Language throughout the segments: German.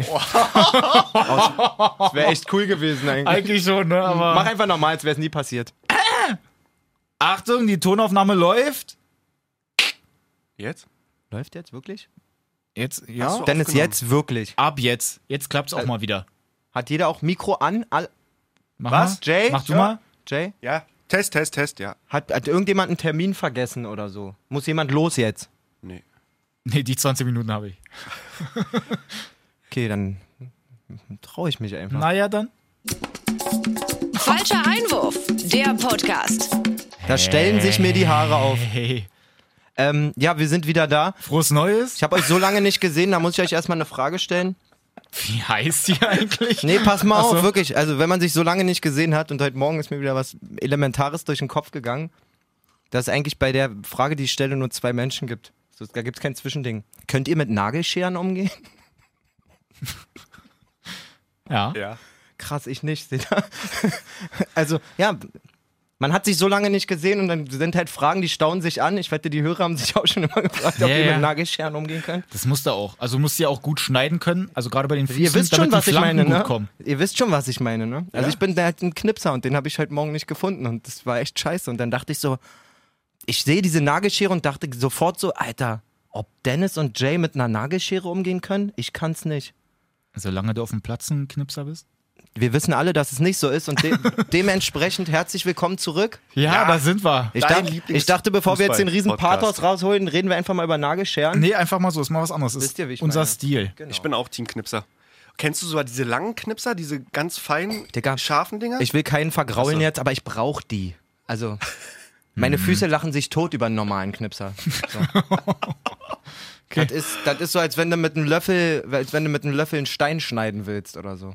okay. Das wäre echt cool gewesen eigentlich. Eigentlich schon, ne? Aber Mach einfach nochmal, als wäre es nie passiert. Achtung, die Tonaufnahme läuft. Jetzt? Läuft jetzt wirklich? Jetzt, Hast ja. du- Dennis, aufgenommen. jetzt wirklich. Ab jetzt. Jetzt klappt's auch mal wieder. Hat jeder auch Mikro an? All Mach Was? Mal. Jay? Mach du Ja. mal. Jay? Ja. Test, Test, Test, ja. Hat, hat irgendjemand einen Termin vergessen oder so? Muss jemand los jetzt? Nee. Nee, die 20 Minuten habe ich. Okay, dann traue ich mich einfach. Naja, dann. Falscher Einwurf, der Podcast. Da stellen sich mir die Haare auf. Hey. Ähm, ja, wir sind wieder da. Frohes Neues. Ich habe euch so lange nicht gesehen, da muss ich euch erstmal eine Frage stellen. Wie heißt die eigentlich? Nee, pass mal so. auf, wirklich. Also, wenn man sich so lange nicht gesehen hat und heute Morgen ist mir wieder was Elementares durch den Kopf gegangen, dass es eigentlich bei der Frage, die ich stelle, nur zwei Menschen gibt. So, da gibt es kein Zwischending. Könnt ihr mit Nagelscheren umgehen? Ja. Ja. Krass, ich nicht. seht ihr? also, ja, man hat sich so lange nicht gesehen und dann sind halt Fragen, die stauen sich an. Ich wette, die Hörer haben sich auch schon immer gefragt, ob Ja, ihr ja. mit Nagelscheren umgehen könnt. Das musst du auch. Also musst du ja auch gut schneiden können. Also gerade bei den Füßen, Ihr wisst damit schon, was die ich meine, gut ne? kommen. Ihr wisst schon, was ich meine, ne? Also Ja? ich bin da halt ein Knipser und den habe ich heute Morgen nicht gefunden und das war echt scheiße. Und dann dachte ich so, ich sehe diese Nagelschere und dachte sofort so, Alter, ob Dennis und Jay mit einer Nagelschere umgehen können? Ich kann's nicht. Solange du auf dem Platz ein Knipser bist. Wir wissen alle, dass es nicht so ist und de dementsprechend herzlich willkommen zurück. Ja, Ja. da sind wir. Ich, Dein dacht, ich dachte, bevor wir jetzt den riesen Fußball-Podcast. Pathos rausholen, reden wir einfach mal über Nagelscheren. Nee, einfach mal so, ist mal was anderes. Ist Wisst ihr, wie ich unser meine? Stil. Genau. Ich bin auch Teamknipser. Kennst du sogar diese langen Knipser, diese ganz feinen, Digga. scharfen Dinger? Ich will keinen vergraulen jetzt, aber ich brauche die. Also, meine Mhm. Füße lachen sich tot über einen normalen Knipser. So. Okay. Das, ist, das ist so, als wenn du mit einem Löffel, als wenn du mit einem Löffel einen Stein schneiden willst oder so.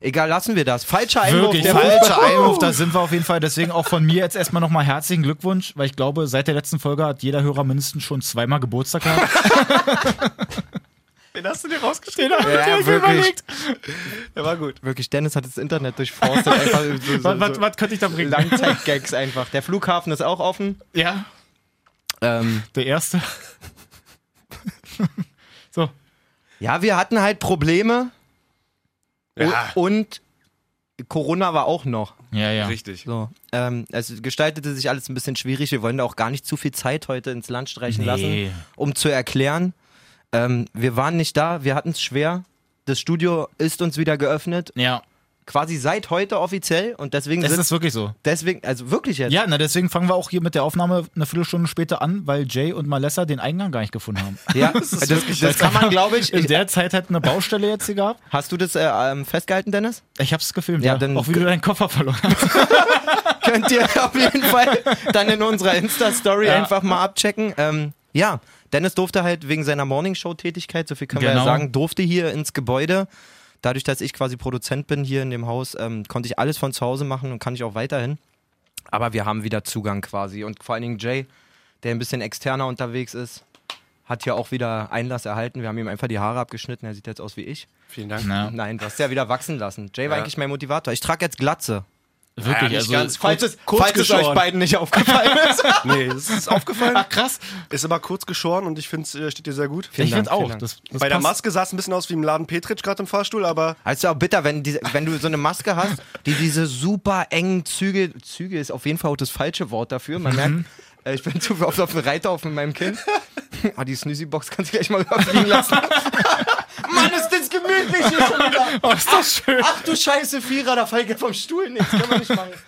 Egal, lassen wir das. Falscher Einwurf. Wirklich, der falscher Einwurf, da sind wir auf jeden Fall. Deswegen auch von mir jetzt erstmal nochmal herzlichen Glückwunsch, weil ich glaube, seit der letzten Folge hat jeder Hörer mindestens schon zweimal Geburtstag gehabt. Den hast du dir rausgeschrieben? Ja, wirklich. Der war gut. Wirklich, Dennis hat das Internet durchforstet. einfach so, so, was, was, was könnte ich da bringen? Langzeitgags einfach. Der Flughafen ist auch offen. Ja, Ähm, der erste. so. ja, wir hatten halt Probleme Ja, und Corona war auch noch. Ja, ja. richtig. So, ähm, es gestaltete sich alles ein bisschen schwierig. Wir wollen da auch gar nicht zu viel Zeit heute ins Land streichen Nee. lassen, um zu erklären. Ähm, wir waren nicht da, wir hatten es schwer. Das Studio ist uns wieder geöffnet, Ja, quasi seit heute offiziell und deswegen es sind ist wirklich so. deswegen also wirklich jetzt. Ja, na deswegen fangen wir auch hier mit der Aufnahme eine Viertelstunde später an, weil Jay und Malessa den Eingang gar nicht gefunden haben. Ja, das, das, kann man, glaube ich. In der Zeit hat eine Baustelle jetzt hier gehabt. Hast du das äh, ähm, festgehalten, Dennis? Ich hab's gefilmt, Ja, ja. dann- auch wie du deinen Koffer verloren hast. Könnt ihr auf jeden Fall dann in unserer Insta-Story Ja. einfach mal abchecken. Ähm, ja, Dennis durfte halt wegen seiner Morningshow-Tätigkeit, so viel können wir ja Genau. sagen, durfte hier ins Gebäude. Dadurch, dass ich quasi Produzent bin hier in dem Haus, ähm, konnte ich alles von zu Hause machen und kann ich auch weiterhin. Aber wir haben wieder Zugang quasi. Und vor allen Dingen Jay, der ein bisschen externer unterwegs ist, hat hier auch wieder Einlass erhalten. Wir haben ihm einfach die Haare abgeschnitten. Er sieht jetzt aus wie ich. Vielen Dank. Na, Nein, du hast ja wieder wachsen lassen. Jay war Ja. eigentlich mein Motivator. Ich trage jetzt Glatze. Wirklich, nicht also. ganz. Falls es, kurz falls es euch beiden nicht aufgefallen ist. Nee, das ist aufgefallen. Ach, krass. Ist aber kurz geschoren und ich finde, es äh, steht dir sehr gut. Vielen ich finde auch. Das, das Bei der. Maske sah es ein bisschen aus wie im Laden Petritsch gerade im Fahrstuhl, aber Also auch bitter, wenn, diese, wenn du so eine Maske hast, die diese super engen Züge, Züge ist auf jeden Fall auch das falsche Wort dafür. Man merkt, äh, ich bin zu oft auf dem Reiter auf mit meinem Kind. Ah, die Snoozy-Box kannst du gleich mal überfliegen lassen. Das gemütlich hier schon wieder. Oh, ist das schön. Ach du Scheiße, Vierer, da fällt ich vom Stuhl. Nee, das kann man nicht machen.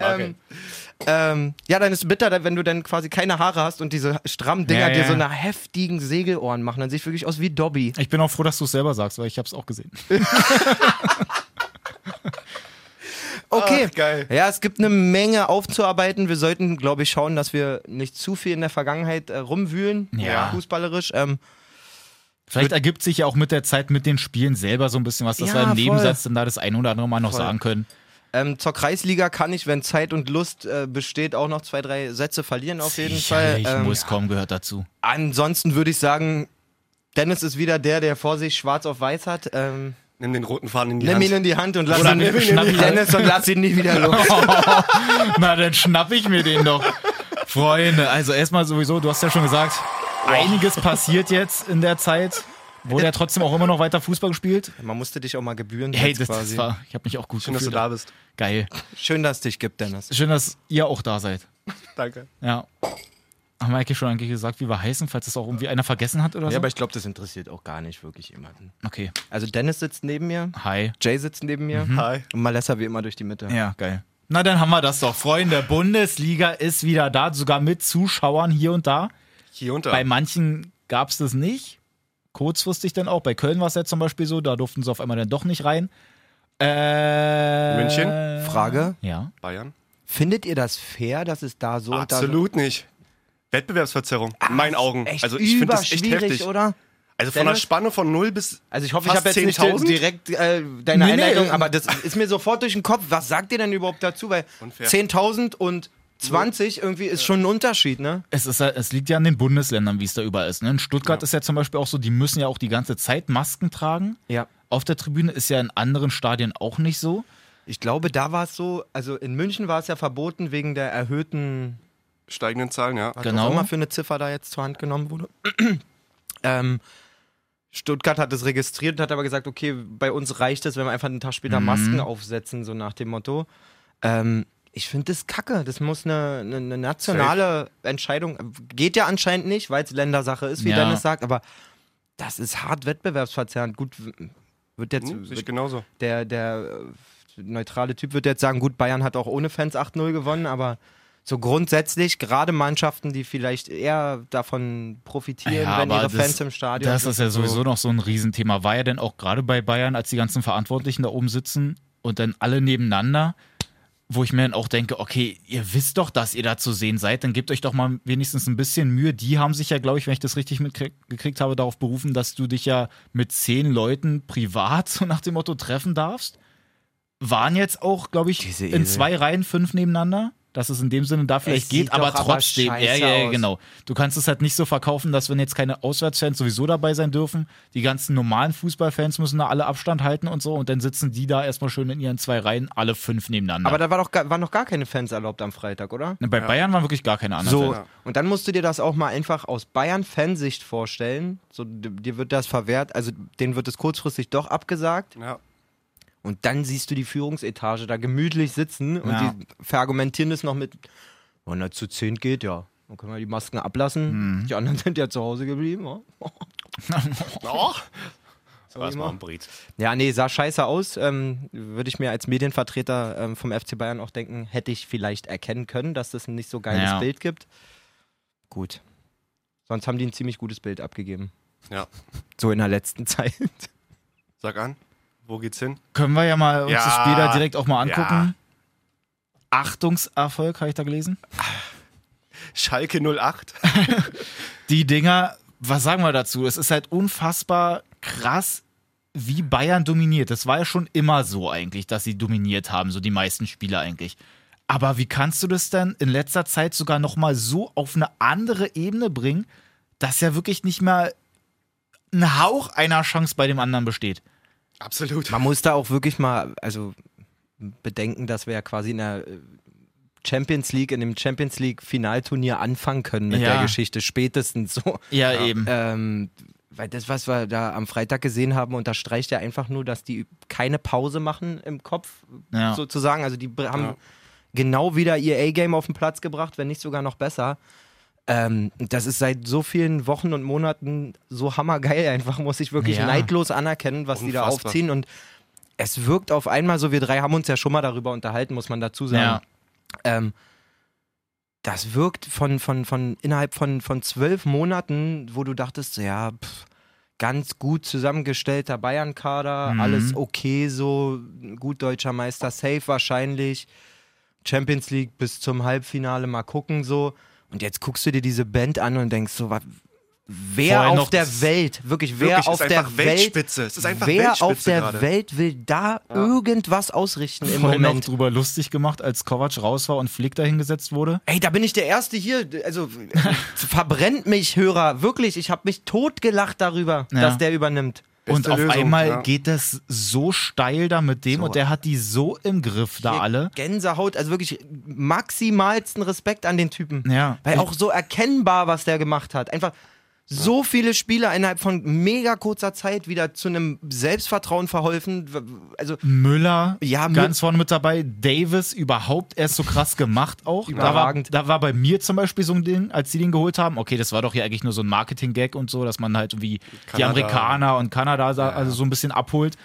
Ähm, ähm, ja, dann ist bitter, wenn du dann quasi keine Haare hast und diese strammen Dinger Ja, dir ja. so eine heftigen Segelohren machen. Dann sehe ich wirklich aus wie Dobby. Ich bin auch froh, dass du es selber sagst, weil ich hab's auch gesehen. Okay. Ach. Ja, es gibt eine Menge aufzuarbeiten. Wir sollten, glaube ich, schauen, dass wir nicht zu viel in der Vergangenheit äh, rumwühlen, Ja. fußballerisch. Ähm, Vielleicht ergibt sich ja auch mit der Zeit mit den Spielen selber so ein bisschen was, dass Ja, wir im voll. Nebensatz dann da das ein oder andere Mal noch Voll. sagen können. ähm, zur Kreisliga kann ich, wenn Zeit und Lust äh, besteht, auch noch zwei, drei Sätze verlieren auf jeden Fall. Sicherlich Ähm, muss kommen, gehört dazu. ansonsten würde ich sagen, Dennis ist wieder der, der vor sich schwarz auf weiß hat. Ähm, nimm den roten Faden in die nimm Hand. ihn in die Hand und lass Oder ihn, nimm ihn in die Dennis und lass ihn nie wieder los. Na, dann schnapp ich mir den doch. Freunde, also erstmal sowieso, du hast ja schon gesagt, einiges passiert jetzt in der Zeit. wurde ja trotzdem auch immer noch weiter Fußball gespielt. Man musste dich auch mal gebühren. Hey, das, quasi. das war, ich habe mich auch gut Schön, dass du gefühlt. da bist. Geil. Schön, dass es dich gibt, Dennis. Schön, dass ihr auch da seid. Danke. Ja. Haben wir eigentlich schon eigentlich gesagt, wie wir heißen, falls das auch irgendwie einer vergessen hat oder Ja, so? aber ich glaube, das interessiert auch gar nicht wirklich jemanden. okay. Also Dennis sitzt neben mir, Hi. Jay sitzt neben mir Hi. und Malessa wie immer durch die Mitte. Ja, geil. Na, dann haben wir das doch. Freunde, Bundesliga ist wieder da, sogar mit Zuschauern hier und da. Hier unter. Bei manchen gab es das nicht. Kurzfristig dann auch. Bei Köln war es ja zum Beispiel so, da durften sie auf einmal dann doch nicht rein. Äh, München? Frage: Ja. Bayern? Findet ihr das fair, dass es da so und da so Absolut nicht. Wettbewerbsverzerrung. In meinen Augen. echt also ich finde das echt heftig. oder? Also von einer Dennis? Spanne von 0 bis. Also ich hoffe, ich habe jetzt nicht 10.000? direkt äh, deine Nee, nee. Einleitung, aber das ist mir sofort durch den Kopf. Was sagt ihr denn überhaupt dazu? Weil Unfair. 10.000 und 20 irgendwie ist schon ein Unterschied, ne? Es, ist, ja- es liegt ja an den Bundesländern, wie es da überall ist. Ne? In Stuttgart ist ja zum Beispiel auch so, die müssen ja auch die ganze Zeit Masken tragen. Ja. Auf der Tribüne ist ja in anderen Stadien auch nicht so. Ich glaube, da war es so, also in München war es ja verboten wegen der erhöhten, Steigenden Zahlen, ja. was Genau. auch immer für eine Ziffer da jetzt zur Hand genommen wurde. ähm, Stuttgart hat es registriert, hat aber gesagt, okay, bei uns reicht es, wenn wir einfach einen Tag später Masken aufsetzen, so nach dem Motto. Ähm, ich finde das kacke. Das muss eine, eine, eine nationale Entscheidung. Geht ja anscheinend nicht, weil es Ländersache ist, wie Ja. Dennis sagt, aber das ist hart wettbewerbsverzerrend. Gut, wird jetzt Hm, wird genauso. der, der äh, neutrale Typ wird jetzt sagen, gut, Bayern hat auch ohne Fans 8-0 gewonnen, aber so grundsätzlich, gerade Mannschaften, die vielleicht eher davon profitieren, Ja, wenn ihre das- Fans im Stadion Das sind. ist ja sowieso noch so ein Riesenthema. War ja denn auch gerade bei Bayern, als die ganzen Verantwortlichen da oben sitzen und dann alle nebeneinander, wo ich mir dann auch denke, okay, ihr wisst doch, dass ihr da zu sehen seid, dann gebt euch doch mal wenigstens ein bisschen Mühe. Die haben sich ja, glaube ich, wenn ich das richtig mitgekriegt habe, darauf berufen, dass du dich ja mit zehn Leuten privat, so nach dem Motto, treffen darfst. Waren jetzt auch, glaube ich, in zwei Reihen fünf nebeneinander. Dass es in dem Sinne da vielleicht geht, aber doch aber trotzdem, ja, ja, ja, genau. Du kannst es halt nicht so verkaufen, dass wenn jetzt keine Auswärtsfans sowieso dabei sein dürfen, die ganzen normalen Fußballfans müssen da alle Abstand halten und so und dann sitzen die da erstmal schön in ihren zwei Reihen, alle fünf nebeneinander. aber da war doch gar, waren noch gar keine Fans erlaubt am Freitag, oder? Ne, bei Bayern waren wirklich gar keine anderen. So, Fans. und dann musst du dir das auch mal einfach aus Bayern-Fansicht vorstellen. So, dir wird das verwehrt, also denen wird es kurzfristig doch abgesagt. Ja. Und dann siehst du die Führungsetage da gemütlich sitzen und Ja. die verargumentieren das noch mit, wenn er zu 10 geht, ja. Dann können wir die Masken ablassen. Mhm. Die anderen sind ja zu Hause geblieben. Ja, Oh. So mal ein Brit. ja nee, sah scheiße aus. Ähm, Würde ich mir als Medienvertreter ähm, vom FC Bayern auch denken, hätte ich vielleicht erkennen können, dass das ein nicht so geiles Ja. Bild gibt. Gut. Sonst haben die ein ziemlich gutes Bild abgegeben. Ja. So in der letzten Zeit. Sag an. Wo geht's hin? Können wir ja mal uns Ja. das Spiel da direkt auch mal angucken. Ja. Achtungserfolg, habe ich da gelesen. Schalke 08. Die Dinger, was sagen wir dazu? Es ist halt unfassbar krass, wie Bayern dominiert. Das war ja schon immer so eigentlich, dass sie dominiert haben, so die meisten Spieler eigentlich. Aber wie kannst du das denn in letzter Zeit sogar nochmal so auf eine andere Ebene bringen, dass ja wirklich nicht mehr ein Hauch einer Chance bei dem anderen besteht? Absolut. Man muss da auch wirklich mal, also bedenken, dass wir ja quasi in der äh, Champions League, in dem Champions League Finalturnier anfangen können mit Ja. der Geschichte, spätestens so. Ja, eben. Ähm, weil das, was wir da am Freitag gesehen haben, unterstreicht ja einfach nur, dass die keine Pause machen im Kopf, Ja. sozusagen. Also die haben Ja. genau wieder ihr A-Game auf den Platz gebracht, wenn nicht sogar noch besser. Ähm, das ist seit so vielen Wochen und Monaten so hammergeil einfach, muss ich wirklich Ja. neidlos anerkennen, was die da Unfassbar. aufziehen. Und es wirkt auf einmal so, wir drei haben uns ja schon mal darüber unterhalten, muss man dazu sagen. Ja. Ähm, das wirkt von, von, von innerhalb von, von zwölf Monaten, wo du dachtest, ja, pff, ganz gut zusammengestellter Bayern-Kader, Mhm. alles okay so, gut deutscher Meister, safe wahrscheinlich, Champions League bis zum Halbfinale mal gucken so. Und jetzt guckst du dir diese Band an und denkst so, wa- wer Vorher auf noch der Welt, wirklich, wer Wirklich, auf ist der Welt, Weltspitze. Es ist einfach wer Weltspitze auf der gerade. Welt will da irgendwas ausrichten im Vorhin noch Moment? drüber lustig gemacht, als Kovac raus war und Flick dahingesetzt wurde. Ey, da bin ich der Erste hier. Also verbrennt mich, Hörer. Wirklich, ich habe mich totgelacht darüber, Ja. dass der übernimmt. Und auf Lösung, einmal ja. geht das so steil da mit dem So. und der hat die so im Griff da Hier alle. Gänsehaut, also wirklich maximalsten Respekt an den Typen. Ja. Weil auch so erkennbar, was der gemacht hat. Einfach So viele Spieler innerhalb von mega kurzer Zeit wieder zu einem Selbstvertrauen verholfen. Also Müller Ja, Mü- ganz vorne mit dabei. Davis überhaupt erst so krass gemacht auch. Da war, Überragend. da war bei mir zum Beispiel so ein Ding, als sie den geholt haben. Okay, das war doch hier eigentlich nur so ein Marketing-Gag und so, dass man halt irgendwie die. Amerikaner und Kanada da, also so ein bisschen abholt.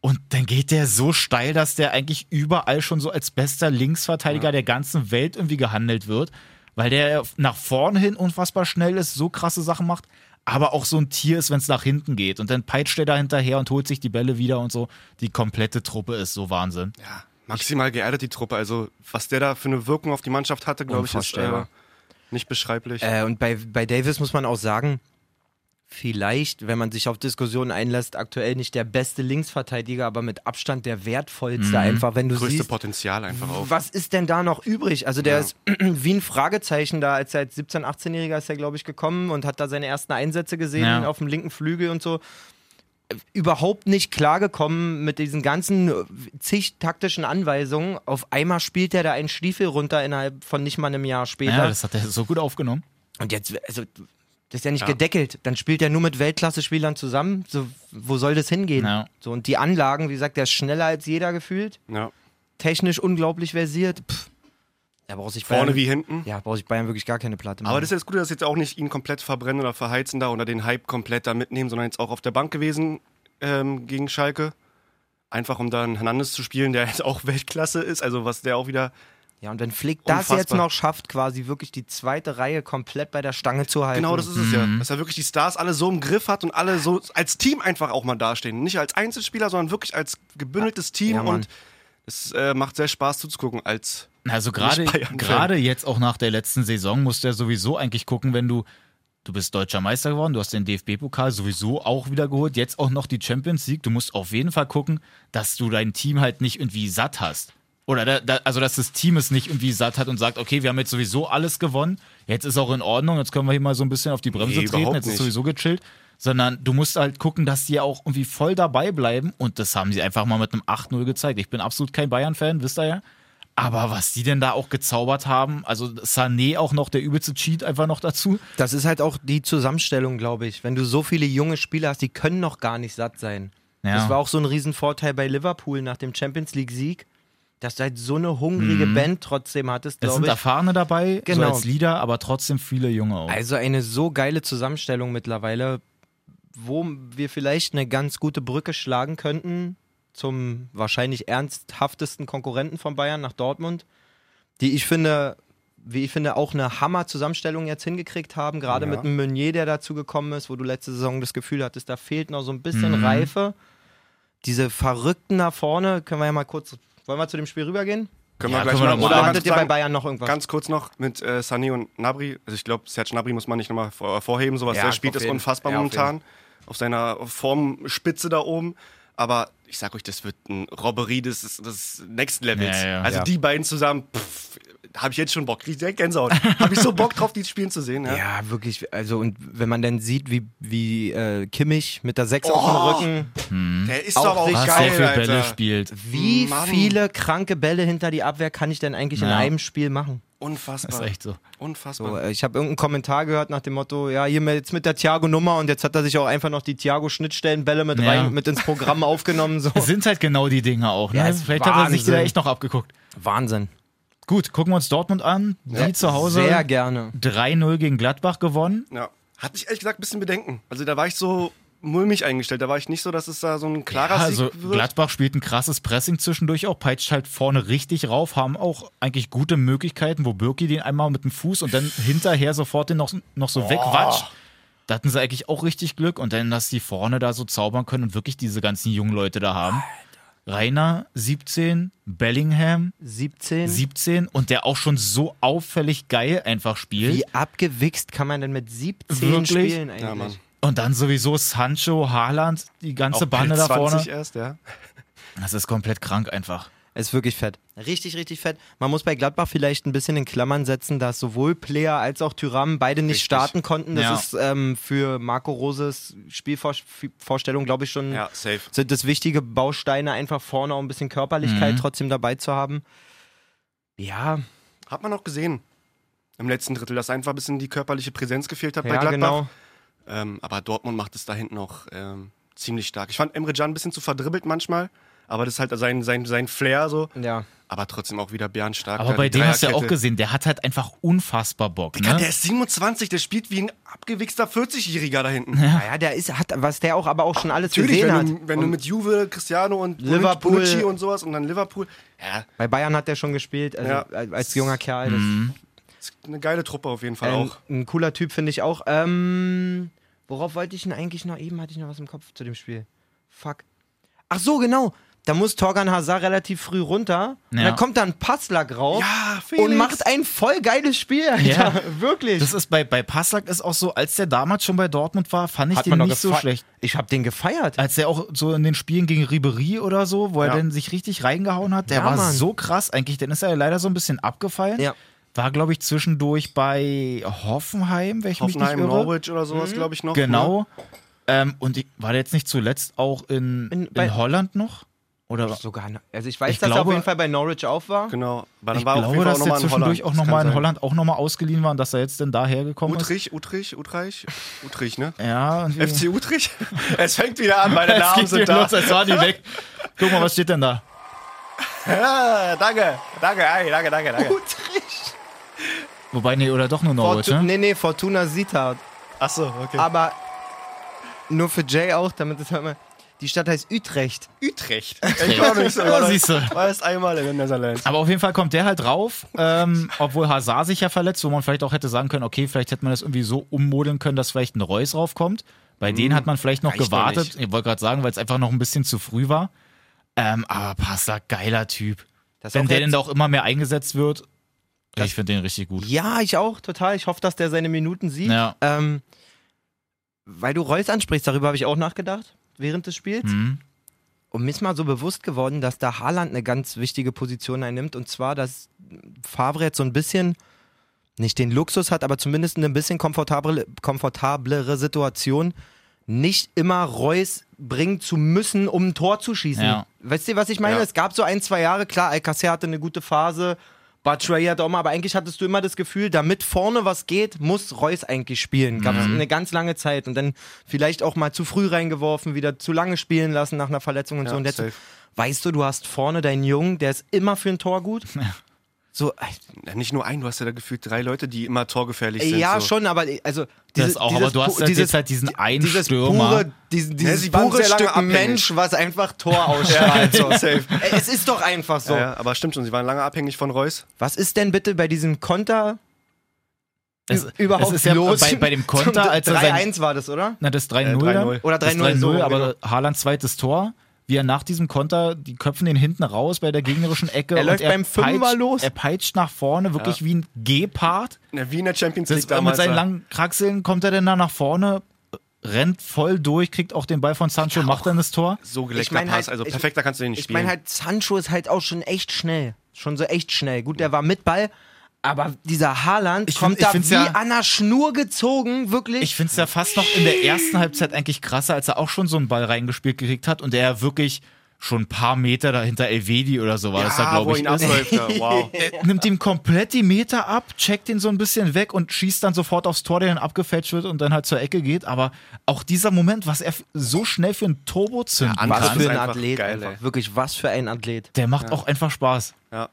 Und dann geht der so steil, dass der eigentlich überall schon so als bester Linksverteidiger der ganzen Welt irgendwie gehandelt wird, weil der nach vorne hin unfassbar schnell ist, so krasse Sachen macht, aber auch so ein Tier ist, wenn es nach hinten geht. Und dann peitscht er da hinterher und holt sich die Bälle wieder und so. Die komplette Truppe ist so Wahnsinn. Ja, maximal geerdet die Truppe. Also, was der da für eine Wirkung auf die Mannschaft hatte, glaube ich, ist äh, nicht beschreiblich. Äh, und bei, bei Davis muss man auch sagen, vielleicht, wenn man sich auf Diskussionen einlässt, aktuell nicht der beste Linksverteidiger, aber mit Abstand der wertvollste einfach, wenn du Größte siehst. Potenzial einfach auch. Was ist denn da noch übrig? Also der Ja. ist wie ein Fragezeichen da, als er als 17-, 18-Jähriger ist er, glaube ich, gekommen und hat da seine ersten Einsätze gesehen Ja. auf dem linken Flügel und so. Überhaupt nicht klargekommen mit diesen ganzen äh, zig taktischen Anweisungen. Auf einmal spielt er da einen Stiefel runter innerhalb von nicht mal einem Jahr später. Ja, das hat er so gut aufgenommen. Und jetzt, also, das ist ja nicht Ja. gedeckelt. Dann spielt er nur mit Weltklasse-Spielern zusammen. So, wo soll das hingehen? Ja. So, und die Anlagen, wie gesagt, der ist schneller als jeder gefühlt. Ja. Technisch unglaublich versiert. Pff. Da braucht sich Vorne Bayern, wie hinten. Ja, braucht sich Bayern wirklich gar keine Platte machen. Aber das ist jetzt gut, dass jetzt auch nicht ihn komplett verbrennen oder verheizen da oder den Hype komplett da mitnehmen, sondern jetzt auch auf der Bank gewesen ähm, gegen Schalke. Einfach um dann Hernandez zu spielen, der jetzt auch Weltklasse ist. Also was der auch wieder. Ja, und wenn Flick das Unfassbar. jetzt noch schafft, quasi wirklich die zweite Reihe komplett bei der Stange zu halten. Genau, das ist es ja. Dass er wirklich die Stars alle so im Griff hat und alle so als Team einfach auch mal dastehen. Nicht als Einzelspieler, sondern wirklich als gebündeltes Team. Ja, und es äh, macht sehr Spaß zuzugucken als Also gerade gerade jetzt auch nach der letzten Saison musst du ja sowieso eigentlich gucken, wenn du du bist deutscher Meister geworden, du hast den DFB-Pokal sowieso auch wieder geholt, jetzt auch noch die Champions League. Du musst auf jeden Fall gucken, dass du dein Team halt nicht irgendwie satt hast. Oder da, da, also dass das Team es nicht irgendwie satt hat und sagt, okay, wir haben jetzt sowieso alles gewonnen, jetzt ist auch in Ordnung, jetzt können wir hier mal so ein bisschen auf die Bremse Nee, treten, überhaupt jetzt ist nicht. sowieso gechillt. Sondern du musst halt gucken, dass die auch irgendwie voll dabei bleiben. Und das haben sie einfach mal mit einem 8-0 gezeigt. Ich bin absolut kein Bayern-Fan, wisst ihr ja. Aber was die denn da auch gezaubert haben, also Sané auch noch der übelste Cheat einfach noch dazu. Das ist halt auch die Zusammenstellung, glaube ich. Wenn du so viele junge Spieler hast, die können noch gar nicht satt sein. Ja. Das war auch so ein Riesenvorteil bei Liverpool nach dem Champions League-Sieg, dass du halt so eine hungrige Band trotzdem hattest, Es sind ich. Erfahrene dabei, Genau. so als Leader, aber trotzdem viele Junge auch. Also eine so geile Zusammenstellung mittlerweile, wo wir vielleicht eine ganz gute Brücke schlagen könnten zum wahrscheinlich ernsthaftesten Konkurrenten von Bayern nach Dortmund, die ich finde, wie ich finde, auch eine Hammer-Zusammenstellung jetzt hingekriegt haben, gerade Ja. mit einem Meunier, der dazu gekommen ist, wo du letzte Saison das Gefühl hattest, da fehlt noch so ein bisschen Mhm. Reife. Diese Verrückten nach vorne, können wir ja mal kurz, wollen wir zu dem Spiel rübergehen? Können Ja, wir gleich können wir mal. Oder hattet ihr bei Bayern noch irgendwas? Ganz kurz noch mit äh, Sané und Nabri. Also ich glaube, Serge Nabri muss man nicht nochmal vor, vorheben. So was Ja, der spielt, auf ist unfassbar ja, auf momentan. Auf seiner Formspitze da oben. Aber ich sag euch, das wird ein Robberie des, des- Next Levels. Ja, ja. also Ja. die beiden zusammen, habe ich jetzt schon Bock. Krieg ich direkt Gänsehaut. habe ich so Bock drauf, die spielen zu sehen. Ja. Ja, wirklich. Also, und wenn man dann sieht, wie, wie äh, Kimmich mit der 6 Oh. auf dem Rücken, Der ist Auch doch auch geil, Alter. Bälle spielt. wie Mann. viele kranke Bälle hinter die Abwehr kann ich denn eigentlich in Ja. einem Spiel machen? Unfassbar. Das ist echt so. Unfassbar. So, äh, ich habe irgendeinen Kommentar gehört nach dem Motto, ja, hier mit- jetzt mit der Thiago-Nummer und jetzt hat er sich auch einfach noch die Thiago-Schnittstellenbälle mit Ja. rein, mit ins Programm aufgenommen. So. Es sind halt genau die Dinge auch. Ne? Ja, also vielleicht hat er sich die da Wahnsinn. echt noch abgeguckt. Wahnsinn. Gut, gucken wir uns Dortmund an. Die zu Hause Sehr gerne. 3-0 gegen Gladbach gewonnen. Ja. Hat mich ehrlich gesagt ein bisschen Bedenken. Also da war ich so mulmig eingestellt. Da war ich nicht so, dass es da so ein klarer Ja, also Sieg wird. Gladbach spielt ein krasses Pressing zwischendurch auch, peitscht halt vorne richtig rauf, haben auch eigentlich gute Möglichkeiten, wo Birki den einmal mit dem Fuß und dann hinterher sofort den noch, noch so wegwatscht. Da hatten sie eigentlich auch richtig Glück und dann, dass die vorne da so zaubern können und wirklich diese ganzen jungen Leute da haben. Rainer 17, Bellingham 17. 17 und der auch schon so auffällig geil einfach spielt. Wie abgewichst kann man denn mit 17 Wirklich? spielen Ja, Mann. eigentlich? Und dann sowieso Sancho, Haaland, die ganze Auch Bande da 20 vorne. erst, ja. Das ist komplett krank einfach. ist wirklich fett. Richtig, richtig fett. Man muss bei Gladbach vielleicht ein bisschen in Klammern setzen, dass sowohl Player als auch Tyram beide nicht Richtig. starten konnten. Das Ja. ist ähm, für Marco Roses Spielvorstellung, glaube ich, schon Ja, safe. sind das wichtige Bausteine, einfach vorne auch ein bisschen Körperlichkeit Mhm. trotzdem dabei zu haben. Ja, Hat man auch gesehen im letzten Drittel, dass einfach ein bisschen die körperliche Präsenz gefehlt hat bei ja Gladbach. genau. Ähm, aber Dortmund macht es da hinten auch ähm, ziemlich stark. Ich fand Emre Can ein bisschen zu verdribbelt manchmal, aber das ist halt sein, sein, sein Flair so. Ja. Aber trotzdem auch wieder stark. Aber bei dem hast du ja auch gesehen, der hat halt einfach unfassbar Bock. Digga, Ne? der ist 27, der spielt wie ein abgewichster 40-Jähriger da hinten. Naja, der ist, hat, was der auch aber auch schon alles Natürlich, gesehen wenn, hat. du, wenn du Und mit Juve, Cristiano und Liverpool- Bonucci und sowas und dann Liverpool. Ja, bei Bayern hat der schon gespielt, also Ja. als, als junger Kerl. Das Mhm. ist eine geile Truppe auf jeden Fall Ähm, auch. ein cooler Typ, finde ich auch. Ähm, worauf wollte ich denn eigentlich noch? Eben hatte ich noch was im Kopf zu dem Spiel. Fuck. Ach so, genau. Da muss Torgan Hazard relativ früh runter. Und Ja. dann kommt dann Passlack rauf Ja, und macht ein voll geiles Spiel, Alter. Ja. Wirklich. Das ist bei, bei Passlack ist auch so, als der damals schon bei Dortmund war, fand ich Hat den nicht so schlecht. Ich habe den gefeiert. Als er auch so in den Spielen gegen Ribery oder so, wo er dann sich richtig reingehauen hat, der war Mann. so krass eigentlich. Dann ist er leider so ein bisschen abgefallen. Ja. War, glaube ich, zwischendurch bei Hoffenheim, wenn ich Hoffenheim, mich nicht irre. Norwich oder sowas, glaube ich noch. Genau. Ne? Ähm, und ich, war der jetzt nicht zuletzt auch in, In- in, bei- Holland noch? Oder Sogar, also ich weiß, Ich dass er auf glaube- jeden Fall bei Norwich auf war. Genau. Aber dann ich war auf glaube, dass auch der nochmal in zwischendurch Holland. auch nochmal in. Holland auch nochmal ausgeliehen war und dass er jetzt denn daher gekommen ist. Utrich, Utrich, Utreich, Utrich, ne? Ja, FC Utrich? es fängt wieder an, meine es Namen sind da. los, als war die weg. Guck mal, was steht denn da? Ja, danke, danke, ey, danke, danke, danke. Wobei, nee, oder doch nur Norwich, Fortu ne? Nee, nee, Fortuna Sita. Achso, okay. Aber nur für Jay auch, damit das hört man. Die Stadt heißt Utrecht. Utrecht. Ich war nicht so. Ja, siehst du. War erst einmal in den Netherlands. Aber auf jeden Fall kommt der halt drauf, ähm, obwohl Hazard sich ja verletzt, wo man vielleicht auch hätte sagen können, okay, vielleicht hätte man das irgendwie so ummodeln können, dass vielleicht ein Reus raufkommt. Bei denen hat man vielleicht noch gewartet. Ich wollte gerade sagen, weil es einfach noch ein bisschen zu früh war. Ähm, aber Pasta, geiler Typ. Das Wenn der denn da auch immer mehr eingesetzt wird, ich finde den richtig gut. Ja, ich auch, total. Ich hoffe, dass der seine Minuten sieht. Ja. Ähm, weil du Reus ansprichst, darüber habe ich auch nachgedacht während des Spiels. Mhm. Und mir ist mal so bewusst geworden, dass da Haaland eine ganz wichtige Position einnimmt. Und zwar, dass Favre jetzt so ein bisschen nicht den Luxus hat, aber zumindest eine bisschen komfortable, komfortablere Situation, nicht immer Reus bringen zu müssen, um ein Tor zu schießen. Ja. Weißt du, was ich meine? Ja. Es gab so ein, zwei Jahre, klar, Alcacer hatte eine gute Phase, Batshuayi hat auch mal, aber eigentlich hattest du immer das Gefühl, damit vorne was geht, muss Reus eigentlich spielen. Gab es eine ganz lange Zeit und dann vielleicht auch mal zu früh reingeworfen, wieder zu lange spielen lassen nach einer Verletzung und Ja, so. Und jetzt weißt du, du hast vorne deinen Jungen, der ist immer für ein Tor gut. So, Ja, nicht nur ein, du hast ja da gefühlt drei Leute, die immer torgefährlich sind. ja, so. schon, aber also Das auch, aber du hast pu- halt jetzt halt diesen einen dieses Stürmer. pure, diesen, dieses waren pure Stück abhängig. Mensch, was einfach Tor ausstrahlt. so. safe. Es ist doch einfach so. Ja, ja, aber stimmt schon, sie waren lange abhängig von Reus. Was ist denn bitte bei diesem Konter Es, überhaupt es ist ja los? bei, bei dem Konter, als er sein, 3-1 war das, oder? na, das 3-0 Äh, 3-0. dann. Oder Das 3-0, so, aber genau. Haalands zweites Tor, wie er nach diesem Konter, die köpfen den hinten raus bei der gegnerischen Ecke. Er und läuft beim Fünfer peitscht, los. Er peitscht nach vorne, wirklich wie ein Gepard. Na, wie in der Champions Das, League mit damals. seinen ja. langen Kraxeln kommt er dann da nach vorne, rennt voll durch, kriegt auch den Ball von Sancho, macht dann das Tor. so geleckter Ich mein Pass, halt, also ich- perfekter kannst du den nicht Ich spielen. meine halt, Sancho ist halt auch schon echt schnell. Schon so echt schnell. Gut, der war mit Ball, aber dieser Haaland Ich kommt find- ich da wie ja- an der Schnur gezogen, wirklich. Ich finde es ja fast noch in der ersten Halbzeit eigentlich krasser, als er auch schon so einen Ball reingespielt gekriegt hat und der ja wirklich schon ein paar Meter dahinter Elvedi oder so war das da, ja, glaube ich. ihn ist. abläuft. ja, Wow. Er nimmt ihm komplett die Meter ab, checkt ihn so ein bisschen weg und schießt dann sofort aufs Tor, der dann abgefälscht wird und dann halt zur Ecke geht. Aber auch dieser Moment, was er so schnell für ein Turbo zünden Ja, was für ein Athlet. geil, einfach. Wirklich, was für ein Athlet. der macht auch einfach Spaß. Ja.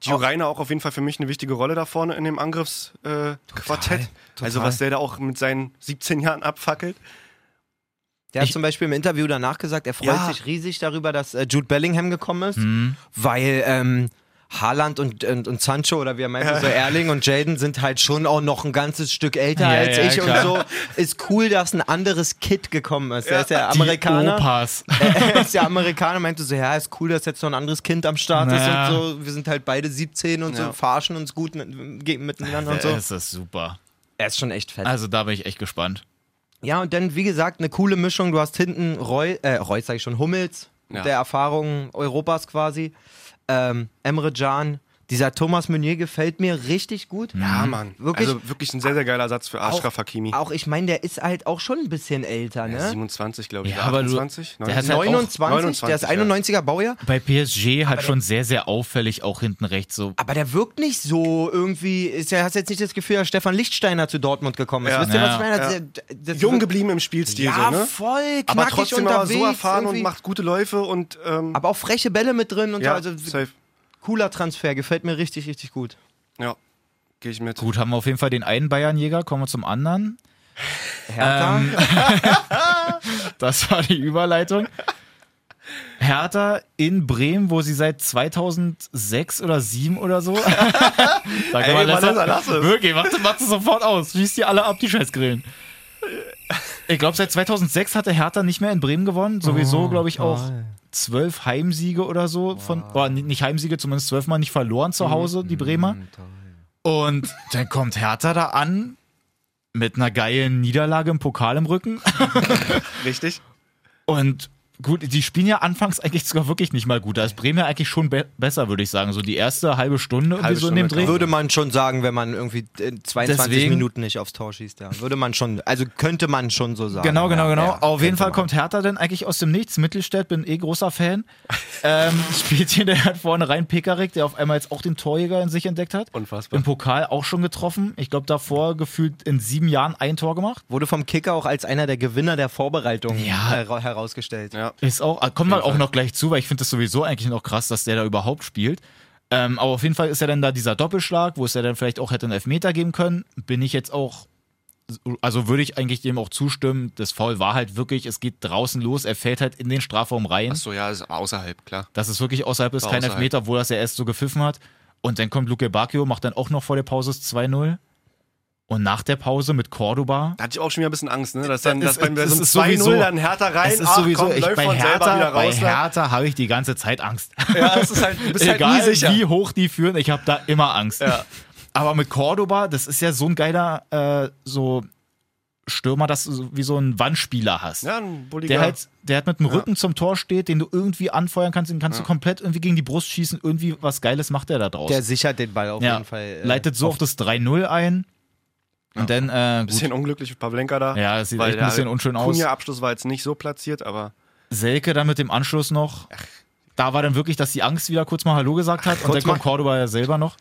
Gio Reiner auch auf jeden Fall für mich eine wichtige Rolle da vorne in dem Angriffsquartett. Äh. Also was der da auch mit seinen 17 Jahren abfackelt. Der hat Ich- zum Beispiel im Interview danach gesagt, er freut Ja. sich riesig darüber, dass äh, Jude Bellingham gekommen ist, Mhm. weil ähm, Haaland und, und, und Sancho oder wie er meinte, so Erling und Jaden sind halt schon auch noch ein ganzes Stück älter Ja, als ja, ich klar. und so. Ist cool, dass ein anderes Kid gekommen ist. Er ist ja Die Amerikaner. Opas. er ist ja Amerikaner, meinte so, ja, ist cool, dass jetzt noch ein anderes Kind am Start Naja. ist und so. Wir sind halt beide 17 und so, Ja. verarschen uns gut mit, miteinander und so. Das ist super. Er ist schon echt fett. Also da bin ich echt gespannt. Ja, und dann, wie gesagt, eine coole Mischung. Du hast hinten Roy, äh, Reus sag ich schon, Hummels, Ja. der Erfahrung Europas quasi. Ähm, Emre Can, Dieser Thomas Meunier gefällt mir richtig gut. Ja, Mann. Wirklich? Also wirklich ein sehr, sehr geiler Satz für Ashraf Hakimi. Auch ich meine, der ist halt auch schon ein bisschen älter, Ja, ne? 27, glaube ich. Ja, aber du- 28? der hat halt auch 29, der ist 29, 91er Baujahr. Bei PSG halt schon sehr, sehr auffällig, auch hinten rechts so. Aber der wirkt nicht so irgendwie. Ist, ja- hast jetzt nicht das Gefühl, dass Stefan Lichtsteiner zu Dortmund gekommen ist. Ja. Wisst ihr, was Ja. ich meine? Ja. Das, das Jung geblieben im Spielstil, Ja, so, ne? voll knackig Aber trotzdem aber unterwegs. so erfahren irgendwie. und macht gute Läufe und ähm, aber auch freche Bälle mit drin und ja, so. Also safe. Cooler Transfer, gefällt mir richtig, richtig gut. Ja, gehe ich mit. Gut, haben wir auf jeden Fall den einen Bayernjäger, kommen wir zum anderen. Hertha. Ähm, das war die Überleitung. Hertha in Bremen, wo sie seit 2006 oder 2007 oder so. da kann man lass es. Wirklich, mach, mach das sofort aus. Schießt die alle ab, die Scheißgrillen. Ich glaube, seit 2006 hatte Hertha nicht mehr in Bremen gewonnen. Sowieso, glaube ich, auch zwölf Heimsiege oder so. Von, oder nicht Heimsiege, zumindest zwölfmal nicht verloren zu Hause, die Bremer. Und dann kommt Hertha da an mit einer geilen Niederlage im Pokal im Rücken. Richtig? Und gut, die spielen ja anfangs eigentlich sogar wirklich nicht mal gut. Da ist Bremen ja eigentlich schon be besser, würde ich sagen. So die erste halbe Stunde irgendwie Halbe so in dem Stunde, Dreh. Würde man schon sagen, wenn man irgendwie in 22 Deswegen- Minuten nicht aufs Tor schießt, ja. Würde man schon, also könnte man schon so sagen. Genau, genau, genau. ja, Auf jeden Fall man. kommt Hertha dann eigentlich aus dem Nichts. Mittelstädt, bin eh großer Fan. ähm, spielt hier der hat vorne rein Pekarik, der auf einmal jetzt auch den Torjäger in sich entdeckt hat. Unfassbar. Im Pokal auch schon getroffen. Ich glaube, davor gefühlt in sieben Jahren ein Tor gemacht. Wurde vom Kicker auch als einer der Gewinner der Vorbereitung Ja. hera herausgestellt. Ja. Ist auch, kommen wir auch noch gleich zu, weil ich finde das sowieso eigentlich noch krass, dass der da überhaupt spielt. Ähm, aber auf jeden Fall ist ja dann da dieser Doppelschlag, wo es ja dann vielleicht auch hätte einen Elfmeter geben können. Bin ich jetzt auch, also würde ich eigentlich dem auch zustimmen. Das Foul war halt wirklich, es geht draußen los, er fällt halt in den Strafraum rein. Achso, ja, ist außerhalb, klar. Das ist wirklich außerhalb, ist War kein außerhalb. Elfmeter, obwohl er es ja erst so gepfiffen hat. Und dann kommt Luke Bacchio, macht dann auch noch vor der Pause das 2-0. Und nach der Pause mit Cordoba. Da hatte ich auch schon wieder ein bisschen Angst, ne? Dass dann Das dass ist- bei so einem ist sowieso- 2-0 dann Hertha rein, Es ist ach sowieso, komm, ich, läuft bei von selber Hertha, wieder bei raus. ne? Hertha habe ich die ganze Zeit Angst. Ja, es ist halt, du bist halt nie Egal sicher. wie hoch die führen, ich habe da immer Angst. Ja. Aber mit Cordoba, das ist ja so ein geiler äh, so Stürmer, dass du so- wie so ein Wandspieler hast. Ja, ein bulliger. Der halt, der halt mit dem Rücken zum Tor steht, den du irgendwie anfeuern kannst, den kannst du komplett irgendwie gegen die Brust schießen, irgendwie was Geiles macht der da draus. Der sichert den Ball auf ja, jeden Fall. äh, leitet so auf das 3-0 ein. Und dann, äh, gut, bisschen unglücklich für Pavlenka da. Ja, es sieht weil echt ein bisschen unschön aus. Kunja-Abschluss war jetzt nicht so platziert, aber Selke dann mit dem Anschluss noch. Da war dann wirklich, dass die Angst wieder kurz mal Hallo gesagt hat und kurz dann kommt Cordoba ja selber noch.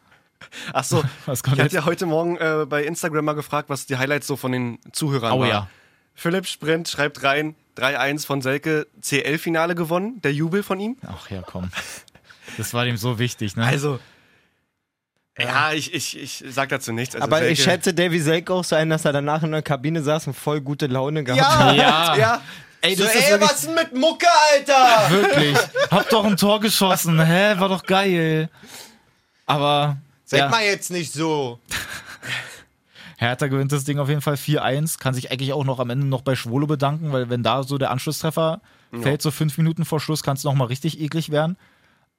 Achso, Was kommt ich hatte ja heute Morgen äh, bei Instagram mal gefragt, was die Highlights so von den Zuhörern Oh waren. ja. Philipp Sprint schreibt rein, 3-1 von Selke, CL-Finale gewonnen, der Jubel von ihm. Ach ja, komm. Das war dem so wichtig, ne? Also, ja, ich, ich, ich sag dazu nichts. Also Aber ich Selke- schätze Davy Selke auch so ein, dass er danach in der Kabine saß und voll gute Laune gehabt hat. ja. ja, Ey, So, das ist ey, wirklich, was denn mit Mucke, Alter? wirklich. Hab doch ein Tor geschossen. Hä, war doch geil. Aber Seid ja, mal jetzt nicht so. Hertha gewinnt das Ding auf jeden Fall 4-1. Kann sich eigentlich auch noch am Ende noch bei Schwolo bedanken, weil wenn da so der Anschlusstreffer fällt, so fünf Minuten vor Schluss, kann es noch mal richtig eklig werden.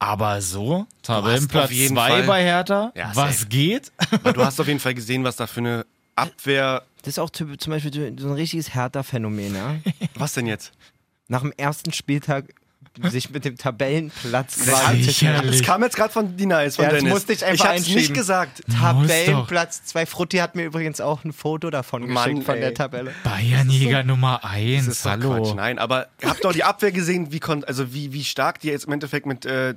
Aber so, Tabellenplatz auf jeden 2 Fall- bei Hertha. Ja, was safe. geht? aber du hast auf jeden Fall gesehen, was da für eine Abwehr. Das ist auch typ- zum Beispiel so ein richtiges Hertha-Phänomen, ja? Was denn jetzt? Nach dem ersten Spieltag sich mit dem Tabellenplatz Das quasi-. Das kam jetzt gerade von Dina, ist von Ja, das Dennis. musste ich einfach hab's nicht gesagt. Tabellenplatz 2. Frutti hat mir übrigens auch ein Foto davon Mann, geschickt von ey. der Tabelle. Bayernjäger Nummer Das 1. ist doch Hallo. Quatsch. Nein, aber ihr habt doch die Abwehr gesehen, wie, kon also wie, wie stark die jetzt im Endeffekt mit äh,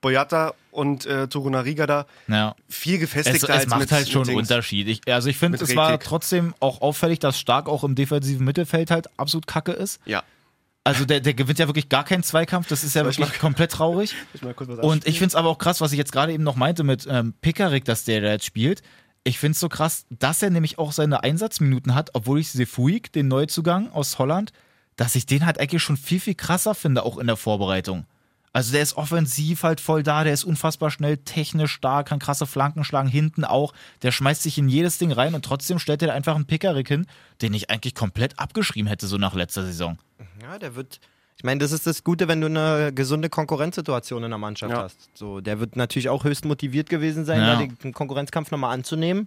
Boyata und äh, Torunariga da Ja. viel Es, gefestigter es als macht mit, halt schon einen. Unterschied. Ich, also ich finde, es war trotzdem auch auffällig, dass Stark auch im defensiven Mittelfeld halt absolut kacke ist. Ja. Also der, der gewinnt ja wirklich gar keinen Zweikampf. Das ist ja Soll ich wirklich komplett traurig. Ich mal Und ich finde es aber auch krass, was ich jetzt gerade eben noch meinte mit ähm, Pickerick, dass der da jetzt spielt. Ich finde es so krass, dass er nämlich auch seine Einsatzminuten hat, obwohl ich Sefuig, den Neuzugang aus Holland, dass ich den halt eigentlich schon viel, viel krasser finde, auch in der Vorbereitung. Also der ist offensiv halt voll da, der ist unfassbar schnell, technisch stark, kann krasse Flanken schlagen, hinten auch. Der schmeißt sich in jedes Ding rein und trotzdem stellt er da einfach einen Pickerick hin, den ich eigentlich komplett abgeschrieben hätte, so nach letzter Saison. Ja, der wird. Ich meine, das ist das Gute, wenn du eine gesunde Konkurrenzsituation in der Mannschaft Ja. hast. So, der wird natürlich auch höchst motiviert gewesen sein, Ja. da den Konkurrenzkampf nochmal anzunehmen.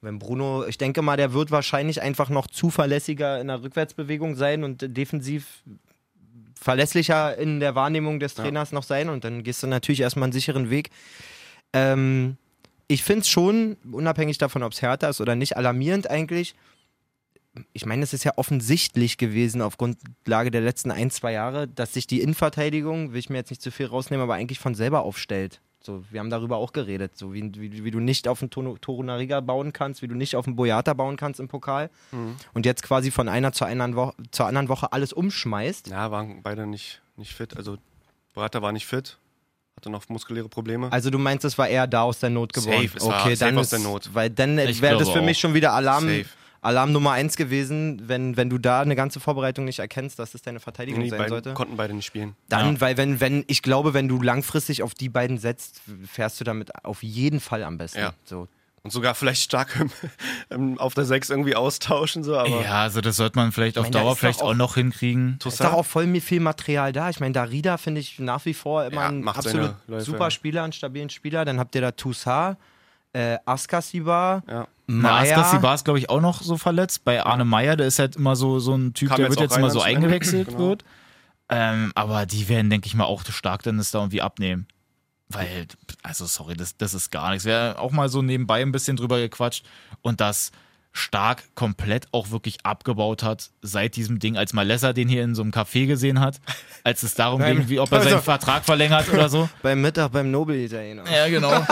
Wenn Bruno, ich denke mal, der wird wahrscheinlich einfach noch zuverlässiger in der Rückwärtsbewegung sein und defensiv verlässlicher in der Wahrnehmung des Trainers noch sein und dann gehst du natürlich erstmal einen sicheren Weg. Ähm, ich finde es schon, unabhängig davon, ob es härter ist oder nicht, alarmierend eigentlich. Ich meine, es ist ja offensichtlich gewesen auf Grundlage der letzten ein, zwei Jahre, dass sich die Innenverteidigung, will ich mir jetzt nicht zu viel rausnehmen, aber eigentlich von selber aufstellt. So, wir haben darüber auch geredet, so wie, wie, wie du nicht auf den Torunariga bauen kannst, wie du nicht auf den Boyata bauen kannst im Pokal und jetzt quasi von einer zur anderen, Woche, zur anderen Woche alles umschmeißt. Ja, waren beide nicht, nicht fit. Also Berater war nicht fit, hatte noch muskuläre Probleme. Also du meinst, es war eher da aus der Not geboren? Safe, es war okay, safe dann aus ist, der Not. Weil dann Ich wäre das für mich auch. schon wieder Alarm, Safe. Alarm Nummer eins gewesen, wenn, wenn du da eine ganze Vorbereitung nicht erkennst, dass das deine Verteidigung die sein beiden sollte. konnten beide nicht spielen. Dann, Ja. weil wenn, wenn, ich glaube, wenn du langfristig auf die beiden setzt, fährst du damit auf jeden Fall am besten. Ja. So. Und sogar vielleicht stark im, im, auf der 6 irgendwie austauschen, so, aber Ja, also das sollte man vielleicht auf meine, Dauer vielleicht auch- auch noch hinkriegen. Es ist doch auch voll viel Material da. Ich meine, Darida finde ich nach wie vor immer Ja, ein absolut super. Spieler, einen stabilen Spieler. Dann habt ihr da Toussaint, äh, Askasiba, ja. Na, Maya. Askar war es, glaube ich, auch noch so verletzt. Bei Arne Meyer, der ist halt immer so, so ein Typ, Kam der jetzt wird jetzt immer so eingewechselt Genau. wird. Ähm, aber die werden, denke ich mal, auch stark dann das da irgendwie abnehmen. Weil, also sorry, das, das ist gar nichts. Wir haben auch mal so nebenbei ein bisschen drüber gequatscht und das stark komplett auch wirklich abgebaut hat seit diesem Ding, als Malessa den hier in so einem Café gesehen hat, als es darum ging, wie ob er seinen Also- Vertrag verlängert oder so. beim Mittag beim Nobel-Italiener. Ja, genau.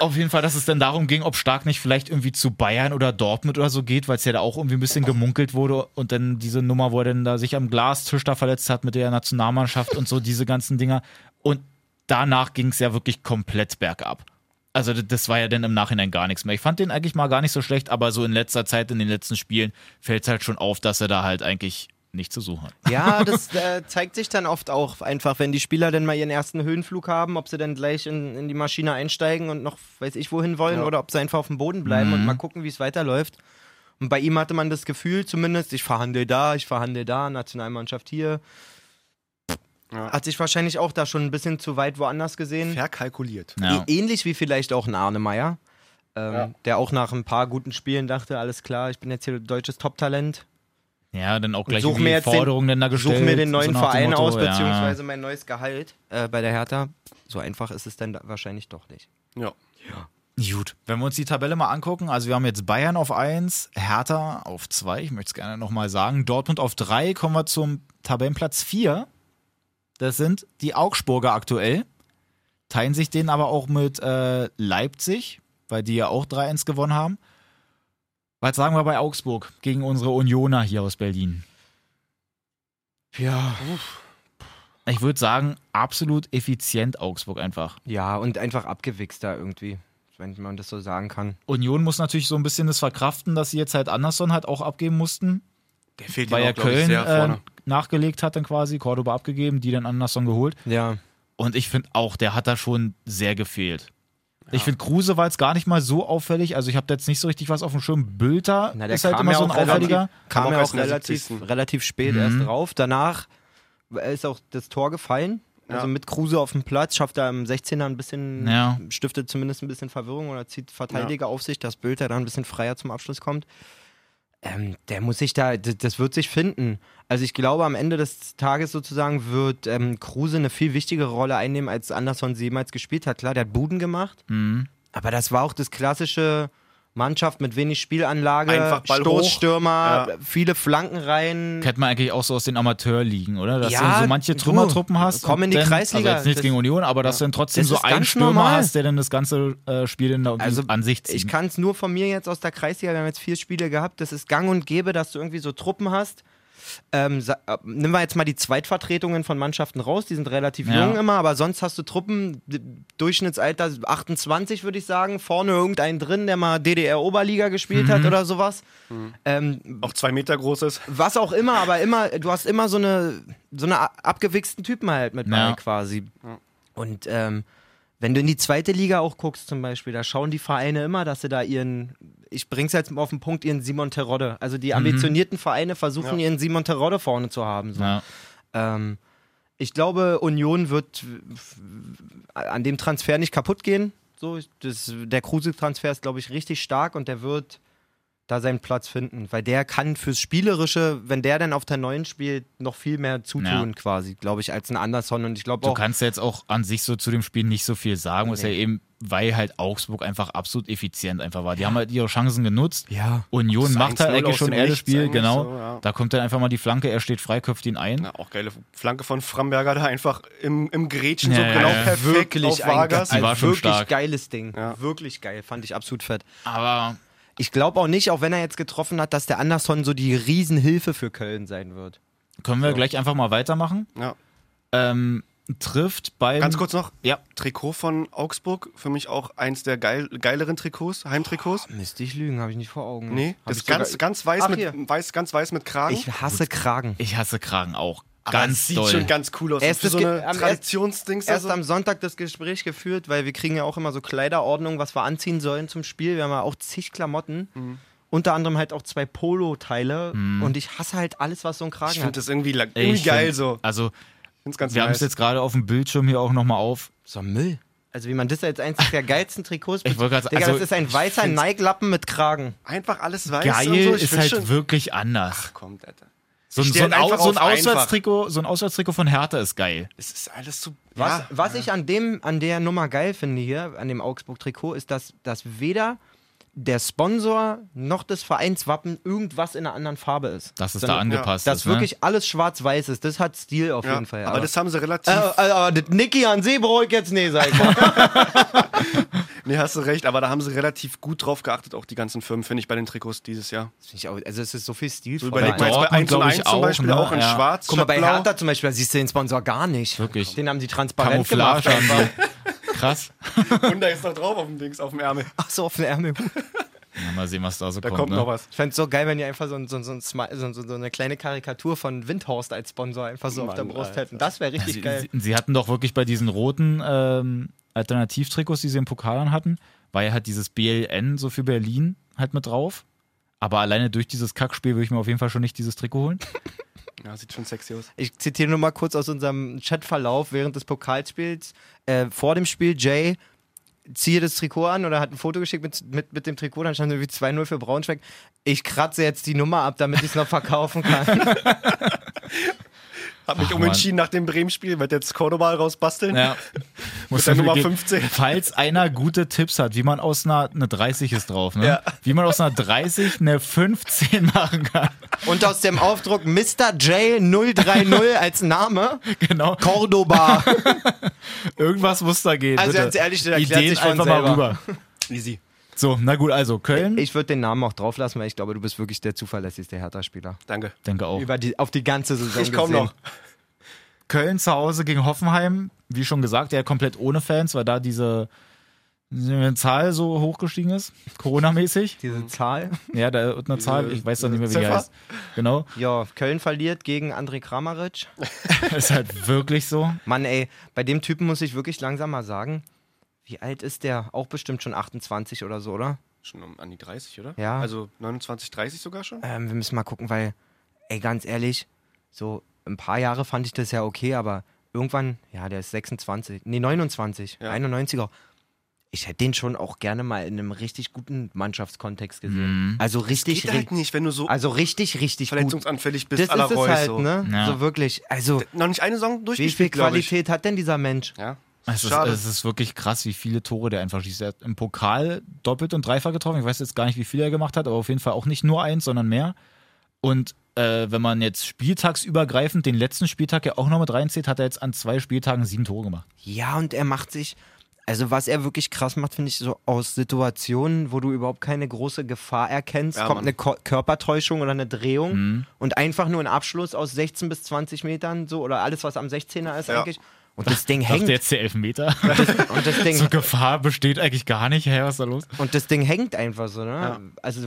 Auf jeden Fall, dass es dann darum ging, ob Stark nicht vielleicht irgendwie zu Bayern oder Dortmund oder so geht, weil es ja da auch irgendwie ein bisschen gemunkelt wurde und dann diese Nummer, wo er dann da sich am Glastisch da verletzt hat mit der Nationalmannschaft und so, diese ganzen Dinger. Und danach ging es ja wirklich komplett bergab. Also das war ja dann im Nachhinein gar nichts mehr. Ich fand den eigentlich mal gar nicht so schlecht, aber so in letzter Zeit, in den letzten Spielen, fällt es halt schon auf, dass er da halt eigentlich nichts zu suchen hat. Ja, das äh, zeigt sich dann oft auch einfach, wenn die Spieler dann mal ihren ersten Höhenflug haben, ob sie dann gleich in, in die Maschine einsteigen und noch weiß ich wohin wollen Ja. oder ob sie einfach auf dem Boden bleiben und mal gucken, wie es weiterläuft. Und bei ihm hatte man das Gefühl zumindest, ich verhandle da, ich verhandle da, Nationalmannschaft hier. Ja. Hat sich wahrscheinlich auch da schon ein bisschen zu weit woanders gesehen. Verkalkuliert. Ja. Ä- Ähnlich wie vielleicht auch ein Arne Meyer, ähm, Ja. der auch nach ein paar guten Spielen dachte, alles klar, ich bin jetzt hier deutsches Top-Talent. Ja, dann auch gleich such mir den- Forderungen dann da gestellt. Such mir den neuen so Verein Motto, aus, ja. beziehungsweise mein neues Gehalt äh, bei der Hertha. So einfach ist es dann da wahrscheinlich doch nicht. Ja. Gut, wenn wir uns die Tabelle mal angucken, also wir haben jetzt Bayern auf 1, Hertha auf 2, ich möchte es gerne nochmal sagen, Dortmund auf 3, kommen wir zum Tabellenplatz 4. Das sind die Augsburger aktuell, teilen sich den aber auch mit äh, Leipzig, weil die ja auch 3-1 gewonnen haben. Was sagen wir bei Augsburg gegen unsere Unioner hier aus Berlin? Ja. Ich würde sagen, absolut effizient Augsburg einfach. Ja, und einfach abgewichst da irgendwie, wenn man das so sagen kann. Union muss natürlich so ein bisschen das verkraften, dass sie jetzt halt Anderson halt auch abgeben mussten. Der fehlt weil ja auch, glaub ich, Köln äh, nachgelegt hat dann quasi, Cordoba abgegeben, die dann Anderson geholt. Ja. Und ich finde auch, der hat da schon sehr gefehlt. Ich finde, Kruse war jetzt gar nicht mal so auffällig. Also ich habe da jetzt nicht so richtig was auf dem Schirm. Bülter Na, der ist halt immer ja so ein auch relativ- auffälliger. Kam ja auch relativ, 70.. relativ spät Mhm. erst drauf. Danach ist auch das Tor gefallen. Also Ja. mit Kruse auf dem Platz schafft er im 16er ein bisschen, Ja. stiftet zumindest ein bisschen Verwirrung oder zieht Verteidiger auf sich, dass Bülter da ein bisschen freier zum Abschluss kommt. Ähm, der muss sich da, das wird sich finden. Also ich glaube, am Ende des Tages sozusagen wird ähm, Kruse eine viel wichtigere Rolle einnehmen, als Anderson sie jemals gespielt hat. Klar, der hat Buden gemacht, Mhm. aber das war auch das klassische Mannschaft mit wenig Spielanlage, Einfach Ball Stoßstürmer. Ja. viele Flanken rein. Kennt man eigentlich auch so aus den Amateurligen, oder? Dass Ja, du so manche du, Trümmertruppen hast. komm in die dann, Kreisliga. Also jetzt nichts Das- gegen Union, aber dass du dann trotzdem Das so einen Stürmer normal. hast, der dann das ganze äh, Spiel dann da Also, an sich zieht. Ich kann es nur von mir jetzt aus der Kreisliga, wir haben jetzt vier Spiele gehabt, das ist gang und gäbe, dass du irgendwie so Truppen hast. Ähm, äh, nimm wir jetzt mal die Zweitvertretungen von Mannschaften raus, die sind relativ Ja. jung immer, aber sonst hast du Truppen, Durchschnittsalter 28 würde ich sagen, vorne irgendeinen drin, der mal DDR-Oberliga gespielt Mhm. hat oder sowas. Ähm, Auch zwei Meter groß ist. was auch immer, aber immer, du hast immer so eine, so eine abgewichsten Typen halt mit bei Ja. quasi. Und ähm, wenn du in die zweite Liga auch guckst zum Beispiel, da schauen die Vereine immer, dass sie da ihren, ich bring's jetzt mal auf den Punkt, ihren Simon Terodde. Also die ambitionierten Vereine versuchen Ja. ihren Simon Terodde vorne zu haben. So. ja. Ähm, ich glaube, Union wird an dem Transfer nicht kaputt gehen. So, das, der Kruse-Transfer ist, glaube ich, richtig stark und der wird da seinen Platz finden, weil der kann fürs Spielerische, wenn der dann auf der neuen spielt, noch viel mehr zutun, Ja. quasi, glaube ich, als ein Anderson. Und ich glaube Du auch, kannst ja jetzt auch an sich so zu dem Spiel nicht so viel sagen. Du hast ja Nee. eben weil halt Augsburg einfach absolut effizient einfach war. Die haben halt ihre Chancen genutzt. Ja. Union Das macht halt 1-0 eigentlich schon Nichts Spiel, genau. so, ja. Da kommt dann einfach mal die Flanke, er steht frei, köpft ihn ein. Na, auch geile Flanke von Framberger da einfach im, im Grätschen so Ja, genau ja, ja. perfekt Wirklich auf ein, Vargas. Die war schon wirklich stark. geiles Ding. Ja. Wirklich geil. Fand ich absolut fett. Aber Ich glaube auch nicht, auch wenn er jetzt getroffen hat, dass der Anderson so die Riesenhilfe für Köln sein wird. können wir gleich einfach mal weitermachen. Ja. Ähm, trifft beim. Ganz kurz noch, Ja. Trikot von Augsburg, für mich auch eins der geil, geileren Trikots, Heimtrikots. Müsste ich lügen, habe ich nicht vor Augen. Nee, Hab das ist ganz, sogar- ganz weiß Ach, mit hier. weiß, ganz weiß mit Kragen. Ich hasse Kragen. Ich hasse Kragen auch. Aber ganz es sieht doll. schon ganz cool aus. Erst das so eine am erst- Traditionsdings. da Erst so. am Sonntag das Gespräch geführt, weil wir kriegen ja auch immer so Kleiderordnung, was wir anziehen sollen zum Spiel. Wir haben ja auch zig Klamotten. Mhm. Unter anderem halt auch zwei Polo-Teile. Und ich hasse halt alles, was so einen Kragen ich finde hat. das irgendwie, Ey, irgendwie ich geil find- so. Also, Find's ganz wir haben es jetzt gerade auf dem Bildschirm hier auch nochmal auf. So Müll. Also wie man das als eins der geilsten Trikots Ich Digga, also, das ist ein weißer Nike-Lappen mit Kragen. Einfach alles weiß Geil und so. Ich ist halt schon, wirklich anders. Kommt, Alter. So, so, ein, Au- so, ein. Auswärtstrikot, so ein Auswärtstrikot von Hertha ist geil. Es ist alles so. Was, ja, was ich an dem, an der Nummer geil finde hier, an dem Augsburg-Trikot, ist, dass, dass weder der Sponsor noch das Vereinswappen irgendwas in einer anderen Farbe ist. Dass es Sondern- da angepasst Dass ist. ne? wirklich alles schwarz-weiß ist. Das hat Stil auf ja, jeden Fall. aber das haben sie relativ. äh, äh, aber das Niki an See brauche ich jetzt nee, sag ich mal. nee, hast du recht, aber da haben sie relativ gut drauf geachtet, auch die ganzen Firmen, finde ich, bei den Trikots dieses Jahr. Das auch, also es ist so viel Stil. So überleg mal jetzt bei Dortmund, 1 und glaub ich, 1 zum auch, Beispiel ne? auch in Ja. schwarz. Guck mal, bei. Hertha zum Beispiel, da siehst du den Sponsor gar nicht. Wirklich. Den haben sie transparent gemacht. Camouflage sie. Krass. Und da ist noch drauf auf dem Dings, auf dem Ärmel. Ach so, auf den Ärmel. Ja, mal sehen, was da so Da kommt. kommt ne? noch was. Ich fände es so geil, wenn die einfach so, ein- so, ein- so, ein so, so, so eine kleine Karikatur von Windhorst als Sponsor einfach so auf der Mann, Brust Alter. hätten. Das wäre richtig Sie, geil. sie, sie hatten doch wirklich bei diesen roten ähm, Alternativtrikots, die sie im Pokal hatten, war ja halt dieses BLN so für Berlin halt mit drauf. Aber alleine durch dieses Kackspiel würde ich mir auf jeden Fall schon nicht dieses Trikot holen. Ja, sieht schon sexy aus. Ich zitiere nur mal kurz aus unserem Chatverlauf während des Pokalspiels. Äh, vor dem Spiel, Jay ziehe das Trikot an oder hat ein Foto geschickt mit, mit, mit dem Trikot, dann stand irgendwie 2-0 für Braunschweig. Ich kratze jetzt die Nummer ab, damit ich es noch verkaufen kann. Hab mich Ach, umentschieden nach dem Bremen-Spiel, wird jetzt Cordoba rausbasteln. Ja. Muss der Nummer geben. 15. Falls einer gute Tipps hat, wie man aus einer eine 30 ist drauf, ne? Ja. Wie man aus einer 30 eine 15 machen kann. Und aus dem Aufdruck Mr. J 030 als Name Genau. Cordoba. Irgendwas muss da gehen. Also bitte. ganz ehrlich, das erklärt Ideen sich von einfach selber. mal rüber. Easy. So, na gut, also Köln. Ich würde den Namen auch drauf lassen, weil ich glaube, du bist wirklich der zuverlässigste Hertha-Spieler. Danke. denke auch. Über die, auf die ganze Saison Ich komm gesehen. noch. Köln zu Hause gegen Hoffenheim, wie schon gesagt, ja komplett ohne Fans, weil da diese, diese Zahl so hochgestiegen ist, Corona-mäßig. Diese Zahl. Ja, da ist eine Zahl, ich weiß doch nicht mehr, wie die Ziffer? heißt. Genau, Ja, Köln verliert gegen André Kramaric. ist halt wirklich so. Mann, ey, bei dem Typen muss ich wirklich langsam mal sagen, wie alt ist der? Auch bestimmt schon 28 oder so, oder? Schon um, an die 30, oder? Ja. Also 29, 30 sogar schon? Ähm, wir müssen mal gucken, weil, ey, ganz ehrlich, so ein paar Jahre fand ich das ja okay, aber irgendwann, ja, der ist 26, nee, 29, Ja. 91er. Ich hätte den schon auch gerne mal in einem richtig guten Mannschaftskontext gesehen. Also richtig, Geht halt nicht, wenn du so also richtig, richtig gut. verletzungsanfällig bist, Das ist es Reus. halt, so. ne? Ja. So wirklich. Also, Noch nicht eine Saison wie viel durchgespielt, glaube ich. Qualität hat denn dieser Mensch? Ja. Es ist, es ist wirklich krass, wie viele Tore der einfach schießt. Er hat im Pokal doppelt und dreifach getroffen. Ich weiß jetzt gar nicht, wie viel er gemacht hat, aber auf jeden Fall auch nicht nur eins, sondern mehr. Und äh, wenn man jetzt spieltagsübergreifend den letzten Spieltag ja auch noch mit reinzieht, hat er jetzt an zwei Spieltagen sieben Tore gemacht. Ja, und er macht sich, also was er wirklich krass macht, finde ich, so aus Situationen, wo du überhaupt keine große Gefahr erkennst, Ja, kommt Mann. eine Ko Körpertäuschung oder eine Drehung Mhm. und einfach nur ein Abschluss aus 16 bis 20 Metern, so oder alles, was am 16er ist Ja. eigentlich. Und das Ding hängt. jetzt der Elfmeter. Und das Ding, so Gefahr besteht eigentlich gar nicht. Hä, was ist da los? und das Ding hängt einfach so, ne? Ja. Also,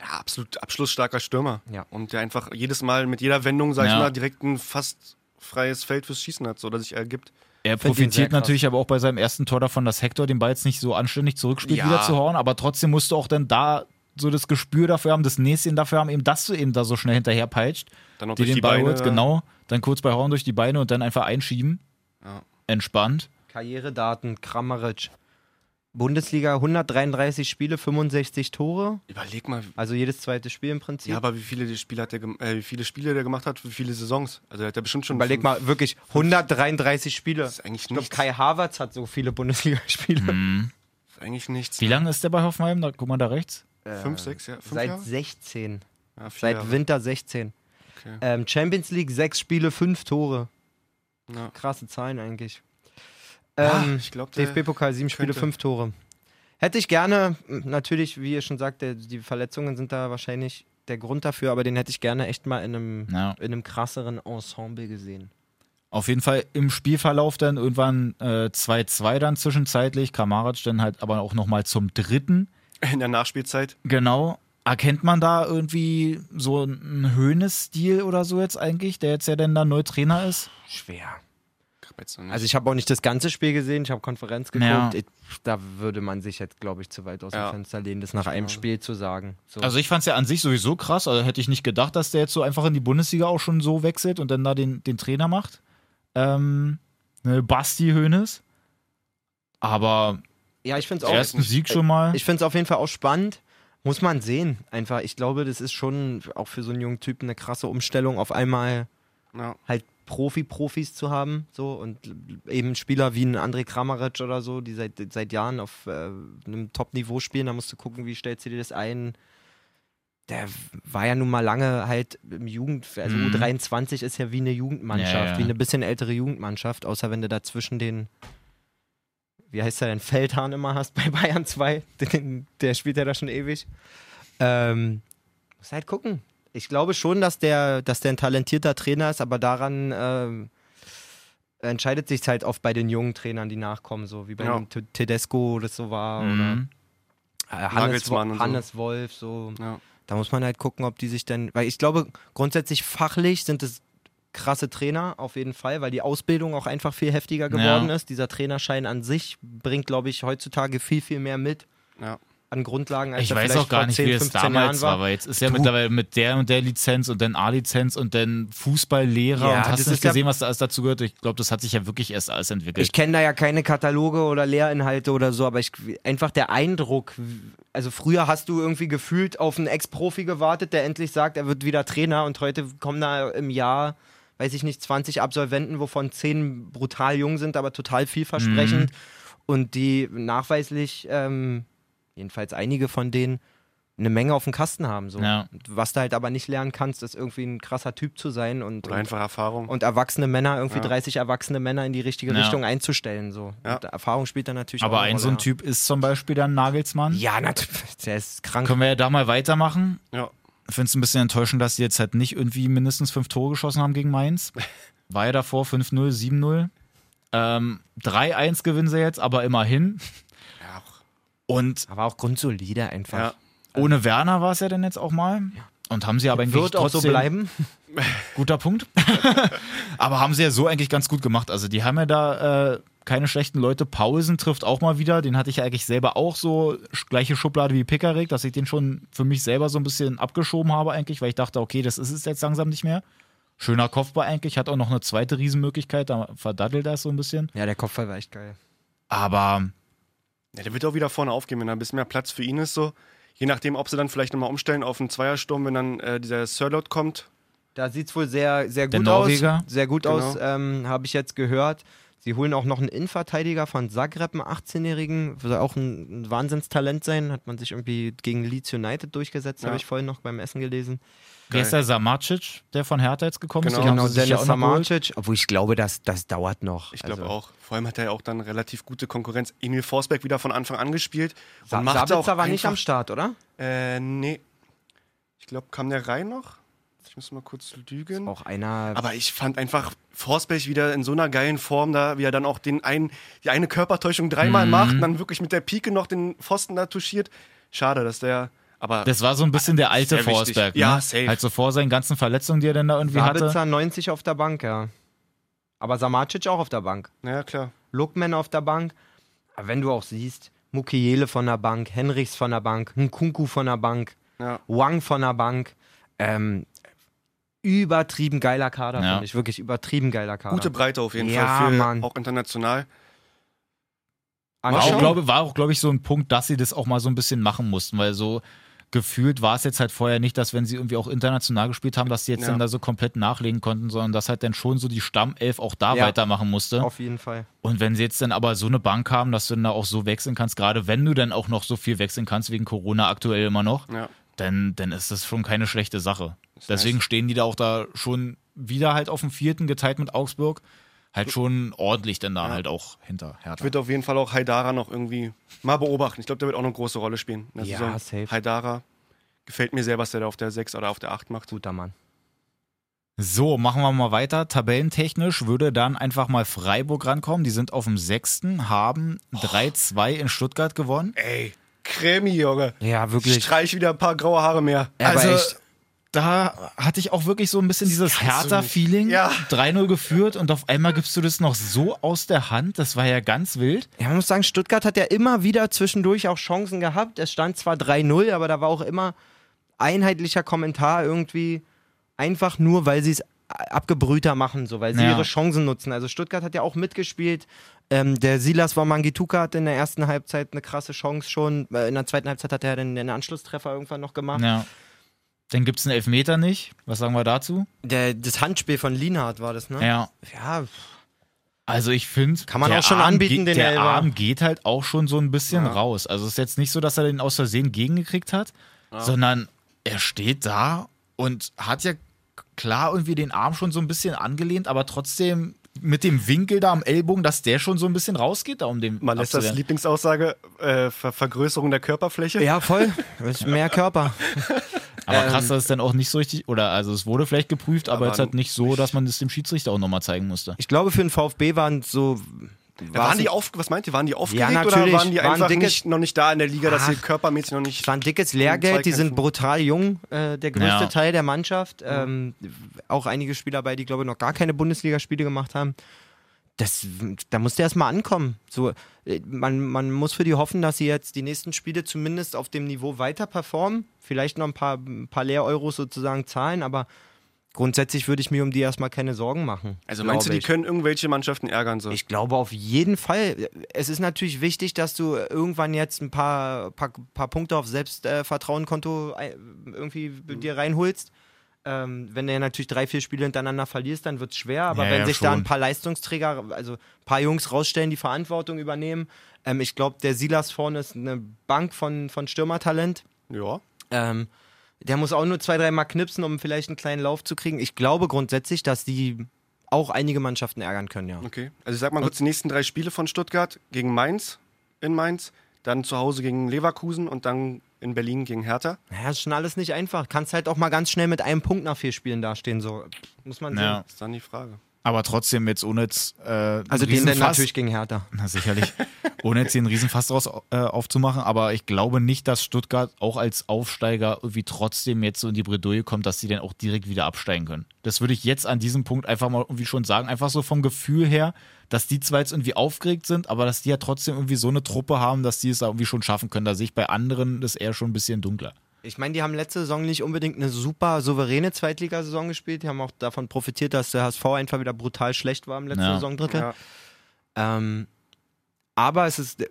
Ja, absolut abschlussstarker Stürmer. Ja. Und der einfach jedes Mal mit jeder Wendung, sag ich Ja. mal, direkt ein fast freies Feld fürs Schießen hat, so dass sich ergibt. Er profitiert natürlich aber auch bei seinem ersten Tor davon, dass Hector den Ball jetzt nicht so anständig zurückspielt, Ja. wieder zu hauen. Aber trotzdem musst du auch dann da so das Gespür dafür haben, das Näschen dafür haben, eben, dass du eben da so schnell hinterher peitscht, Dann noch die durch den die Ball Beine. holst, genau, dann kurz bei Horn durch die Beine und dann einfach einschieben. Ja. Entspannt. Karrieredaten, Kramaric. Bundesliga 133 Spiele, 65 Tore. Überleg mal, Also jedes zweite Spiel im Prinzip. ja, aber wie viele Spiele hat der, äh, wie viele Spiele der gemacht hat, wie viele Saisons? Also er hat ja bestimmt schon. Überleg fünf- mal, wirklich 133 Spiele. Das ist eigentlich Ich glaube, nichts. Kai Havertz hat so viele Bundesligaspiele. Mhm. eigentlich nichts. Wie lange ist der bei Hoffenheim? Da, guck mal da rechts. Fünf, sechs, ja? Fünf Seit Jahre? 16. Ja, Seit Jahre. Winter 16. Okay. Ähm, Champions League, sechs Spiele, fünf Tore. Ja. Krasse Zahlen eigentlich. Ja, Ähm, ich glaube, der DFB-Pokal, sieben Spiele, fünf Tore. Hätte ich gerne, natürlich, wie ihr schon sagt, der, die Verletzungen sind da wahrscheinlich der Grund dafür, aber den hätte ich gerne echt mal in einem, Ja. in einem krasseren Ensemble gesehen. Auf jeden Fall im Spielverlauf dann irgendwann äh, 2-2 dann zwischenzeitlich. Kramaric dann halt aber auch nochmal zum dritten. in der Nachspielzeit. Genau. Erkennt man da irgendwie so einen Höhnes-Stil oder so jetzt eigentlich, der jetzt ja dann da neu Trainer ist? Schwer. Also ich habe auch nicht das ganze Spiel gesehen, ich habe Konferenz geguckt. Ja. Ich, da würde man sich jetzt, glaube ich, zu weit aus dem Ja. Fenster lehnen, das nach einem Spiel zu sagen. So. Also ich fand es ja an sich sowieso krass. Also hätte ich nicht gedacht, dass der jetzt so einfach in die Bundesliga auch schon so wechselt und dann da den, den Trainer macht. Ähm, ne, Basti Höhnes. Aber ja, ich finde es auch. ersten Sieg schon mal. Ich finde es auf jeden Fall auch spannend. Muss man sehen. Einfach, ich glaube, das ist schon auch für so einen jungen Typen eine krasse Umstellung, auf einmal ja. halt Profi-Profis zu haben. So und eben Spieler wie ein André Kramaric oder so, die seit, seit Jahren auf äh, einem Top-Niveau spielen. Da musst du gucken, wie stellst du dir das ein. Der war ja nun mal lange halt im Jugend, also Mhm. U23 ist ja wie eine Jugendmannschaft, Ja, ja. wie eine bisschen ältere Jugendmannschaft, außer wenn du dazwischen den, wie heißt der denn, Feldhahn immer hast bei Bayern 2, den, der spielt ja da schon ewig. Ähm, muss halt gucken. Ich glaube schon, dass der, dass der ein talentierter Trainer ist, aber daran ähm, entscheidet sich halt oft bei den jungen Trainern, die nachkommen, so wie bei Ja. Tedesco das so war oder Mhm. äh, Hannes, Wo und so. Hannes Wolf, so. Ja. Da muss man halt gucken, ob die sich denn, weil ich glaube, grundsätzlich fachlich sind es krasse Trainer auf jeden Fall, weil die Ausbildung auch einfach viel heftiger geworden Ja. ist. Dieser Trainerschein an sich bringt, glaube ich, heutzutage viel, viel mehr mit Ja. an Grundlagen, als Ich weiß vielleicht auch gar vor nicht, 10, wie es 15 damals Jahren war, weil jetzt ist ja Du- mittlerweile mit der und der Lizenz und dann A-Lizenz und dann Fußballlehrer Ja, und das hast nicht ja- gesehen, was da alles dazu gehört. Ich glaube, das hat sich ja wirklich erst alles entwickelt. Ich kenne da ja keine Kataloge oder Lehrinhalte oder so, aber ich, einfach der Eindruck, also früher hast du irgendwie gefühlt auf einen Ex-Profi gewartet, der endlich sagt, er wird wieder Trainer und heute kommen da im Jahr, weiß ich nicht, 20 Absolventen, wovon 10 brutal jung sind, aber total vielversprechend Mhm. und die nachweislich, ähm, jedenfalls einige von denen, eine Menge auf dem Kasten haben. So. Ja. Was du halt aber nicht lernen kannst, ist irgendwie ein krasser Typ zu sein und, Oder und einfach Erfahrung. und erwachsene Männer, irgendwie Ja. 30 erwachsene Männer in die richtige Ja. Richtung einzustellen. So. Erfahrung spielt da natürlich Aber auch eine ein so ein Typ ist zum Beispiel dann Nagelsmann. Ja, natürlich. Der ist krank. Können wir ja da mal weitermachen. ja. Ich finde es ein bisschen enttäuschend, dass sie jetzt halt nicht irgendwie mindestens fünf Tore geschossen haben gegen Mainz. War ja davor 5-0, 7-0. Ähm, 3-1 gewinnen sie jetzt, aber immerhin. ja auch. Und Aber auch grundsolide einfach. Ja. ohne Werner war es ja dann jetzt auch mal. Und haben sie aber eigentlich Wird auch trotzdem, so bleiben. Guter Punkt. aber haben sie ja so eigentlich ganz gut gemacht. Also die haben ja da äh, keine schlechten Leute. Paulsen trifft auch mal wieder. Den hatte ich ja eigentlich selber auch so gleiche Schublade wie Pickerick, dass ich den schon für mich selber so ein bisschen abgeschoben habe eigentlich, weil ich dachte, okay, das ist es jetzt langsam nicht mehr. Schöner Kopfball eigentlich, hat auch noch eine zweite Riesenmöglichkeit, da verdattelt er es so ein bisschen. Ja, der Kopfball war echt geil. Aber Ja, der wird auch wieder vorne aufgehen, wenn da ein bisschen mehr Platz für ihn ist. So. Je nachdem, ob sie dann vielleicht nochmal umstellen auf einen Zweiersturm, wenn dann äh, dieser Sirlot kommt. Da sieht es wohl sehr, sehr gut aus. Sehr gut Genau. aus, ähm, habe ich jetzt gehört. Sie holen auch noch einen Innenverteidiger von Zagreb, einen 18-Jährigen. Soll auch ein, ein Wahnsinnstalent sein. Hat man sich irgendwie gegen Leeds United durchgesetzt, Ja. habe ich vorhin noch beim Essen gelesen. wer ist der Samacic, der von Hertha jetzt gekommen ist? Genau. Haben Genau, ja Dennis auch noch geholt. Samacic. Obwohl ich glaube, das, das dauert noch. Ich glaube Also, auch. Vor allem hat er ja auch dann relativ gute Konkurrenz. Emil Forsberg wieder von Anfang an gespielt. Sa Und macht Sabitzer auch war nicht am einfach- Start, oder? Äh, nee. Ich glaube, kam der rein noch? Ich muss mal kurz lügen. Auch einer. Aber ich fand einfach Forsberg wieder in so einer geilen Form da, wie er dann auch den einen, die eine Körpertäuschung dreimal Mhm. macht und dann wirklich mit der Pike noch den Pfosten da touchiert. Schade, dass der. Aber Das war so ein bisschen der alte. Forsberg. Ne? Ja, safe. Halt so vor seinen ganzen Verletzungen, die er dann da irgendwie hatte. Sabitzer 90 auf der Bank, ja. Aber Samacic auch auf der Bank. naja, klar. Lookman auf der Bank. Aber wenn du auch siehst, Mukiele von der Bank, Henrichs von der Bank, Nkunku von der Bank, Ja. Wang von der Bank, ähm, übertrieben geiler Kader, Ja. finde ich. Wirklich übertrieben geiler Kader. Gute Breite auf jeden Ja, Fall. Für, Mann. Auch international. War auch, glaube, war auch, glaube ich, so ein Punkt, dass sie das auch mal so ein bisschen machen mussten, weil so gefühlt war es jetzt halt vorher nicht, dass wenn sie irgendwie auch international gespielt haben, dass sie jetzt Ja. dann da so komplett nachlegen konnten, sondern dass halt dann schon so die Stammelf auch da Ja. weitermachen musste. Auf jeden Fall. Und wenn sie jetzt dann aber so eine Bank haben, dass du dann da auch so wechseln kannst, gerade wenn du dann auch noch so viel wechseln kannst, wegen Corona aktuell immer noch, Ja. dann, dann ist das schon keine schlechte Sache. Deswegen nice. stehen die da auch da schon wieder halt auf dem vierten, geteilt mit Augsburg, halt schon ordentlich dann da halt auch hinter Ich Hertha. würde auf jeden Fall auch Haidara noch irgendwie mal beobachten. Ich glaube, der wird auch eine große Rolle spielen. Ja, Saison. safe. Haidara gefällt mir sehr, was der da auf der 6 oder auf der 8 macht. Guter Mann. So, machen wir mal weiter. Tabellentechnisch würde dann einfach mal Freiburg rankommen. Die sind auf dem sechsten, haben 3-2 in Stuttgart gewonnen. Ey, Cremi, Junge. Ja, wirklich. Streich wieder ein paar graue Haare mehr. Ja, aber also, echt. Da hatte ich auch wirklich so ein bisschen dieses Hertha-Feeling. Ja. 3-0 geführt und auf einmal gibst du das noch so aus der Hand. Das war ja ganz wild. Ja, man muss sagen, Stuttgart hat ja immer wieder zwischendurch auch Chancen gehabt. Es stand zwar 3-0, aber da war auch immer einheitlicher Kommentar irgendwie einfach nur, weil sie es abgebrühter machen, so, weil sie Ja. ihre Chancen nutzen. Also Stuttgart hat ja auch mitgespielt. Ähm, der Silas Wamangituka hatte in der ersten Halbzeit eine krasse Chance schon. Äh, In der zweiten Halbzeit hat er dann den Anschlusstreffer irgendwann noch gemacht. Ja. Dann gibt es einen Elfmeter nicht. Was sagen wir dazu? Der, das Handspiel von Lienhardt war das, ne? Ja. Ja, Also ich finde, Kann man auch schon anbieten, den Der Elfer. Arm geht halt auch schon so ein bisschen Ja. raus. Also es ist jetzt nicht so, dass er den aus Versehen gegengekriegt hat, sondern er steht da und hat ja klar irgendwie den Arm schon so ein bisschen angelehnt, aber trotzdem mit dem Winkel da am Ellbogen, dass der schon so ein bisschen rausgeht, da um den Man lässt das. Lieblingsaussage, äh, Ver Vergrößerung der Körperfläche. ja voll. Mehr Körper. Aber ähm, krass, dass es dann auch nicht so richtig, oder also es wurde vielleicht geprüft, aber, Aber jetzt halt nicht so, dass man das dem Schiedsrichter auch nochmal zeigen musste. Ich glaube, für den VfB waren so. Ja, waren die auf, was meint ihr? Waren die aufgeregt natürlich. oder waren die Waren einfach dicke- nicht, noch nicht da in der Liga, dass sie körpermäßig noch nicht. Es war ein dickes Lehrgeld, die sind brutal jung, äh, der größte Ja. Teil der Mannschaft. Ähm, auch einige Spieler dabei, die, glaube ich, noch gar keine Bundesligaspiele gemacht haben. Das, da musst du erst mal ankommen. So, äh, man, man muss für die hoffen, dass sie jetzt die nächsten Spiele zumindest auf dem Niveau weiter performen. Vielleicht noch ein paar, ein paar Lehr-Euros sozusagen zahlen, aber grundsätzlich würde ich mir um die erstmal keine Sorgen machen. Also meinst du, die ich. können irgendwelche Mannschaften ärgern? So? Ich glaube auf jeden Fall. Es ist natürlich wichtig, dass du irgendwann jetzt ein paar, paar, paar Punkte auf Selbstvertrauenkonto äh, irgendwie dir reinholst. Ähm, wenn du ja natürlich drei, vier Spiele hintereinander verlierst, dann wird es schwer. Aber Ja, wenn ja, sich da schon. ein paar Leistungsträger, also ein paar Jungs rausstellen, die Verantwortung übernehmen. Ähm, ich glaube, der Silas vorne ist eine Bank von, von Stürmertalent. ja. Ähm, der muss auch nur zwei, dreimal knipsen, um vielleicht einen kleinen Lauf zu kriegen. Ich glaube grundsätzlich, dass die auch einige Mannschaften ärgern können, ja. Okay. Also ich sag mal kurz die nächsten drei Spiele von Stuttgart gegen Mainz in Mainz, dann zu Hause gegen Leverkusen und dann in Berlin gegen Hertha. Naja, ist schon alles nicht einfach. Kannst halt auch mal ganz schnell mit einem Punkt nach vier Spielen dastehen. So muss man sehen. Ja. Ist dann die Frage. Aber trotzdem jetzt ohne jetzt äh, Also den dann natürlich gegen Hertha. Na sicherlich. Ohne jetzt hier einen Riesenfass draus äh, aufzumachen, aber ich glaube nicht, dass Stuttgart auch als Aufsteiger irgendwie trotzdem jetzt so in die Bredouille kommt, dass sie dann auch direkt wieder absteigen können. Das würde ich jetzt an diesem Punkt einfach mal irgendwie schon sagen. Einfach so vom Gefühl her, dass die zwar jetzt irgendwie aufgeregt sind, aber dass die ja trotzdem irgendwie so eine Truppe haben, dass die es da irgendwie schon schaffen können. Da sehe ich bei anderen das eher schon ein bisschen dunkler. Ich meine, die haben letzte Saison nicht unbedingt eine super souveräne Zweitligasaison gespielt. Die haben auch davon profitiert, dass der HSV einfach wieder brutal schlecht war im letzten Ja. Saisondrittel. Ja. Ähm, aber es ist äh,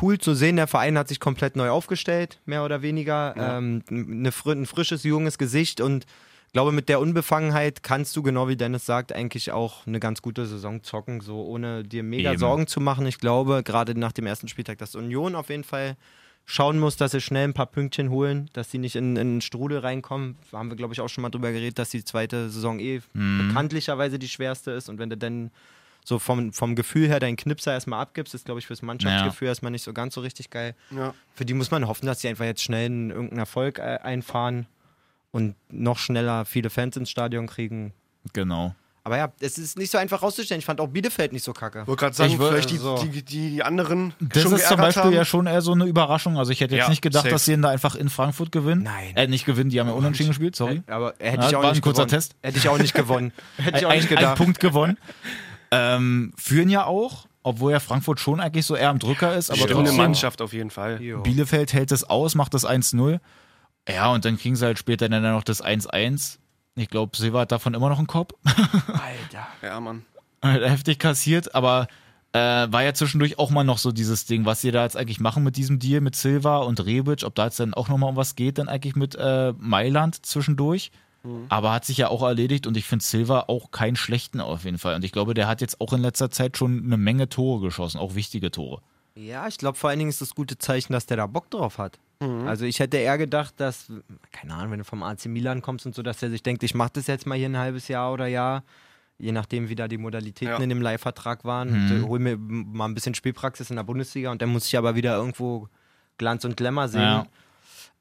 cool zu sehen, der Verein hat sich komplett neu aufgestellt, mehr oder weniger. Ja. Ähm, eine, ein frisches, junges Gesicht und ich glaube, mit der Unbefangenheit kannst du, genau wie Dennis sagt, eigentlich auch eine ganz gute Saison zocken, so ohne dir mega Eben. Sorgen zu machen. Ich glaube, gerade nach dem ersten Spieltag, dass Union auf jeden Fall schauen muss, dass sie schnell ein paar Pünktchen holen, dass sie nicht in, in einen Strudel reinkommen. Da haben wir, glaube ich, auch schon mal drüber geredet, dass die zweite Saison eh Mhm. bekanntlicherweise die schwerste ist. Und wenn du dann so vom, vom Gefühl her deinen Knipser erstmal abgibst, ist, glaube ich, fürs Mannschaftsgefühl erstmal nicht so ganz so richtig geil. Ja. Für die muss man hoffen, dass sie einfach jetzt schnell einen, irgendeinen Erfolg äh, einfahren und noch schneller viele Fans ins Stadion kriegen. Genau. Aber ja, es ist nicht so einfach rauszustellen. Ich fand auch Bielefeld nicht so kacke. Wollte gerade sagen, Ich woll- vielleicht die, so. die, die, die anderen Das schon ist zum Beispiel haben. ja schon eher so eine Überraschung. Also ich hätte jetzt Ja, nicht gedacht, safe. dass sie ihn da einfach in Frankfurt gewinnen. Nein. Äh, nicht gewinnen, die haben ja unentschieden gespielt, sorry. Aber hätte Ja, ich auch war ein nicht kurzer gewonnen. Test. Hätte ich auch nicht gewonnen. hätte ich auch ein, nicht ein gedacht. Punkt gewonnen. ähm, führen ja auch, obwohl ja Frankfurt schon eigentlich so eher am Drücker ist, aber Stimmende trotzdem, Mannschaft auf jeden Fall. Jo. Bielefeld hält es aus, macht das 1-0. Ja, und dann kriegen sie halt später dann noch das 1-1. Ich glaube, Silva hat davon immer noch einen Kopf. Alter. Ja, Mann. Halt heftig kassiert, aber Äh, war ja zwischendurch auch mal noch so dieses Ding, was sie da jetzt eigentlich machen mit diesem Deal mit Silva und Rebic, ob da jetzt dann auch nochmal um was geht, dann eigentlich mit äh, Mailand zwischendurch. Aber hat sich ja auch erledigt und ich finde Silva auch keinen schlechten auf jeden Fall. Und ich glaube, der hat jetzt auch in letzter Zeit schon eine Menge Tore geschossen, auch wichtige Tore. Ja, ich glaube vor allen Dingen ist das gute Zeichen, dass der da Bock drauf hat. Also ich hätte eher gedacht, dass, keine Ahnung, wenn du vom AC Milan kommst und so, dass der sich denkt, ich mache das jetzt mal hier ein halbes Jahr oder Jahr, je nachdem, wie da die Modalitäten Ja. in dem Leihvertrag waren, und, äh, hol mir mal ein bisschen Spielpraxis in der Bundesliga und dann muss ich aber wieder irgendwo Glanz und Glamour sehen. Ja.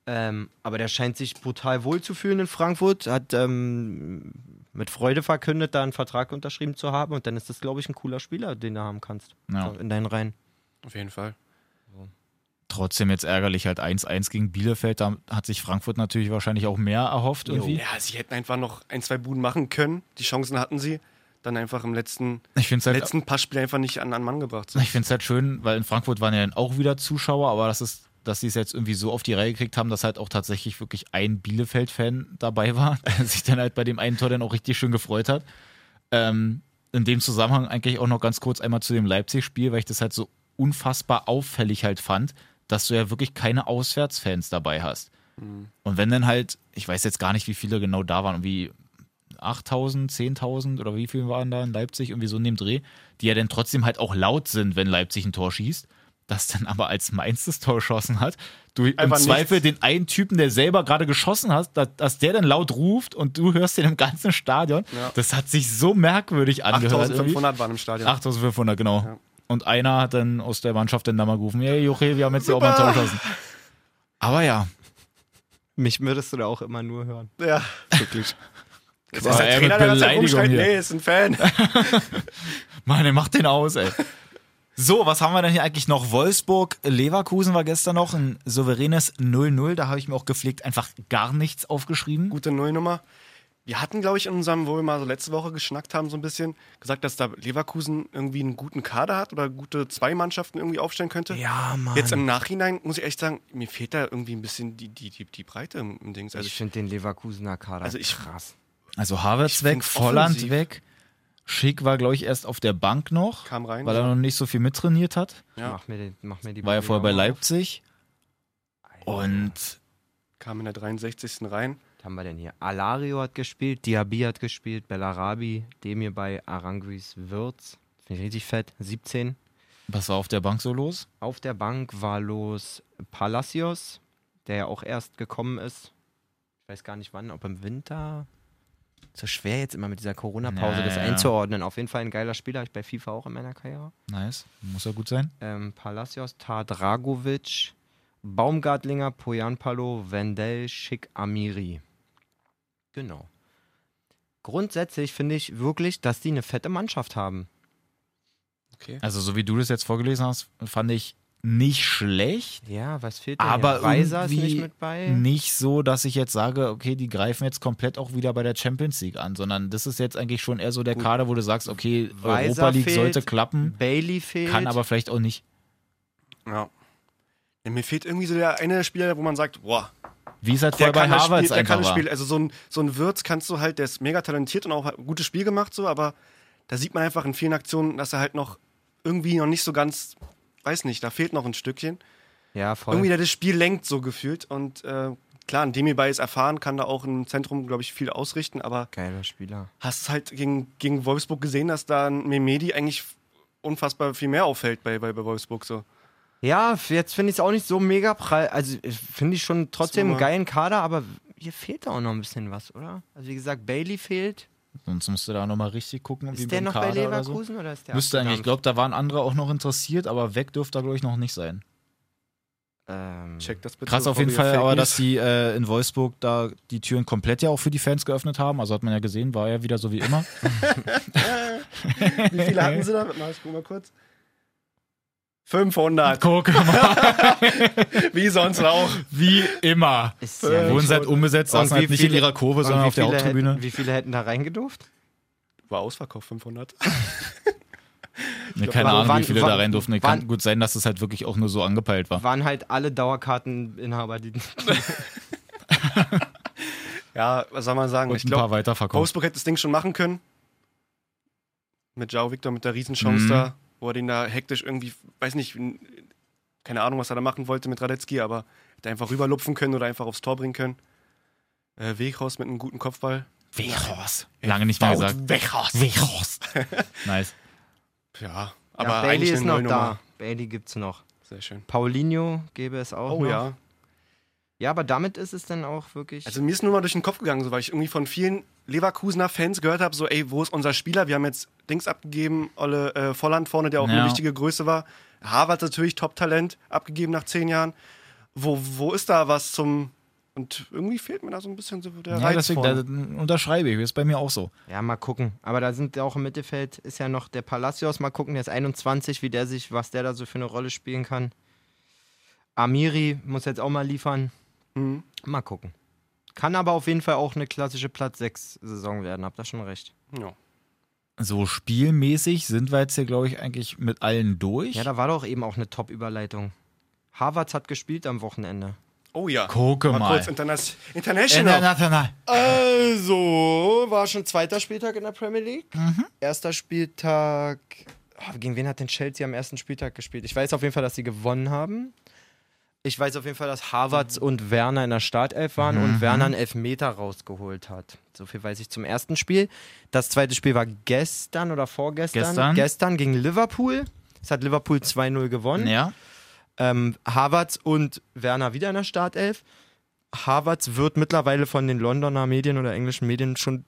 Ähm, aber der scheint sich brutal wohl zu fühlen in Frankfurt, hat ähm, mit Freude verkündet, da einen Vertrag unterschrieben zu haben und dann ist das, glaube ich, ein cooler Spieler, den du haben kannst Ja. in deinen Reihen. Auf jeden Fall. Trotzdem jetzt ärgerlich halt 1-1 gegen Bielefeld. Da hat sich Frankfurt natürlich wahrscheinlich auch mehr erhofft irgendwie. Ja, sie hätten einfach noch ein, zwei Buden machen können. Die Chancen hatten sie. Dann einfach im letzten, Ich finde es halt, letzten Passspiel einfach nicht an, an Mann gebracht. Ich find's halt schön, weil in Frankfurt waren ja dann auch wieder Zuschauer, aber das ist, dass sie es jetzt irgendwie so auf die Reihe gekriegt haben, dass halt auch tatsächlich wirklich ein Bielefeld-Fan dabei war, der sich dann halt bei dem einen Tor dann auch richtig schön gefreut hat. Ähm, in dem Zusammenhang eigentlich auch noch ganz kurz einmal zu dem Leipzig-Spiel, weil ich das halt so unfassbar auffällig halt fand, dass du ja wirklich keine Auswärtsfans dabei hast. Und wenn dann halt, ich weiß jetzt gar nicht, wie viele genau da waren, irgendwie 8000, 10.000 oder wie viele waren da in Leipzig, irgendwie so in dem Dreh, die ja dann trotzdem halt auch laut sind, wenn Leipzig ein Tor schießt, das dann aber als Mainz das Tor geschossen hat, du im Einfach Zweifel nichts. den einen Typen, der selber gerade geschossen hat, dass, dass der dann laut ruft und du hörst den im ganzen Stadion, Ja. das hat sich so merkwürdig angehört. irgendwie. 8500 waren im Stadion. 8500, genau. Ja. Und einer hat dann aus der Mannschaft dann da mal gerufen, hey Joche, wir haben jetzt hier auch mal ein Tor geschossen. Aber ja, Mich würdest du da auch immer nur hören. Ja. Wirklich. Ist war der Trainer, der das rumschreit? hier. Nee, ist ein Fan. Mann, ey, macht den aus, ey. So, was haben wir denn hier eigentlich noch? Wolfsburg, Leverkusen war gestern noch ein souveränes 0-0. Da habe ich mir auch gepflegt einfach gar nichts aufgeschrieben. Gute Nullnummer. Wir hatten, glaube ich, in unserem, wo wir mal so letzte Woche geschnackt haben, so ein bisschen, gesagt, dass da Leverkusen irgendwie einen guten Kader hat oder gute zwei Mannschaften irgendwie aufstellen könnte. Ja, Mann. Jetzt im Nachhinein muss ich echt sagen, mir fehlt da irgendwie ein bisschen die, die, die, die Breite im, im Dings. Also ich finde den Leverkusener Kader Also ich- krass. Also Havertz weg, Volland offensiv. weg. Schick war, glaube ich, erst auf der Bank noch, kam rein. weil er noch nicht so viel mittrainiert hat. ja, Mach, mir den, mach mir die War ja vorher bei. Leipzig. Und kam in der 63. rein. Haben wir denn hier? Alario hat gespielt, Diaby hat gespielt, Bellarabi, Demir bei Aranguis Wirtz. Finde ich richtig fett. 17. was war auf der Bank so los? Auf der Bank war los Palacios, der ja auch erst gekommen ist. Ich weiß gar nicht wann, ob im Winter. So schwer jetzt immer mit dieser Corona-Pause Ja, das einzuordnen. Auf jeden Fall ein geiler Spieler. Ich bei FIFA auch in meiner Karriere. Nice, muss ja gut sein. Ähm, Palacios, Tadragovic, Baumgartlinger, Poyanpalo, Wendell, Schick, Amiri. Genau. Grundsätzlich finde ich wirklich, dass die eine fette Mannschaft haben. Okay. Also so wie du das jetzt vorgelesen hast, fand ich nicht schlecht. Ja, was fehlt denn Aber hier? Weiser ist nicht mit bei. nicht so, dass ich jetzt sage, okay, die greifen jetzt komplett auch wieder bei der Champions League an, sondern das ist jetzt eigentlich schon eher so der Gut. Kader, wo du sagst, okay, Weiser Europa League fehlt, sollte klappen, Bailey fehlt. kann aber vielleicht auch nicht. Ja. ja. Mir fehlt irgendwie so der eine Spieler, wo man sagt, boah, Wie es halt vorher bei kann Harvards kann einfach das war. Spiel. Also so ein, so ein Wirtz kannst du halt, der ist mega talentiert und auch ein gutes Spiel gemacht, so, aber da sieht man einfach in vielen Aktionen, dass er halt noch irgendwie noch nicht so ganz, weiß nicht, da fehlt noch ein Stückchen. ja, voll. Irgendwie der das Spiel lenkt so gefühlt und äh, klar, ein Demi-Bay ist erfahren, kann da auch im Zentrum, glaube ich, viel ausrichten, aber Geiler Spieler. hast halt gegen, gegen Wolfsburg gesehen, dass da ein Memedi eigentlich unfassbar viel mehr auffällt bei, bei, bei Wolfsburg so. Ja, jetzt finde ich es auch nicht so mega prall. Also äh, finde ich schon trotzdem einen geilen Kader, aber hier fehlt da auch noch ein bisschen was, oder? Also wie gesagt, Bailey fehlt. Sonst musst du da nochmal richtig gucken, wie Ist der beim noch bei Kader oder so. Leverkusen oder, ist der Müsste eigentlich, ich glaube, da waren andere auch noch interessiert, aber weg dürfte er, glaube ich, noch nicht sein. Ähm, Check das bitte. Krass auf jeden Fall, aber dass die äh, in Wolfsburg da die Türen komplett ja auch für die Fans geöffnet haben. Also hat man ja gesehen, war ja wieder so wie immer. Wie viele hatten sie da? Mal, ich guck mal kurz. 500, Guck mal, wie sonst auch. wie immer. ist ja Wurden nicht- sie halt umgesetzt, Und saßen halt wie nicht in viele- ihrer Kurve, sondern auf der Haupttribüne. Hätten, wie viele hätten da reingedurft? War ausverkauft, 500. Nee, glaub, keine Ahnung, wann- wie viele da wann- rein durften. Kann gut sein, dass es halt wirklich auch nur so angepeilt war. Waren halt alle Dauerkarteninhaber, die. Ja, was soll man sagen? Und ich ein paar glaube, weiterverkauft. Wolfsburg hätte das Ding schon machen können. Mit Jao Victor mit der Riesenchance Mhm. da. Wo er den da hektisch irgendwie, weiß nicht, keine Ahnung, was er da machen wollte mit Radetzky, aber hätte einfach rüberlupfen können oder einfach aufs Tor bringen können. Äh, Weghorst mit einem guten Kopfball. Weghorst. Lange nicht mehr gesagt. Weghorst. Weghorst. nice. Ja, Aber ja, Bailey ist noch Nullnummer. da. Bailey gibt's noch. Sehr schön. Paulinho gäbe es auch Oh noch. ja. Ja, aber damit ist es dann auch wirklich. Also mir ist nur mal durch den Kopf gegangen, so, weil ich irgendwie von vielen Leverkusener Fans gehört habe, so, ey, wo ist unser Spieler? Wir haben jetzt Dings abgegeben, Olle äh, Volland vorne, der auch Ja. eine wichtige Größe war. Harvard natürlich Top-Talent, abgegeben nach zehn Jahren. Wo, wo ist da was zum... Und irgendwie fehlt mir da so ein bisschen so der Ja, Reiz deswegen da, unterschreibe ich. Ist bei mir auch so. ja, mal gucken. Aber da sind auch im Mittelfeld ist ja noch der Palacios. Mal gucken, der ist 21, wie der sich, was der da so für eine Rolle spielen kann. Amiri muss jetzt auch mal liefern. Mhm. Mal gucken. Kann aber auf jeden Fall auch eine klassische Platz 6 Saison werden, habt ihr schon recht. Ja. So spielmäßig sind wir jetzt hier, glaube ich, eigentlich mit allen durch. Ja, da war doch eben auch eine Top-Überleitung. Harvards hat gespielt am Wochenende. Oh ja. Gucke mal. mal. kurz Internas International. International. Also, war schon zweiter Spieltag in der Premier League. Erster Spieltag. Oh, gegen wen hat denn Chelsea am ersten Spieltag gespielt? Ich weiß auf jeden Fall, dass sie gewonnen haben. Ich weiß auf jeden Fall, dass Havertz und Werner in der Startelf waren und Werner einen Elfmeter rausgeholt hat. So viel weiß ich zum ersten Spiel. Das zweite Spiel war gestern oder vorgestern. Gestern. Gestern gegen Liverpool. Es hat Liverpool 2-0 gewonnen. Ja. Ähm, Havertz und Werner wieder in der Startelf. Havertz wird mittlerweile von den Londoner Medien oder englischen Medien schon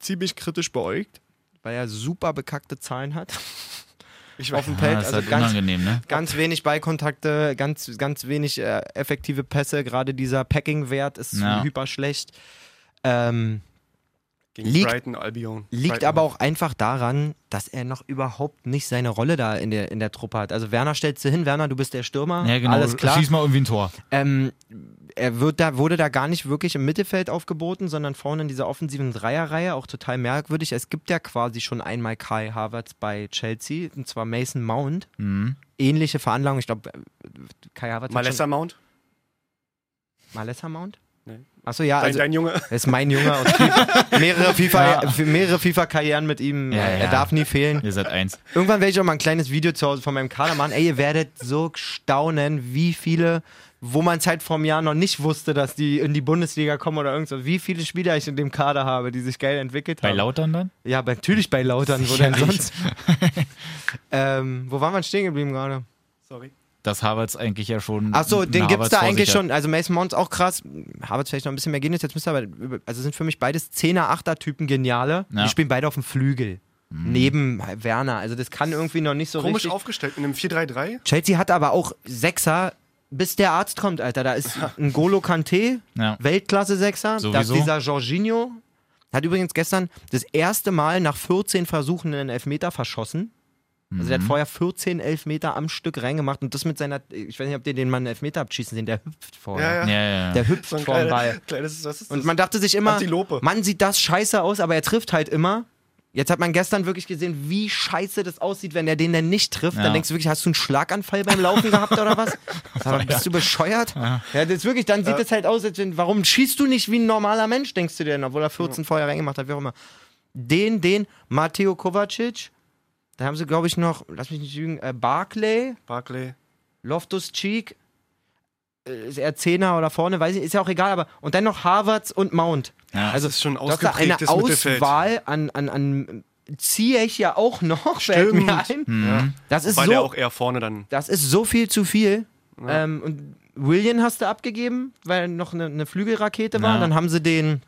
ziemlich kritisch beäugt, weil er super bekackte Zahlen hat. Ich auf dem Ah, Feld. das ist Also halt ganz, unangenehm, ne? ganz wenig Ballkontakte, ganz, ganz wenig äh, effektive Pässe. Gerade dieser Packing-Wert ist Ja. hyper schlecht. Ähm, Gegen Liegt- Brighton, Albion. Liegt Brighton. aber auch einfach daran, dass er noch überhaupt nicht seine Rolle da in der, in der Truppe hat. Also Werner stellst du hin, Werner, du bist der Stürmer. Ja, genau. Alles klar. Schieß mal irgendwie ein Tor. Ähm, er wird da, wurde da gar nicht wirklich im Mittelfeld aufgeboten, sondern vorne in dieser offensiven Dreierreihe, auch total merkwürdig. Es gibt ja quasi schon einmal Kai Havertz bei Chelsea, und zwar Mason Mount. Mhm. Ähnliche Veranlagung, ich glaube, Kai Havertz Malessa Mount? Malessa Mount? Achso, ja, Dein, also dein Junge. er ist mein Junge und FIFA, mehrere FIFA, Ja. mehrere FIFA-Karrieren mit ihm. Ja, er ja. darf nie fehlen. Ihr seid eins. Irgendwann werde ich auch mal ein kleines Video zu Hause von meinem Kader machen. Ey, ihr werdet so staunen, wie viele, wo man es halt vor einem Jahr noch nicht wusste, dass die in die Bundesliga kommen oder irgendwas, wie viele Spieler ich in dem Kader habe, die sich geil entwickelt Bei haben. Lautern dann? ja, natürlich bei Lautern, wo denn Sicherlich. sonst? ähm, wo waren wir stehen geblieben gerade? Sorry. Dass Havertz eigentlich ja schon. Achso, den gibt's da Havertz vor eigentlich schon. Also Mason Mount ist auch krass. Havertz vielleicht noch ein bisschen mehr gehen jetzt müsste aber, also sind für mich beides 10er, 8er Typen geniale. Ja. Die spielen beide auf dem Flügel. Neben Werner. Also das kann irgendwie noch nicht so Komisch richtig. aufgestellt in einem 4-3-3. Chelsea hat aber auch Sechser, bis der Arzt kommt, Alter. Da ist ein Golo Kante, Ja. Weltklasse-Sechser. Da ist dieser Jorginho. Hat übrigens gestern das erste Mal nach 14 Versuchen einen Elfmeter verschossen. Also Mhm. der hat vorher 14 Elfmeter am Stück reingemacht und das mit seiner, ich weiß nicht, ob ihr den Mann einen Elfmeter abschießen sehen, der hüpft vorher. Ja, ja. Ja, ja, ja. Der hüpft So vor dem kleine- Ball. kleines? Und man dachte sich immer, Antilope. Mann, sieht das scheiße aus, aber er trifft halt immer. Jetzt hat man gestern wirklich gesehen, wie scheiße das aussieht, wenn er den denn nicht trifft. Ja. Dann denkst du wirklich, hast du einen Schlaganfall beim Laufen gehabt oder was? Mal, bist du bescheuert? Ja, das ist wirklich, dann sieht es halt aus, als wenn, warum schießt du nicht wie ein normaler Mensch, denkst du dir denn, obwohl er 14 vorher reingemacht hat, wie auch immer. Den, den, Matteo Kovacic, da haben sie, glaube ich, noch, lass mich nicht lügen, äh, Barclay, Barclay. Loftus Cheek, äh, ist er Zehner oder vorne, weiß ich, ist ja auch egal, aber und dann noch Havertz und Mount. Ja. also Das ist schon eine ausgeprägtes Mittelfeld. Auswahl an, an, an ziehe ich ja auch noch, fällt mir ein. Mhm. Das ist Weil der so, auch eher vorne dann. das ist so viel zu viel. Ähm, und William hast du abgegeben, weil noch eine, eine Flügelrakete war. Ja. Dann haben sie den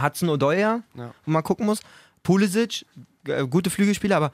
Hudson O'Doy, Ja. wo man gucken muss. Pulisic, äh, gute Flügelspieler, aber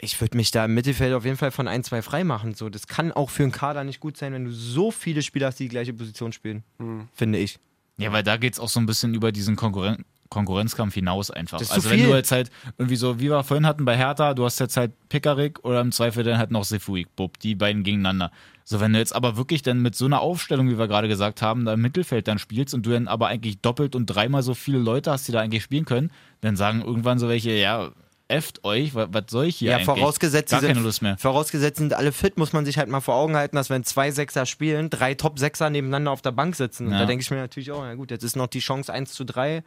ich würde mich da im Mittelfeld auf jeden Fall von ein, zwei frei machen. So, das kann auch für einen Kader nicht gut sein, wenn du so viele Spieler hast, die die gleiche Position spielen. Hm. Finde ich. Ja, weil da geht es auch so ein bisschen über diesen Konkurren Konkurrenzkampf hinaus einfach. Das ist also zu wenn du jetzt halt irgendwie so, wie wir vorhin hatten bei Hertha, du hast jetzt halt Pickerick oder im Zweifel dann halt noch Sefuig, Bub, die beiden gegeneinander. So, wenn du jetzt aber wirklich dann mit so einer Aufstellung, wie wir gerade gesagt haben, da im Mittelfeld dann spielst und du dann aber eigentlich doppelt und dreimal so viele Leute hast, die da eigentlich spielen können, dann sagen irgendwann so welche, ja, efft euch, was, was soll ich hier Ja, eigentlich? vorausgesetzt, Gar sie keine sind, Lust mehr. vorausgesetzt sind alle fit, muss man sich halt mal vor Augen halten, dass wenn zwei Sechser spielen, drei Top-Sechser nebeneinander auf der Bank sitzen. Und Ja. da denke ich mir natürlich auch, ja gut, jetzt ist noch die Chance 1 zu 3.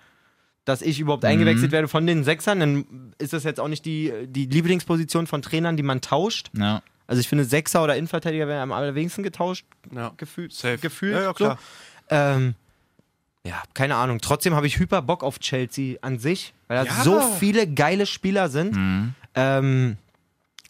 dass ich überhaupt Mhm. eingewechselt werde von den Sechsern, dann ist das jetzt auch nicht die, die Lieblingsposition von Trainern, die man tauscht. Ja. Also ich finde, Sechser oder Innenverteidiger werden am allerwenigsten getauscht, Ja. gefühlt. Safe. gefühlt Ja, ja, so. klar. Ähm, ja, keine Ahnung. Trotzdem habe ich hyper Bock auf Chelsea an sich, weil da Ja. so viele geile Spieler sind. Mhm. Ähm,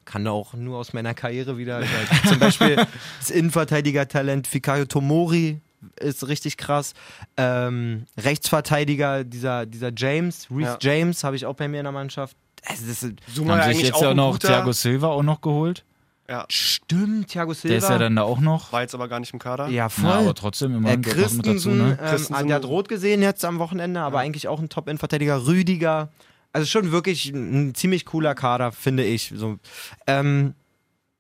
kann da auch nur aus meiner Karriere wieder. Zum Beispiel das Innenverteidiger-Talent Fikayo Tomori ist richtig krass. Ähm, Rechtsverteidiger, dieser, dieser James, Reece Ja. James, habe ich auch bei mir in der Mannschaft. Also das ist, Haben eigentlich jetzt auch ja noch guter, Thiago Silva auch noch geholt. Ja, stimmt, Thiago Silva. Der ist ja dann da auch noch. war jetzt aber gar nicht im Kader. ja, voll. Ja, aber trotzdem Äh, immer auch mit dazu, Christensen, ne? ähm, Christensen- der hat rot gesehen jetzt am Wochenende, aber eigentlich auch ein Top-Innenverteidiger. Rüdiger. Also schon wirklich ein, ein ziemlich cooler Kader, finde ich. So. Ähm,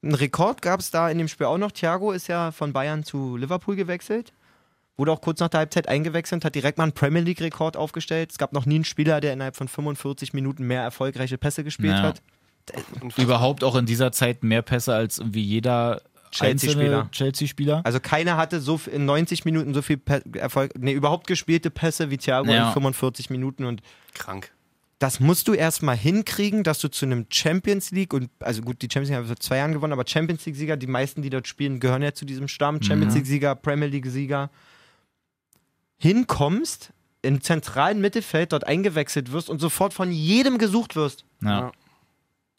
einen Rekord gab es da in dem Spiel auch noch. Thiago ist ja von Bayern zu Liverpool gewechselt. Wurde auch kurz nach der Halbzeit eingewechselt, hat direkt mal einen Premier League-Rekord aufgestellt. Es gab noch nie einen Spieler, der innerhalb von 45 Minuten mehr erfolgreiche Pässe gespielt Ja. hat. Überhaupt auch in dieser Zeit mehr Pässe als irgendwie jeder Chelsea-Spieler. einzelne Chelsea-Spieler. Also keiner hatte so in 90 Minuten so viel Pe Erfolg, nee, überhaupt gespielte Pässe wie Thiago Ja. in 45 Minuten und Krank. das musst du erstmal hinkriegen, dass du zu einem Champions League und also gut, die Champions League haben wir vor zwei Jahren gewonnen, aber Champions League Sieger, die meisten, die dort spielen, gehören ja zu diesem Stamm, Champions League Sieger, Premier League Sieger, hinkommst, im zentralen Mittelfeld dort eingewechselt wirst und sofort von jedem gesucht wirst. Ja.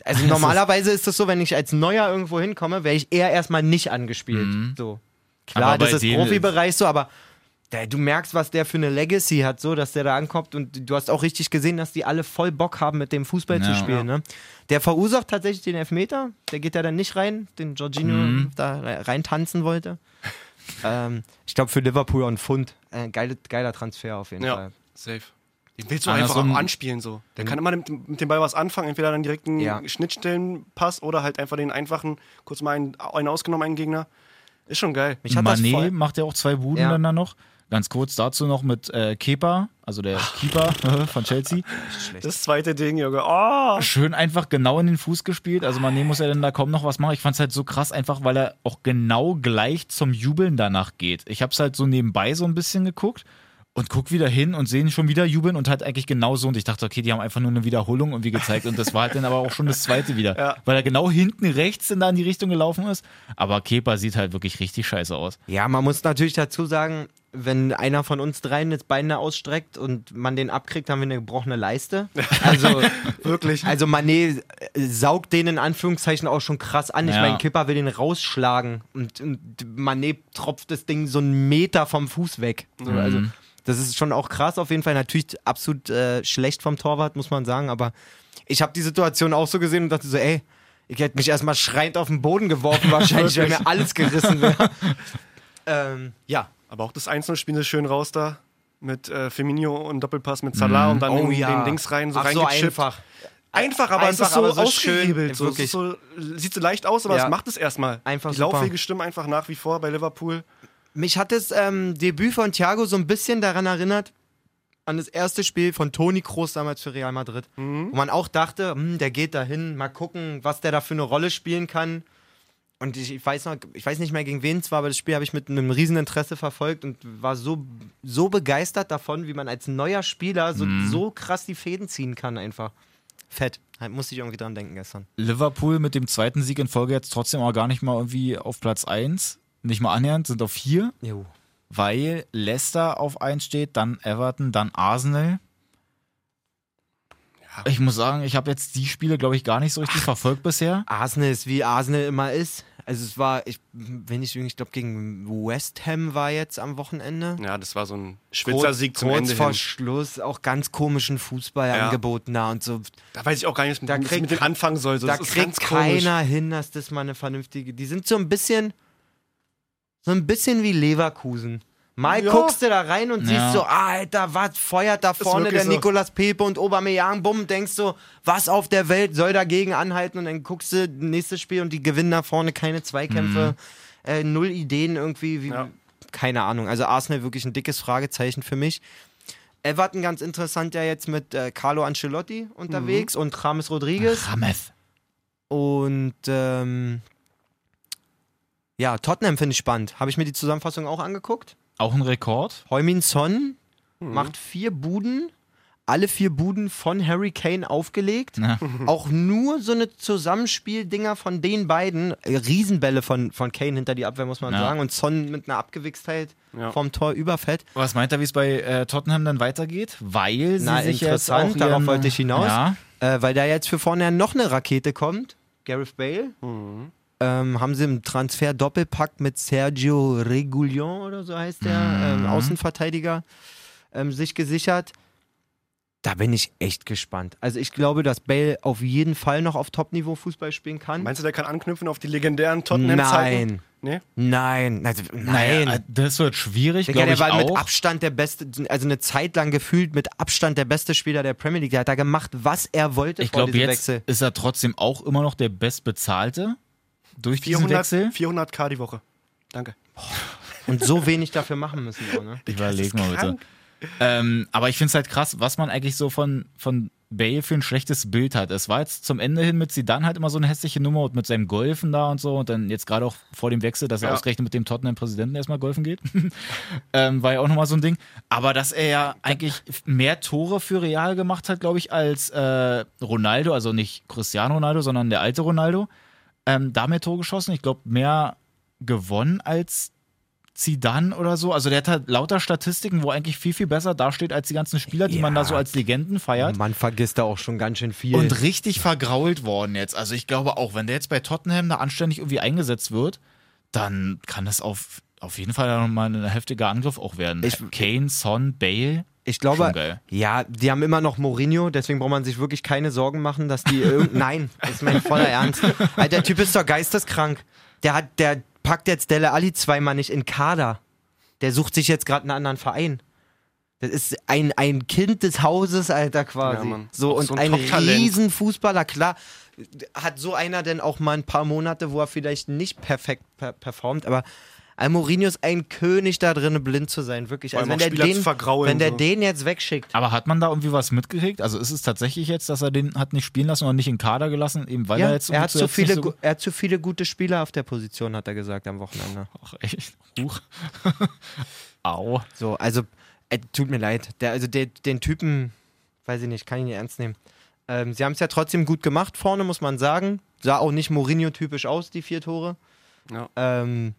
Also normalerweise ist es so, wenn ich als Neuer irgendwo hinkomme, wäre ich eher erstmal nicht angespielt. Mhm. So. Klar, das ist Profibereich so, aber der, du merkst, was der für eine Legacy hat, so, dass der da ankommt und du hast auch richtig gesehen, dass die alle voll Bock haben, mit dem Fußball zu Ja. spielen. Ne? Der verursacht tatsächlich den Elfmeter, der geht ja dann nicht rein, den Jorginho Mhm. da rein tanzen wollte. ähm, ich glaube für Liverpool auch ein Pfund. Äh, geile, geiler Transfer auf jeden Ja, Fall. safe. Den willst du einfach auch anspielen so. Der kann immer mit, mit dem Ball was anfangen, entweder dann direkt einen Ja. Schnittstellenpass oder halt einfach den einfachen, kurz mal einen, einen ausgenommen, einen Gegner. Ist schon geil. Mich Mané macht ja auch zwei Buden Ja. dann da noch. Ganz kurz dazu noch mit äh, Kepa, also der Keeper von Chelsea. Das zweite Ding, Junge. Oh! Schön einfach genau in den Fuß gespielt. Also Mané muss ja dann da kaum noch was machen. Ich fand es halt so krass einfach, weil er auch genau gleich zum Jubeln danach geht. Ich habe es halt so nebenbei so ein bisschen geguckt und guck wieder hin und sehen schon wieder jubeln und halt eigentlich genau so. Und ich dachte, okay, die haben einfach nur eine Wiederholung irgendwie gezeigt und das war halt dann aber auch schon das zweite wieder. Ja. Weil er genau hinten rechts dann da in die Richtung gelaufen ist. Aber Kepa sieht halt wirklich richtig scheiße aus. Ja, man muss natürlich dazu sagen, wenn einer von uns dreien jetzt Beine ausstreckt und man den abkriegt, haben wir eine gebrochene Leiste. Also Wirklich. Also Mané äh, saugt den in Anführungszeichen auch schon krass an. Ich Ja. meine, Kipper will den rausschlagen und, und Mané tropft das Ding so einen Meter vom Fuß weg. So, Mhm. Also das ist schon auch krass auf jeden Fall. Natürlich absolut äh, schlecht vom Torwart, muss man sagen. Aber ich habe die Situation auch so gesehen und dachte so, ey, ich hätte mich erstmal schreiend auf den Boden geworfen, wahrscheinlich, wenn mir alles gerissen wäre. ähm, ja. Aber auch das 1-0 spielen sie schön raus da. Mit äh, Firmino und Doppelpass mit Salah und dann Oh den, ja. den Links rein, so Ach so einfach. Einfach, aber es Einfach, ist so so ausgehebelt. so, es ist so, sieht so leicht aus, aber Ja. es macht es erstmal. Einfach Die. Laufwege stimmen einfach nach wie vor bei Liverpool. Mich hat das ähm, Debüt von Thiago so ein bisschen daran erinnert, an das erste Spiel von Toni Kroos damals für Real Madrid. Mhm. Wo man auch dachte, hm, der geht dahin, mal gucken, was der da für eine Rolle spielen kann. Und ich, ich, weiß noch, ich weiß nicht mehr gegen wen es war, aber das Spiel habe ich mit einem riesen Interesse verfolgt und war so, so begeistert davon, wie man als neuer Spieler so, Mhm. so krass die Fäden ziehen kann einfach. Fett. Halt, musste ich irgendwie dran denken gestern. Liverpool mit dem zweiten Sieg in Folge jetzt trotzdem auch gar nicht mal irgendwie auf Platz 1. Nicht mal annähernd, sind auf 4. Jo. weil Leicester auf 1 steht, dann Everton, dann Arsenal. Ich muss sagen, ich habe jetzt die Spiele, glaube ich, gar nicht so richtig verfolgt bisher. Arsenal ist wie Arsenal immer ist. Also es war, ich, wenn ich, ich glaube gegen West Ham war jetzt am Wochenende. Ja, das war so ein Schwitzersieg zum kurz Ende vor hin. Schluss auch ganz komischen Fußball Ja. angeboten da und so. Da weiß ich auch gar nicht, Da was ich kriegt- mit dem anfangen soll. So, da das ist kriegt keiner hin, dass das mal eine vernünftige. Die sind so ein bisschen, so ein bisschen wie Leverkusen. Mal Ja. guckst du da rein und Ja. siehst so, Alter, was feuert da vorne der so. Nicolas Pepe und Aubameyang, bumm, denkst du, was auf der Welt soll dagegen anhalten und dann guckst du nächstes Spiel und die gewinnen da vorne keine Zweikämpfe, äh, null Ideen irgendwie, wie, Ja. keine Ahnung. Also Arsenal wirklich ein dickes Fragezeichen für mich. Everton ganz interessant ja jetzt mit äh, Carlo Ancelotti unterwegs und James Rodriguez. Rameth. Und ähm, ja, Tottenham finde ich spannend. Habe ich mir die Zusammenfassung auch angeguckt. Auch ein Rekord. Heumin Son macht vier Buden, alle vier Buden von Harry Kane aufgelegt. Ja. Auch nur so eine Zusammenspieldinger von den beiden. Äh, Riesenbälle von, von Kane hinter die Abwehr, muss man Ja. sagen. Und Son mit einer Abgewichstheit Ja. vom Tor überfett. Was meint er, wie es bei äh, Tottenham dann weitergeht? Weil sie Na, sich interessant, jetzt auch darauf wollte ich hinaus. Ja, Äh, weil da jetzt für vorne noch eine Rakete kommt. Gareth Bale. Mhm. Ähm, haben sie im Transfer Doppelpack mit Sergio Regulion oder so heißt der, Mhm. ähm, Außenverteidiger, ähm, sich gesichert. Da bin ich echt gespannt. Also ich glaube, dass Bale auf jeden Fall noch auf Top-Niveau Fußball spielen kann. Meinst du, der kann anknüpfen auf die legendären Tottenham-Zeiten? Nein. Nee? Nein. Also, nein. Naja, das wird schwierig, glaube der ich war mit auch. Abstand der beste, also eine Zeit lang gefühlt mit Abstand der beste Spieler der Premier League. Der hat da gemacht, was er wollte Ich vor glaube, diesem jetzt Wechsel. ist er trotzdem auch immer noch der bestbezahlte durch diesen 400, Wechsel. 400k die Woche. Danke. Und so wenig dafür machen müssen. Auch, ne? Überleg mal bitte. Ähm, aber ich finde es halt krass, was man eigentlich so von, von Bale für ein schlechtes Bild hat. Es war jetzt zum Ende hin mit Zidane halt immer so eine hässliche Nummer und mit seinem Golfen da und so und dann jetzt gerade auch vor dem Wechsel, dass er Ja. ausgerechnet mit dem Tottenham-Präsidenten erstmal golfen geht. ähm, war ja auch nochmal so ein Ding. Aber dass er ja eigentlich mehr Tore für Real gemacht hat, glaube ich, als äh, Ronaldo, also nicht Cristiano Ronaldo, sondern der alte Ronaldo. Ähm, da mehr Tore geschossen. Ich glaube, mehr gewonnen als Zidane oder so. Also der hat halt lauter Statistiken, wo eigentlich viel, viel besser dasteht als die ganzen Spieler, die Ja. man da so als Legenden feiert. Man vergisst da auch schon ganz schön viel. Und richtig vergrault worden jetzt. Also ich glaube auch, wenn der jetzt bei Tottenham da anständig irgendwie eingesetzt wird, dann kann das auf, auf jeden Fall nochmal ein heftiger Angriff auch werden. Ich- Kane, Son, Bale. Ich glaube, ja, die haben immer noch Mourinho, deswegen braucht man sich wirklich keine Sorgen machen, dass die irgend. Nein, das ist mein voller Ernst. Alter, der Typ ist doch geisteskrank. Der hat, der packt jetzt Dele Alli zweimal nicht in Kader. Der sucht sich jetzt gerade einen anderen Verein. Das ist ein, ein Kind des Hauses, Alter, quasi. Ja, so Auch und so ein ein. Riesenfußballer, klar. Hat so einer denn auch mal ein paar Monate, wo er vielleicht nicht perfekt per performt, aber Al Mourinho ist ein König da drin, blind zu sein, wirklich. Also wenn der, Spieler zu den, wenn der so. den jetzt wegschickt, Aber hat man da irgendwie was mitgekriegt? Also ist es tatsächlich jetzt, dass er den hat nicht spielen lassen oder nicht in Kader gelassen, eben weil ja, er jetzt er, hat zu viele, so er hat zu viele gute Spieler auf der Position, hat er gesagt am Wochenende. Ach, echt? Huch. Au. So, also, äh, tut mir leid. Der, also der, den Typen, weiß ich nicht, kann ich nicht ernst nehmen. Ähm, sie haben es ja trotzdem gut gemacht vorne, muss man sagen. Sah auch nicht Mourinho-typisch aus, die vier Tore. Ja. Ähm,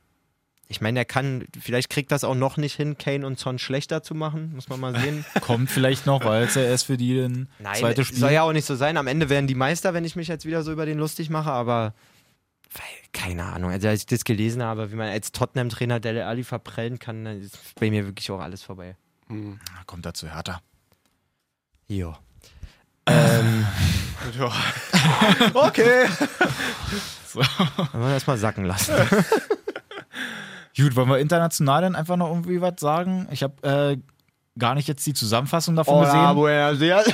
ich meine, er kann, vielleicht kriegt das auch noch nicht hin, Kane und Son schlechter zu machen, muss man mal sehen. Kommt vielleicht noch, weil es ja erst für die ein Nein, zweites Spiel. soll ja auch nicht so sein. Am Ende werden die Meister, wenn ich mich jetzt wieder so über den lustig mache, aber weil, keine Ahnung. Also als ich das gelesen habe, wie man als Tottenham-Trainer Dele Alli verprellen kann, dann ist bei mir wirklich auch alles vorbei. Hm. Ah, Kommt dazu härter. Jo. ähm, Ja. okay. wollen wir das mal sacken lassen. Gut, wollen wir international dann einfach noch irgendwie was sagen? Ich habe äh, gar nicht jetzt die Zusammenfassung davon gesehen. buenos dias.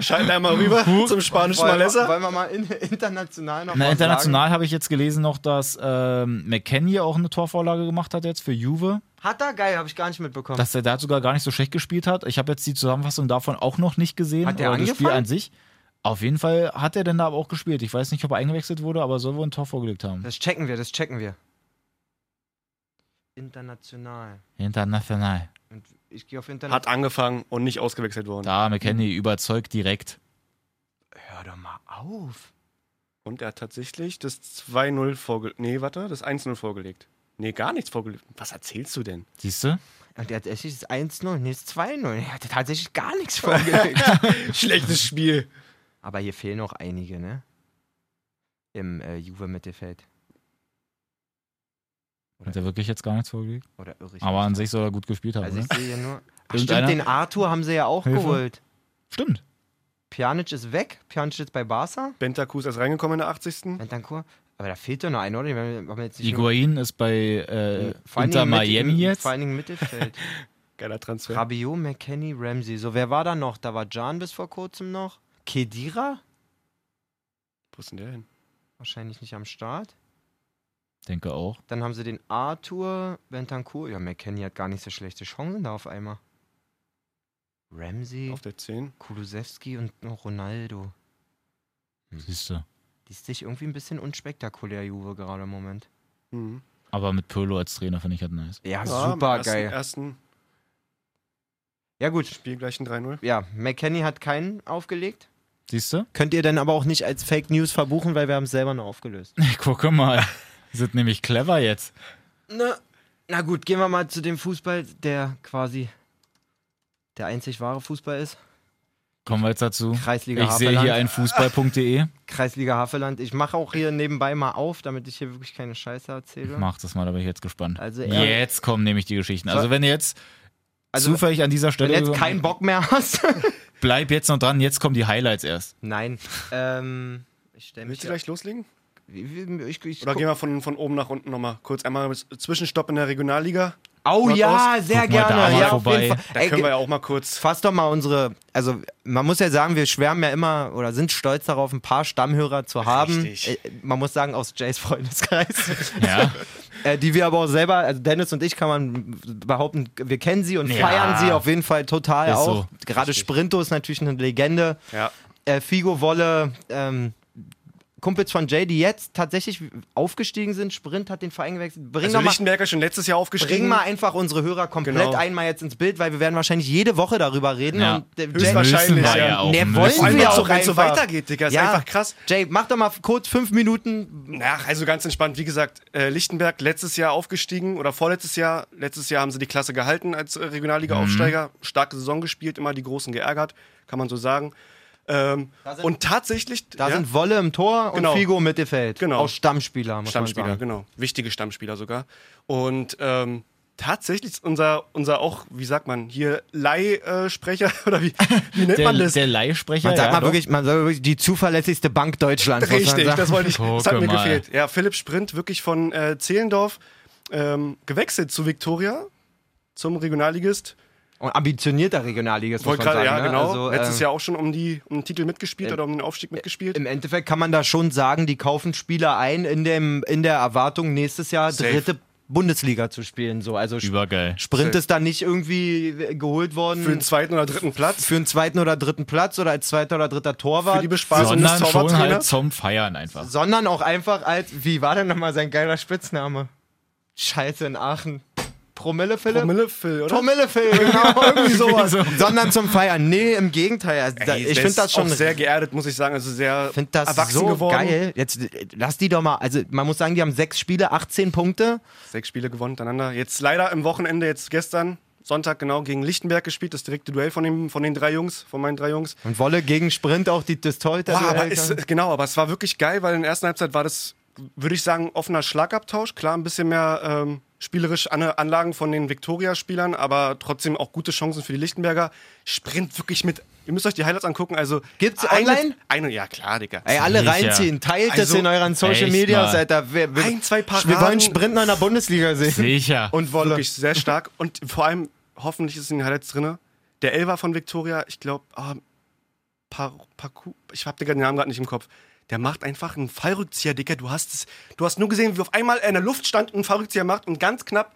Schalten einmal rüber zum spanischen wir- Malessa. wollen wir mal in, international noch Na, was international habe ich jetzt gelesen noch, dass ähm, McKennie auch eine Torvorlage gemacht hat jetzt für Juve. Hat er? Geil, habe ich gar nicht mitbekommen. Dass er da sogar gar nicht so schlecht gespielt hat. Ich habe jetzt die Zusammenfassung davon auch noch nicht gesehen. Hat der oder das Spiel angefangen? an sich. Auf jeden Fall hat er denn da aber auch gespielt. Ich weiß nicht, ob er eingewechselt wurde, aber soll wohl ein Tor vorgelegt haben. das checken wir, das checken wir. International. International. Und ich gehe auf International. Hat angefangen und nicht ausgewechselt worden. Da, McKennie überzeugt direkt. Hör doch mal auf. Und er hat tatsächlich das 2-0 vorgelegt. Nee, warte, das 1-0 vorgelegt. Nee, gar nichts vorgelegt. Was erzählst du denn? Siehst du? Und der hat tatsächlich das 1-0, nee, das 2-0. Er hatte tatsächlich gar nichts vorgelegt. Schlechtes Spiel. Aber hier fehlen noch einige, ne? Im äh, Juve-Mittelfeld. Hat er wirklich jetzt gar nichts vorgelegt? Oder irre ich Aber an sich soll er gut gespielt haben. Also ne? ich sehe hier nur. Ach, stimmt, den Arthur haben sie ja auch Hilfe? geholt. Stimmt. Pjanic ist weg. Pjanic ist bei Barca. Bentancur ist reingekommen in der 80. Bentancur. Aber da fehlt doch noch einer, oder? Die haben haben jetzt nicht Higuain ist bei äh, Inter Miami im- jetzt. Vor allen Dingen Mittelfeld. Geiler Transfer. Rabiot, McKenny, Ramsey. So, wer war da noch? Da war Jan bis vor kurzem noch. Kedira? Wo ist denn der hin? Wahrscheinlich nicht am Start. Denke auch. Dann haben sie den Arthur, Bentancur. Ja, McKenny hat gar nicht so schlechte Chancen da auf einmal. Ramsey, Auf der 10. Kulusewski und noch Ronaldo. Siehst du. Die ist sich irgendwie ein bisschen unspektakulär, Juve, gerade im Moment. Mhm. Aber mit Pirlo als Trainer finde ich halt nice. Ja, Ja, super ersten, geil. Ersten, Ja, gut. Spiel gleich ein 3-0. Ja, McKenny hat keinen aufgelegt. Siehst du? Könnt ihr dann aber auch nicht als Fake News verbuchen, weil wir haben es selber noch aufgelöst. Gucke mal. Sind nämlich clever jetzt. Na, na gut, gehen wir mal zu dem Fußball, der quasi der einzig wahre Fußball ist. Kommen wir jetzt dazu. Kreisliga Ich sehe Havelland. hier ein Fußball.de. Kreisliga Havelland. Ich mache auch hier nebenbei mal auf, damit ich hier wirklich keine Scheiße erzähle. Mach das mal, da bin ich jetzt gespannt. Also jetzt kommen nämlich die Geschichten. Also So- wenn du jetzt Also, zufällig an dieser Wenn Stelle du jetzt keinen Bock mehr hast. bleib jetzt noch dran, jetzt kommen die Highlights erst. Nein. Ähm, ich stelle mich. Willst du gleich loslegen? Ich, ich, Oder guck- gehen wir von, von oben nach unten nochmal? Kurz einmal Zwischenstopp in der Regionalliga. Oh ja, aus. sehr da gerne. mal Ja, vorbei. Da Ey, können wir ja auch mal kurz. Fass doch mal unsere, also man muss ja sagen, wir schwärmen ja immer oder sind stolz darauf, ein paar Stammhörer zu haben. Richtig. Äh, Man muss sagen, aus Jays Freundeskreis. Ja. äh, die wir aber auch selber, also Dennis und ich kann man behaupten, wir kennen sie und Ja. feiern sie auf jeden Fall total Ist auch. so. Gerade Sprinto ist natürlich eine Legende. Ja. Äh, Figo Wolle, ähm, Kumpels von Jay, die jetzt tatsächlich aufgestiegen sind. Sprint hat den Verein gewechselt. Bring Also mal, Lichtenberger schon letztes Jahr aufgestiegen. Bring mal einfach unsere Hörer komplett Genau. einmal jetzt ins Bild, weil wir werden wahrscheinlich jede Woche darüber reden. Ja. Und der Höchstwahrscheinlich, Müssen wir ja. auch. Ne, müssen wollen Vor allem, wir wenn es auch so, weitergeht, Digga. Ist Ja. einfach krass. Jay, mach doch mal kurz fünf Minuten. Ach, also ganz entspannt. Wie gesagt, äh, Lichtenberg letztes Jahr aufgestiegen oder vorletztes Jahr. Letztes Jahr haben sie die Klasse gehalten als äh, Regionalliga-Aufsteiger. Starke Saison gespielt, immer die Großen geärgert, kann man so sagen. Ähm, sind- und tatsächlich, Da ja, sind Wolle im Tor und Genau. Figo im Mittelfeld. Genau. Auch Stammspieler, muss Stammspieler, man sagen. genau. Wichtige Stammspieler sogar. Und ähm, tatsächlich ist unser, unser auch, wie sagt man, hier Leihsprecher oder wie, wie nennt Der, man das? der Leihsprecher. Man sagt ja, mal wirklich, man sagt wirklich die zuverlässigste Bank Deutschlands. Richtig, das wollte ich. Das hat mir mal. gefehlt. Ja, Philipp Sprint wirklich von äh, Zehlendorf ähm, gewechselt zu Viktoria, zum Regionalligist. Und ambitionierter Regionalligist, muss Wollte man gerade, sagen. ja, ne? genau. Also, Letztes ähm, Jahr auch schon um, die, um den Titel mitgespielt oder um den Aufstieg mitgespielt. Im Endeffekt kann man da schon sagen, die kaufen Spieler ein in, dem, in der Erwartung, nächstes Jahr Safe. dritte Bundesliga zu spielen. So. Also Übergeil. Sprint Safe. ist da nicht irgendwie geholt worden für den zweiten oder dritten Platz. für einen zweiten oder dritten Platz oder als zweiter oder dritter Torwart. Für die Bespaßung des Sondern schon Torwarttrainers. halt zum Feiern einfach. sondern auch einfach als, wie war denn nochmal sein geiler Spitzname? Scheiße in Aachen. Promille Philipp? Promille Phil, oder? Promille Phil, genau, irgendwie sowas. so. Sondern zum Feiern. Nee, im Gegenteil. Also, da, Ey, ich finde das schon auch sehr geerdet, muss ich sagen. Also sehr finde das erwachsen so geworden. geil. Jetzt lass die doch mal, also man muss sagen, die haben sechs Spiele, 18 Punkte. Sechs Spiele gewonnen hintereinander. Jetzt leider im Wochenende, jetzt gestern, Sonntag genau, gegen Lichtenberg gespielt. Das direkte Duell von, dem, von den drei Jungs, von meinen drei Jungs. Und Wolle gegen Sprint auch die, das aber genau, aber es war wirklich geil, weil in der ersten Halbzeit war das, würde ich sagen, offener Schlagabtausch. Klar, ein bisschen mehr ähm, spielerisch An Anlagen von den Viktoria-Spielern, aber trotzdem auch gute Chancen für die Lichtenberger. Sprint wirklich mit. Ihr müsst euch die Highlights angucken. Also Gibt's eine, online? Eine, ja, klar, Digga. Ey, alle Sicher. reinziehen. Teilt das Also, in euren Social Media. Wir, wir, Ein, zwei wir Paraden. wollen Sprint noch in der Bundesliga sehen. Sicher. Und Wolle. Wirklich sehr stark. Und vor allem, hoffentlich ist es in den Highlights drin. Der Elfer von Viktoria, ich glaube, ah, Par Parcours, ich habe den Namen gerade nicht im Kopf. Der macht einfach einen Fallrückzieher, Dicker. Du hast es, du hast nur gesehen, wie auf einmal er in der Luft stand und einen Fallrückzieher macht und ganz knapp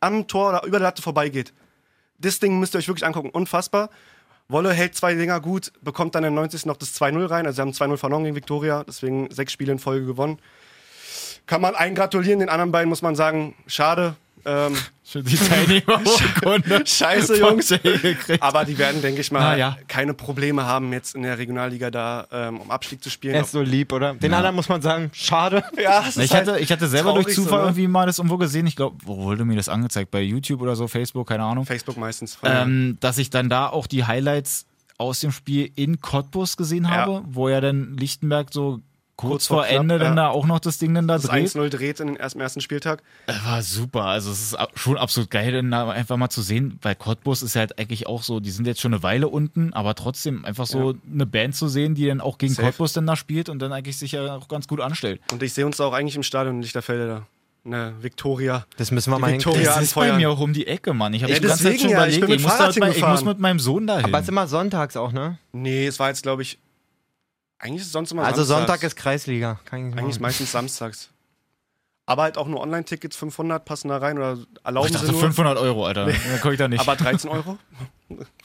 am Tor oder über der Latte vorbeigeht. Das Ding müsst ihr euch wirklich angucken. Unfassbar. Wolle hält zwei Dinger gut, bekommt dann im 90. noch das 2-0 rein. Also sie haben 2-0 verloren gegen Viktoria, deswegen sechs Spiele in Folge gewonnen. Kann man einen gratulieren, den anderen beiden muss man sagen, schade. Ähm, Für die Teilnehmerurkunde. Scheiße, Jungs. Aber die werden, denke ich mal, ja. keine Probleme haben, jetzt in der Regionalliga da ähm, um Abstieg zu spielen. Er ist so lieb, oder? Den anderen muss man sagen, schade. ja, Ich halt hatte, ich hatte selber durch traurig so, Zufall ne? irgendwie mal das irgendwo gesehen. Ich glaube, wo wurde mir das angezeigt? Bei YouTube oder so, Facebook, keine Ahnung. Facebook meistens. Von Ähm, dass ich dann da auch die Highlights aus dem Spiel in Cottbus gesehen habe, wo ja dann Lichtenberg so kurz, Kurz vor vor knapp, Ende dann ja. da auch noch das Ding dann da das dreht. 1-0 dreht in den ersten, ersten Spieltag. Das war super. Also es ist schon absolut geil, dann da einfach mal zu sehen, weil Cottbus ist halt eigentlich auch so, die sind jetzt schon eine Weile unten, aber trotzdem einfach so eine Band zu sehen, die dann auch gegen Safe. Cottbus dann da spielt und dann eigentlich sich ja auch ganz gut anstellt. Und ich sehe uns auch eigentlich im Stadion in Lichterfelde da. Ne, Viktoria. Das müssen wir Die mal hinkriegen. Ja, Das ist bei mir auch um die Ecke, Mann. Ich habe Ja, die ganze Zeit schon ja, ich überlegt, bin mit ich, muss, da, bei- ich muss mit meinem Sohn dahin. Aber es ist immer sonntags auch, ne? Nee, es war jetzt, glaube ich. Eigentlich ist es sonst immer Also samstags. Sonntag ist Kreisliga. Kann ich nicht Eigentlich ist meistens samstags. Aber halt auch nur Online-Tickets, 500 passen da rein oder erlauben ich dachte sie nur. 500 Euro, Alter. Dann komme ich da nicht. Aber 13 Euro?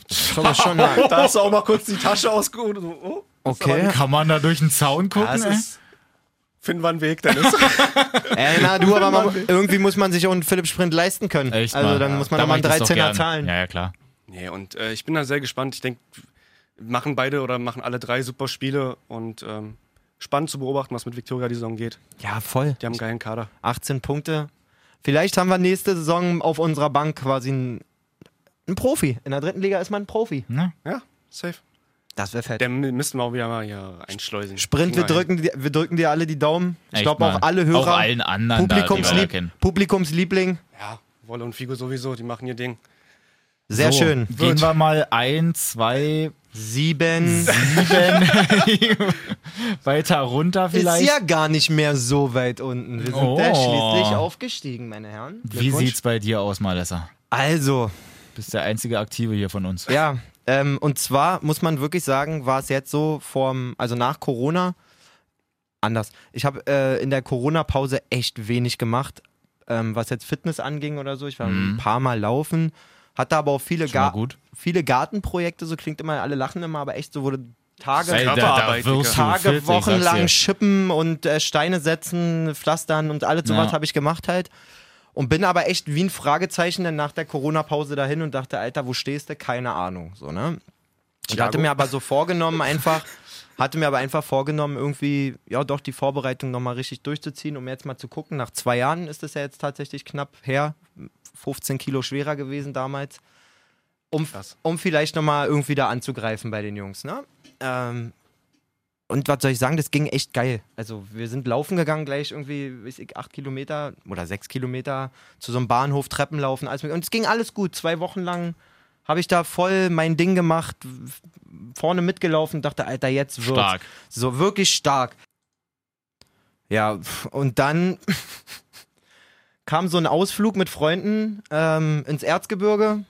schon, schon mal. da hast du auch mal kurz die Tasche ausgeholt. und So, oh, Okay. Kann man da durch den Zaun gucken? ja, es ey? ist, finden wir einen Weg, Dennis. Ey, na du, aber man, irgendwie muss man sich auch einen Philipp Sprint leisten können. Echt also mal. dann muss man Da mal mach einen ich das doch 13er gern. zahlen. Ja, ja, klar. Nee, und äh, ich bin da sehr gespannt. Ich denke, machen beide oder machen alle drei super Spiele und ähm, spannend zu beobachten, was mit Viktoria die Saison geht. Ja, voll. Die haben einen geilen Kader. 18 Punkte. Vielleicht haben wir nächste Saison auf unserer Bank quasi einen, einen Profi. In der dritten Liga ist man ein Profi. Ne? Ja, safe. Das wäre fett. Mü- müssten wir auch wieder mal hier einschleusen. Sprint, wir drücken, dir- wir drücken dir alle die Daumen. Ich glaube auch alle Hörer. Auch allen anderen da, da Publikumslieb kennen. Publikumsliebling. Ja, Wolle und Figo sowieso, die machen ihr Ding. Sehr So, schön. Gehen wir mal ein, zwei, Sieben. sieben weiter runter vielleicht. Ist ja gar nicht mehr so weit unten. Wir sind Oh. da schließlich aufgestiegen, meine Herren. Wie sieht's bei dir aus, Malessa? Also, Bist der einzige Aktive hier von uns. ja, ähm, und zwar muss man wirklich sagen, war es jetzt so vorm, also nach Corona anders. Ich habe äh, in der Corona-Pause echt wenig gemacht, ähm, was jetzt Fitness anging oder so. Ich war Mhm. ein paar Mal laufen, hatte aber auch viele, Ga gut. viele Gartenprojekte, so klingt immer, alle lachen immer, aber echt so wurde Tage, Ey, da, da Tage, fit, ich Wochen sag's lang dir. schippen und äh, Steine setzen, pflastern und alles sowas Ja. habe ich gemacht halt. Und bin aber echt wie ein Fragezeichen dann nach der Corona-Pause dahin und dachte, Alter, wo stehst du? Keine Ahnung. So, ne? Ich Thiago? hatte mir aber so vorgenommen, einfach, hatte mir aber einfach vorgenommen, irgendwie, ja doch, die Vorbereitung nochmal richtig durchzuziehen, um jetzt mal zu gucken. Nach zwei Jahren ist es ja jetzt tatsächlich knapp her, 15 Kilo schwerer gewesen damals. Um, Krass. um vielleicht nochmal irgendwie da anzugreifen bei den Jungs, ne? Ähm, und was soll ich sagen, das ging echt geil. Also wir sind laufen gegangen, gleich irgendwie, weiß ich, acht Kilometer oder sechs Kilometer zu so einem Bahnhof, Treppen laufen, alles. Und es ging alles gut. Zwei Wochen lang habe ich da voll mein Ding gemacht, vorne mitgelaufen, dachte, Alter, jetzt wird's. Stark. So wirklich stark. Ja, und dann kam so ein Ausflug mit Freunden ähm, ins Erzgebirge.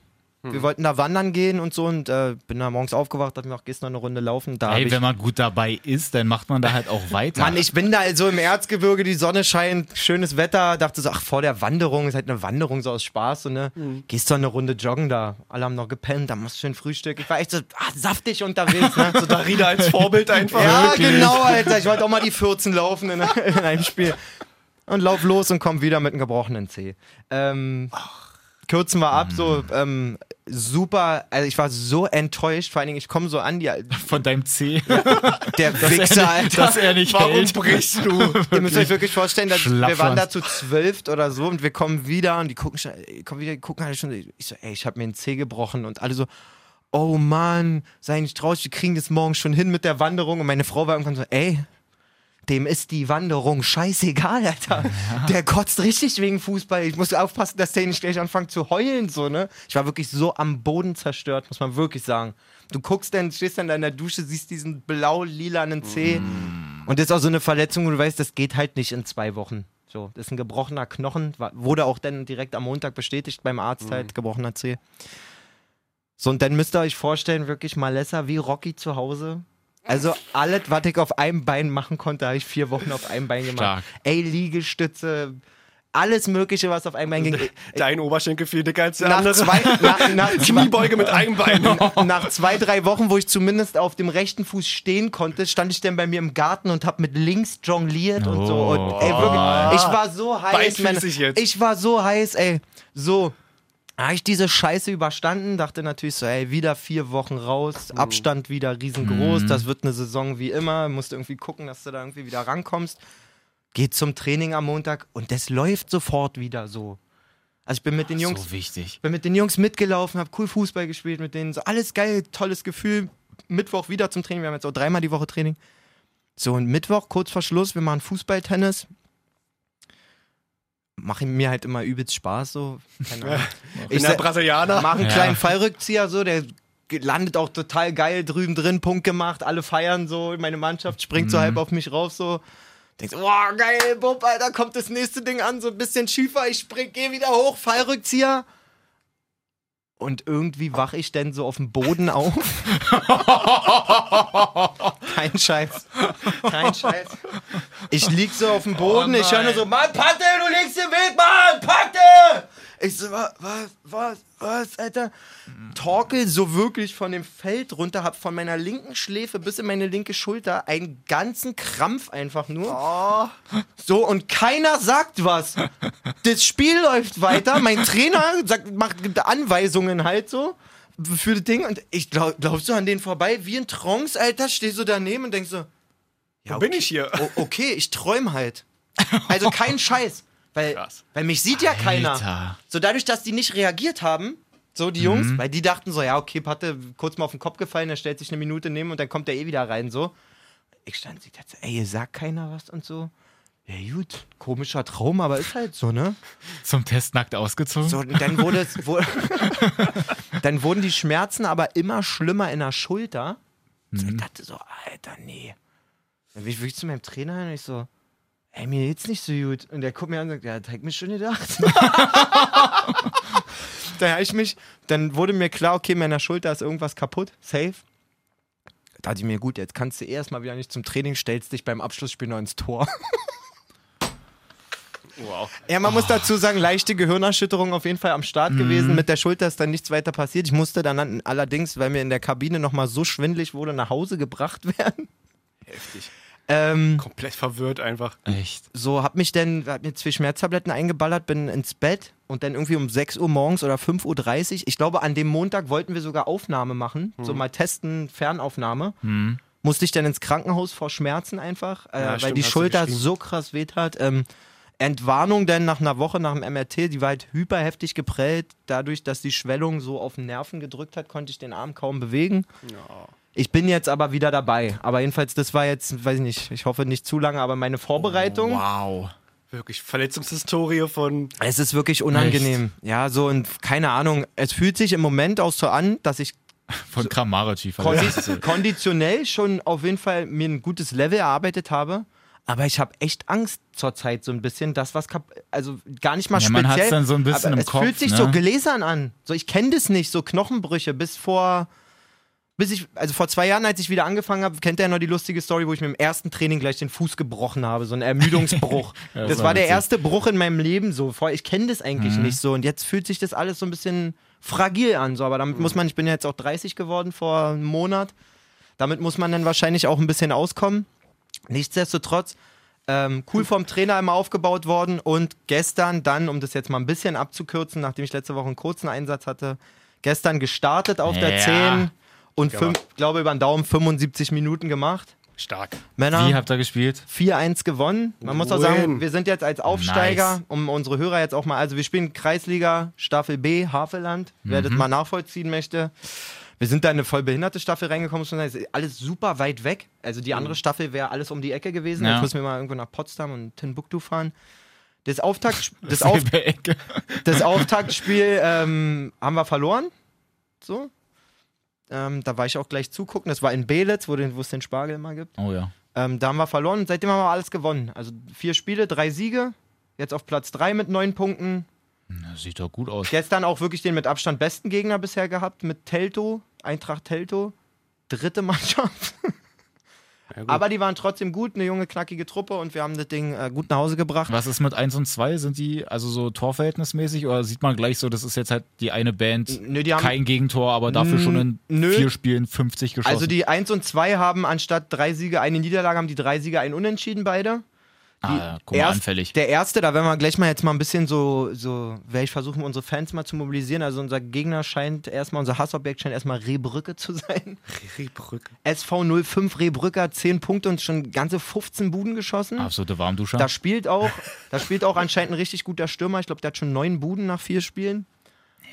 Hm. Wir wollten da wandern gehen und so und äh, bin da morgens aufgewacht, dachte mir auch, noch eine Runde laufen. Da hab Ey, ich wenn man gut dabei ist, dann macht man da halt auch weiter. Mann, ich bin da also im Erzgebirge, die Sonne scheint, schönes Wetter. Dachte so, ach, vor der Wanderung, ist halt eine Wanderung so aus Spaß. So, ne? Gehst du eine Runde joggen da. Alle haben noch gepennt, da machst du schön Frühstück. Ich war echt so ah, saftig unterwegs. Ne? So, da, Darida als Vorbild einfach. ja, genau, Alter. Ich wollte auch mal die 14 laufen in, in einem Spiel. Und lauf los und komm wieder mit einem gebrochenen Zeh. Ähm, kürzen wir ab, so ähm, super. Also ich war so enttäuscht. Vor allen Dingen, ich komme so an, die, von deinem C, der Wichser, Alter. dass er nicht Warum hält. brichst du? Ihr müsst euch wirklich vorstellen, dass wir waren da zu zwölf oder so und wir kommen wieder und die gucken schon, kommen wieder, die gucken alle schon. Ich so, ey, ich habe mir einen Zeh gebrochen und alle so, oh Mann, sei nicht traurig, wir kriegen das morgen schon hin mit der Wanderung. Und meine Frau war irgendwann so, ey, dem ist die Wanderung scheißegal, Alter. Der kotzt richtig wegen Fußball. Ich muss aufpassen, dass der nicht gleich anfängt zu heulen, so, ne? Ich war wirklich so am Boden zerstört, muss man wirklich sagen. Du guckst dann, stehst dann da in der Dusche, siehst diesen blau-lilanen Zeh. Und das ist auch so eine Verletzung, wo du weißt, das geht halt nicht in zwei Wochen. So, das ist ein gebrochener Knochen, wurde auch dann direkt am Montag bestätigt beim Arzt halt, gebrochener Zeh. So, und dann müsst ihr euch vorstellen, wirklich Malessa wie Rocky zu Hause. Also alles, was ich auf einem Bein machen konnte, habe ich vier Wochen auf einem Bein gemacht. Stark. Ey, Liegestütze, alles mögliche, was auf einem Bein ging. Dein Oberschenkel viel dicker als der Nach andere. zwei, nach, nach, Kniebeuge mit einem Bein. nach zwei, drei Wochen, wo ich zumindest auf dem rechten Fuß stehen konnte, stand ich dann bei mir im Garten und habe mit links jongliert und so. Und, ey, wirklich, ich war so heiß. Jetzt. Ich war so heiß, ey. So. Habe ich diese Scheiße überstanden, dachte natürlich so, ey, wieder vier Wochen raus, Abstand wieder riesengroß, das wird eine Saison wie immer, musst irgendwie gucken, dass du da irgendwie wieder rankommst. Geht zum Training am Montag und das läuft sofort wieder so. Also ich bin mit den Jungs So wichtig. bin mit den Jungs mitgelaufen, habe cool Fußball gespielt mit denen. So alles geil, tolles Gefühl. Mittwoch wieder zum Training. Wir haben jetzt auch dreimal die Woche Training. So, und Mittwoch, kurz vor Schluss, wir machen Fußballtennis. Mache mir halt immer übelst Spaß, so. Keine Ahnung. Ich der se- Brasilianer. Mach einen Ja. kleinen Fallrückzieher, so, der landet auch total geil drüben drin, Punkt gemacht, alle feiern so, meine Mannschaft springt so halb auf mich rauf, so. Denkst, boah, geil, Bub, Alter, kommt das nächste Ding an, so ein bisschen schiefer, ich spring, geh wieder hoch, Fallrückzieher. Und irgendwie wach ich denn so auf dem Boden auf. Kein Scheiß. Kein Scheiß. Ich lieg so auf dem Boden, ich höre nur so, Mann, Patte, du legst den Weg, Mann, Patte! Ich so, was, was, was, was, Alter? Torkel so wirklich von dem Feld runter, hab von meiner linken Schläfe bis in meine linke Schulter einen ganzen Krampf einfach nur. So, und keiner sagt was. Das Spiel läuft weiter, mein Trainer sagt, macht Anweisungen halt so. Für das Ding und ich glaub, glaub so an denen vorbei, wie in Trance, Alter, steh so daneben und denk so, ja, Wo bin ich hier? O okay, ich träum halt. Also kein Scheiß. Weil, Krass. weil mich sieht ja keiner. Alter. So dadurch, dass die nicht reagiert haben, so die Mhm. Jungs, weil die dachten so, ja, okay, Patte, kurz mal auf den Kopf gefallen, er stellt sich eine Minute neben und dann kommt er eh wieder rein, so. Ich stand, ich dachte, ey, ihr sagt keiner was und so. Ja, gut, komischer Traum, aber ist halt so, ne? Zum Test nackt ausgezogen? So, dann wurde es, wo, dann wurden die Schmerzen aber immer schlimmer in der Schulter. So, ich dachte so, Alter, nee. Dann bin ich wirklich zu meinem Trainer hin und ich so, ey, mir geht's nicht so gut. Und der guckt mir an und sagt, ja, das hat mir schon gedacht. da hab ich mich, dann wurde mir klar, okay, meiner Schulter ist irgendwas kaputt, safe. Da dachte ich mir, gut, jetzt kannst du erstmal wieder nicht zum Training, stellst dich beim Abschlussspiel noch ins Tor. Wow. Ja, man muss dazu sagen, leichte Gehirnerschütterung auf jeden Fall am Start gewesen. Mit der Schulter ist dann nichts weiter passiert. Ich musste dann allerdings, weil mir in der Kabine nochmal so schwindlig wurde, nach Hause gebracht werden. Heftig. Ähm, Komplett verwirrt einfach. Echt? so, hab mich dann, hab mir zwei Schmerztabletten eingeballert, bin ins Bett und dann irgendwie um 6 Uhr morgens oder 5.30 Uhr, ich glaube, an dem Montag wollten wir sogar Aufnahme machen, so mal testen, Fernaufnahme. Musste ich dann ins Krankenhaus vor Schmerzen einfach, äh, Ja, weil stimmt, die Schulter so krass wehtat. Ähm, Entwarnung dann nach einer Woche nach dem MRT, die war halt hyperheftig geprellt. Dadurch, dass die Schwellung so auf den Nerven gedrückt hat, konnte ich den Arm kaum bewegen. Ich bin jetzt aber wieder dabei. Aber jedenfalls, das war jetzt, weiß ich nicht, ich hoffe nicht zu lange, aber meine Vorbereitung. Wow. Wirklich Verletzungshistorie von. Es ist wirklich unangenehm. Ja, so und keine Ahnung. Es fühlt sich im Moment auch so an, dass ich Von Kramarici kondi verletzt. konditionell schon auf jeden Fall mir ein gutes Level erarbeitet habe. Aber ich habe echt Angst zurzeit so ein bisschen, das was kap also gar nicht mal Ja, man speziell. hat's dann so ein bisschen im es Kopf, fühlt sich ne? so gläsern an. So ich kenne das nicht, so Knochenbrüche bis vor bis ich also vor zwei Jahren, als ich wieder angefangen habe, kennt ihr ja noch die lustige Story, wo ich mir im ersten Training gleich den Fuß gebrochen habe, so ein Ermüdungsbruch. Ja, das das war der witzig. erste Bruch in meinem Leben so. Ich kenne das eigentlich Mhm. nicht so und jetzt fühlt sich das alles so ein bisschen fragil an. So, aber damit muss man, ich bin ja jetzt auch 30 geworden vor einem Monat. Damit muss man dann wahrscheinlich auch ein bisschen auskommen. Nichtsdestotrotz, ähm, cool vom Trainer immer aufgebaut worden und gestern dann, um das jetzt mal ein bisschen abzukürzen, nachdem ich letzte Woche einen kurzen Einsatz hatte, gestern gestartet auf der Ja. 10 und Ja. fünf, glaube über den Daumen 75 Minuten gemacht. Stark. Männer. Wie habt ihr gespielt? 4-1 gewonnen. Man muss auch sagen, wir sind jetzt als Aufsteiger, Nice. um unsere Hörer jetzt auch mal, also wir spielen Kreisliga Staffel B, Havelland, wer Mhm. das mal nachvollziehen möchte. Wir sind da in eine voll behinderte Staffel reingekommen, ist alles super weit weg. Also die andere Staffel wäre alles um die Ecke gewesen. Ja. Jetzt müssen wir mal irgendwo nach Potsdam und Timbuktu fahren. Das, Auftakt, das, Auf, das Auftaktspiel ähm, haben wir verloren. So. Ähm, da war ich auch gleich zugucken. Das war in Belitz, wo den- wo es den Spargel immer gibt. Oh ja. Ähm, da haben wir verloren und seitdem haben wir alles gewonnen. Also vier Spiele, drei Siege. Jetzt auf Platz drei mit neun Punkten. Sieht doch gut aus. Gestern auch wirklich den mit Abstand besten Gegner bisher gehabt mit Telto, Eintracht Telto. Dritte Mannschaft. Ja. Aber die waren trotzdem gut, eine junge, knackige Truppe und wir haben das Ding äh, gut nach Hause gebracht. Was ist mit 1 und 2? Sind die also so torverhältnismäßig oder sieht man gleich so, das ist jetzt halt die eine Band, Nö, die haben, kein Gegentor, aber dafür schon in Nö. vier Spielen 50 geschossen? also die 1 und 2 haben anstatt drei Siege eine Niederlage, haben die drei Siege ein Unentschieden beide. Ah, guck mal, Erst- anfällig. Der erste, da werden wir gleich mal jetzt mal ein bisschen so, so werde ich versuchen, unsere Fans mal zu mobilisieren. Also unser Gegner scheint erstmal, unser Hassobjekt scheint erstmal Rehbrücke zu sein. Rehbrücke. SV 05 Rehbrücke hat 10 Punkte und schon ganze 15 Buden geschossen. Absolute Warmduscher. Da spielt auch, da spielt auch anscheinend ein richtig guter Stürmer. Ich glaube, der hat schon neun Buden nach vier Spielen.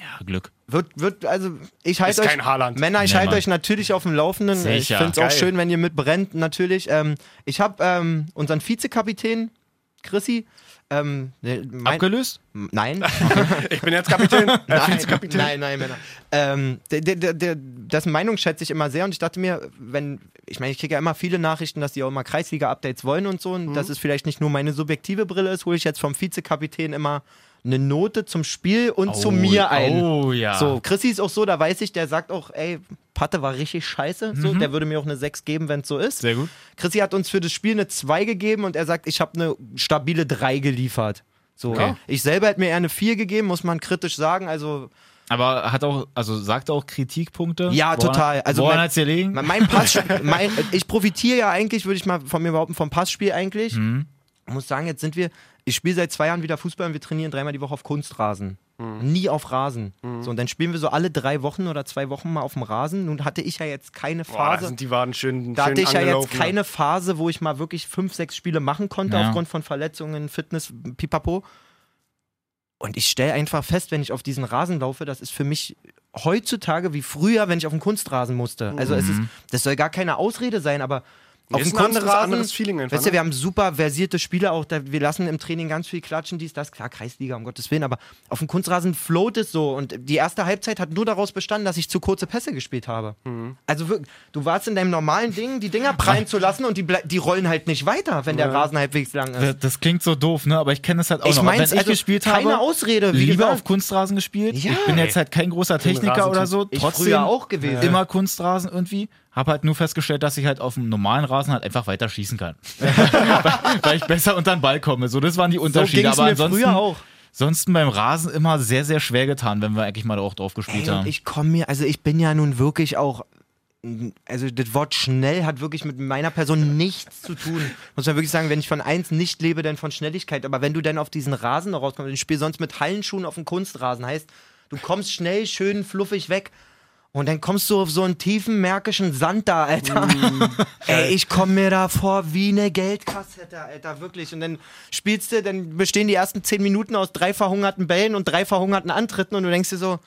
Ja, Glück. Wird, wird, also ich Ist halte euch. Männer, ich Nee, halte euch natürlich auf dem Laufenden. Ich Sicher. finde es auch schön, wenn ihr mitbrennt, natürlich. Ähm, ich habe ähm, unseren Vizekapitän, Chrissy, ähm, der- mein, Abgelöst? Nein. Ich bin jetzt Kapitän. Äh, nein, Vizekapitän. nein, nein, Männer. Ähm, der, der, der, das Meinung schätze ich immer sehr und ich dachte mir, wenn, ich meine, ich kriege ja immer viele Nachrichten, dass die auch immer Kreisliga-Updates wollen und so und dass es vielleicht nicht nur meine subjektive Brille ist, hole ich jetzt vom Vizekapitän immer eine Note zum Spiel und zu mir ein. Oh ja. So, Chrissy ist auch so, da weiß ich, der sagt auch, ey, Patte war richtig scheiße. So, der würde mir auch eine 6 geben, wenn es so ist. Sehr gut. Chrissy hat uns für das Spiel eine 2 gegeben und er sagt, ich habe eine stabile 3 geliefert. So, Okay. ich selber hätte mir eher eine 4 gegeben, muss man kritisch sagen. Also, Aber hat auch, also sagt auch Kritikpunkte? Ja, Woran- total. Also woran mein- hat's dir liegen? mein mein Pass, mein, ich profitiere ja eigentlich, würde ich mal von mir behaupten, vom Passspiel eigentlich. Mhm. Ich muss sagen, jetzt sind wir, ich spiele seit zwei Jahren wieder Fußball und wir trainieren dreimal die Woche auf Kunstrasen. Nie auf Rasen. So, und dann spielen wir so alle drei Wochen oder zwei Wochen mal auf dem Rasen. Nun hatte ich ja jetzt keine Boah, da Phase. sind die Waden schön, Da schön hatte ich ja jetzt angelaufen. keine Phase, wo ich mal wirklich fünf, sechs Spiele machen konnte Ja. aufgrund von Verletzungen, Fitness, pipapo. Und ich stelle einfach fest, wenn ich auf diesen Rasen laufe, das ist für mich heutzutage wie früher, wenn ich auf den Kunstrasen musste. Also es ist, das soll gar keine Ausrede sein, aber auf dem ein anderes- Kunstrasen, anderes Feeling einfach, weißt du, ne? wir haben super versierte Spieler auch, da, wir lassen im Training ganz viel klatschen, dies, das, klar, Kreisliga, um Gottes Willen, aber auf dem Kunstrasen float es so und die erste Halbzeit hat nur daraus bestanden, dass ich zu kurze Pässe gespielt habe. Mhm. Also wirklich, du warst in deinem normalen Ding, die Dinger prallen zu lassen und die, die rollen halt nicht weiter, wenn der Rasen halbwegs lang ist. Das, das klingt so doof, ne? Aber ich kenne es halt auch Ich noch. Wenn ich also gespielt keine habe, Ausrede, wie lieber gesagt. auf Kunstrasen gespielt. Ja. Ich bin jetzt halt kein großer Techniker oder so. Ich Trotzdem früher auch gewesen. immer Kunstrasen irgendwie. Hab halt nur festgestellt, dass ich halt auf dem normalen Rasen halt einfach weiter schießen kann. weil, weil ich besser unter den Ball komme. So, das waren die So Unterschiede. ging's Aber mir ansonsten, früher auch. ansonsten beim Rasen immer sehr, sehr schwer getan, wenn wir eigentlich mal auch drauf gespielt Ey, haben. ich komme mir, also ich bin ja nun wirklich auch, also das Wort schnell hat wirklich mit meiner Person nichts zu tun. Muss man wirklich sagen, wenn ich von eins nicht lebe, dann von Schnelligkeit. Aber wenn du dann auf diesen Rasen noch rauskommst, ich spiele sonst mit Hallenschuhen auf dem Kunstrasen, heißt, du kommst schnell, schön fluffig weg. Und dann kommst du auf so einen tiefen märkischen Sand da, Alter. Ey, ich komme mir da vor wie eine Geldkassette, Alter, wirklich. Und dann spielst du, dann bestehen die ersten zehn Minuten aus drei verhungerten Bällen und drei verhungerten Antritten und du denkst dir so,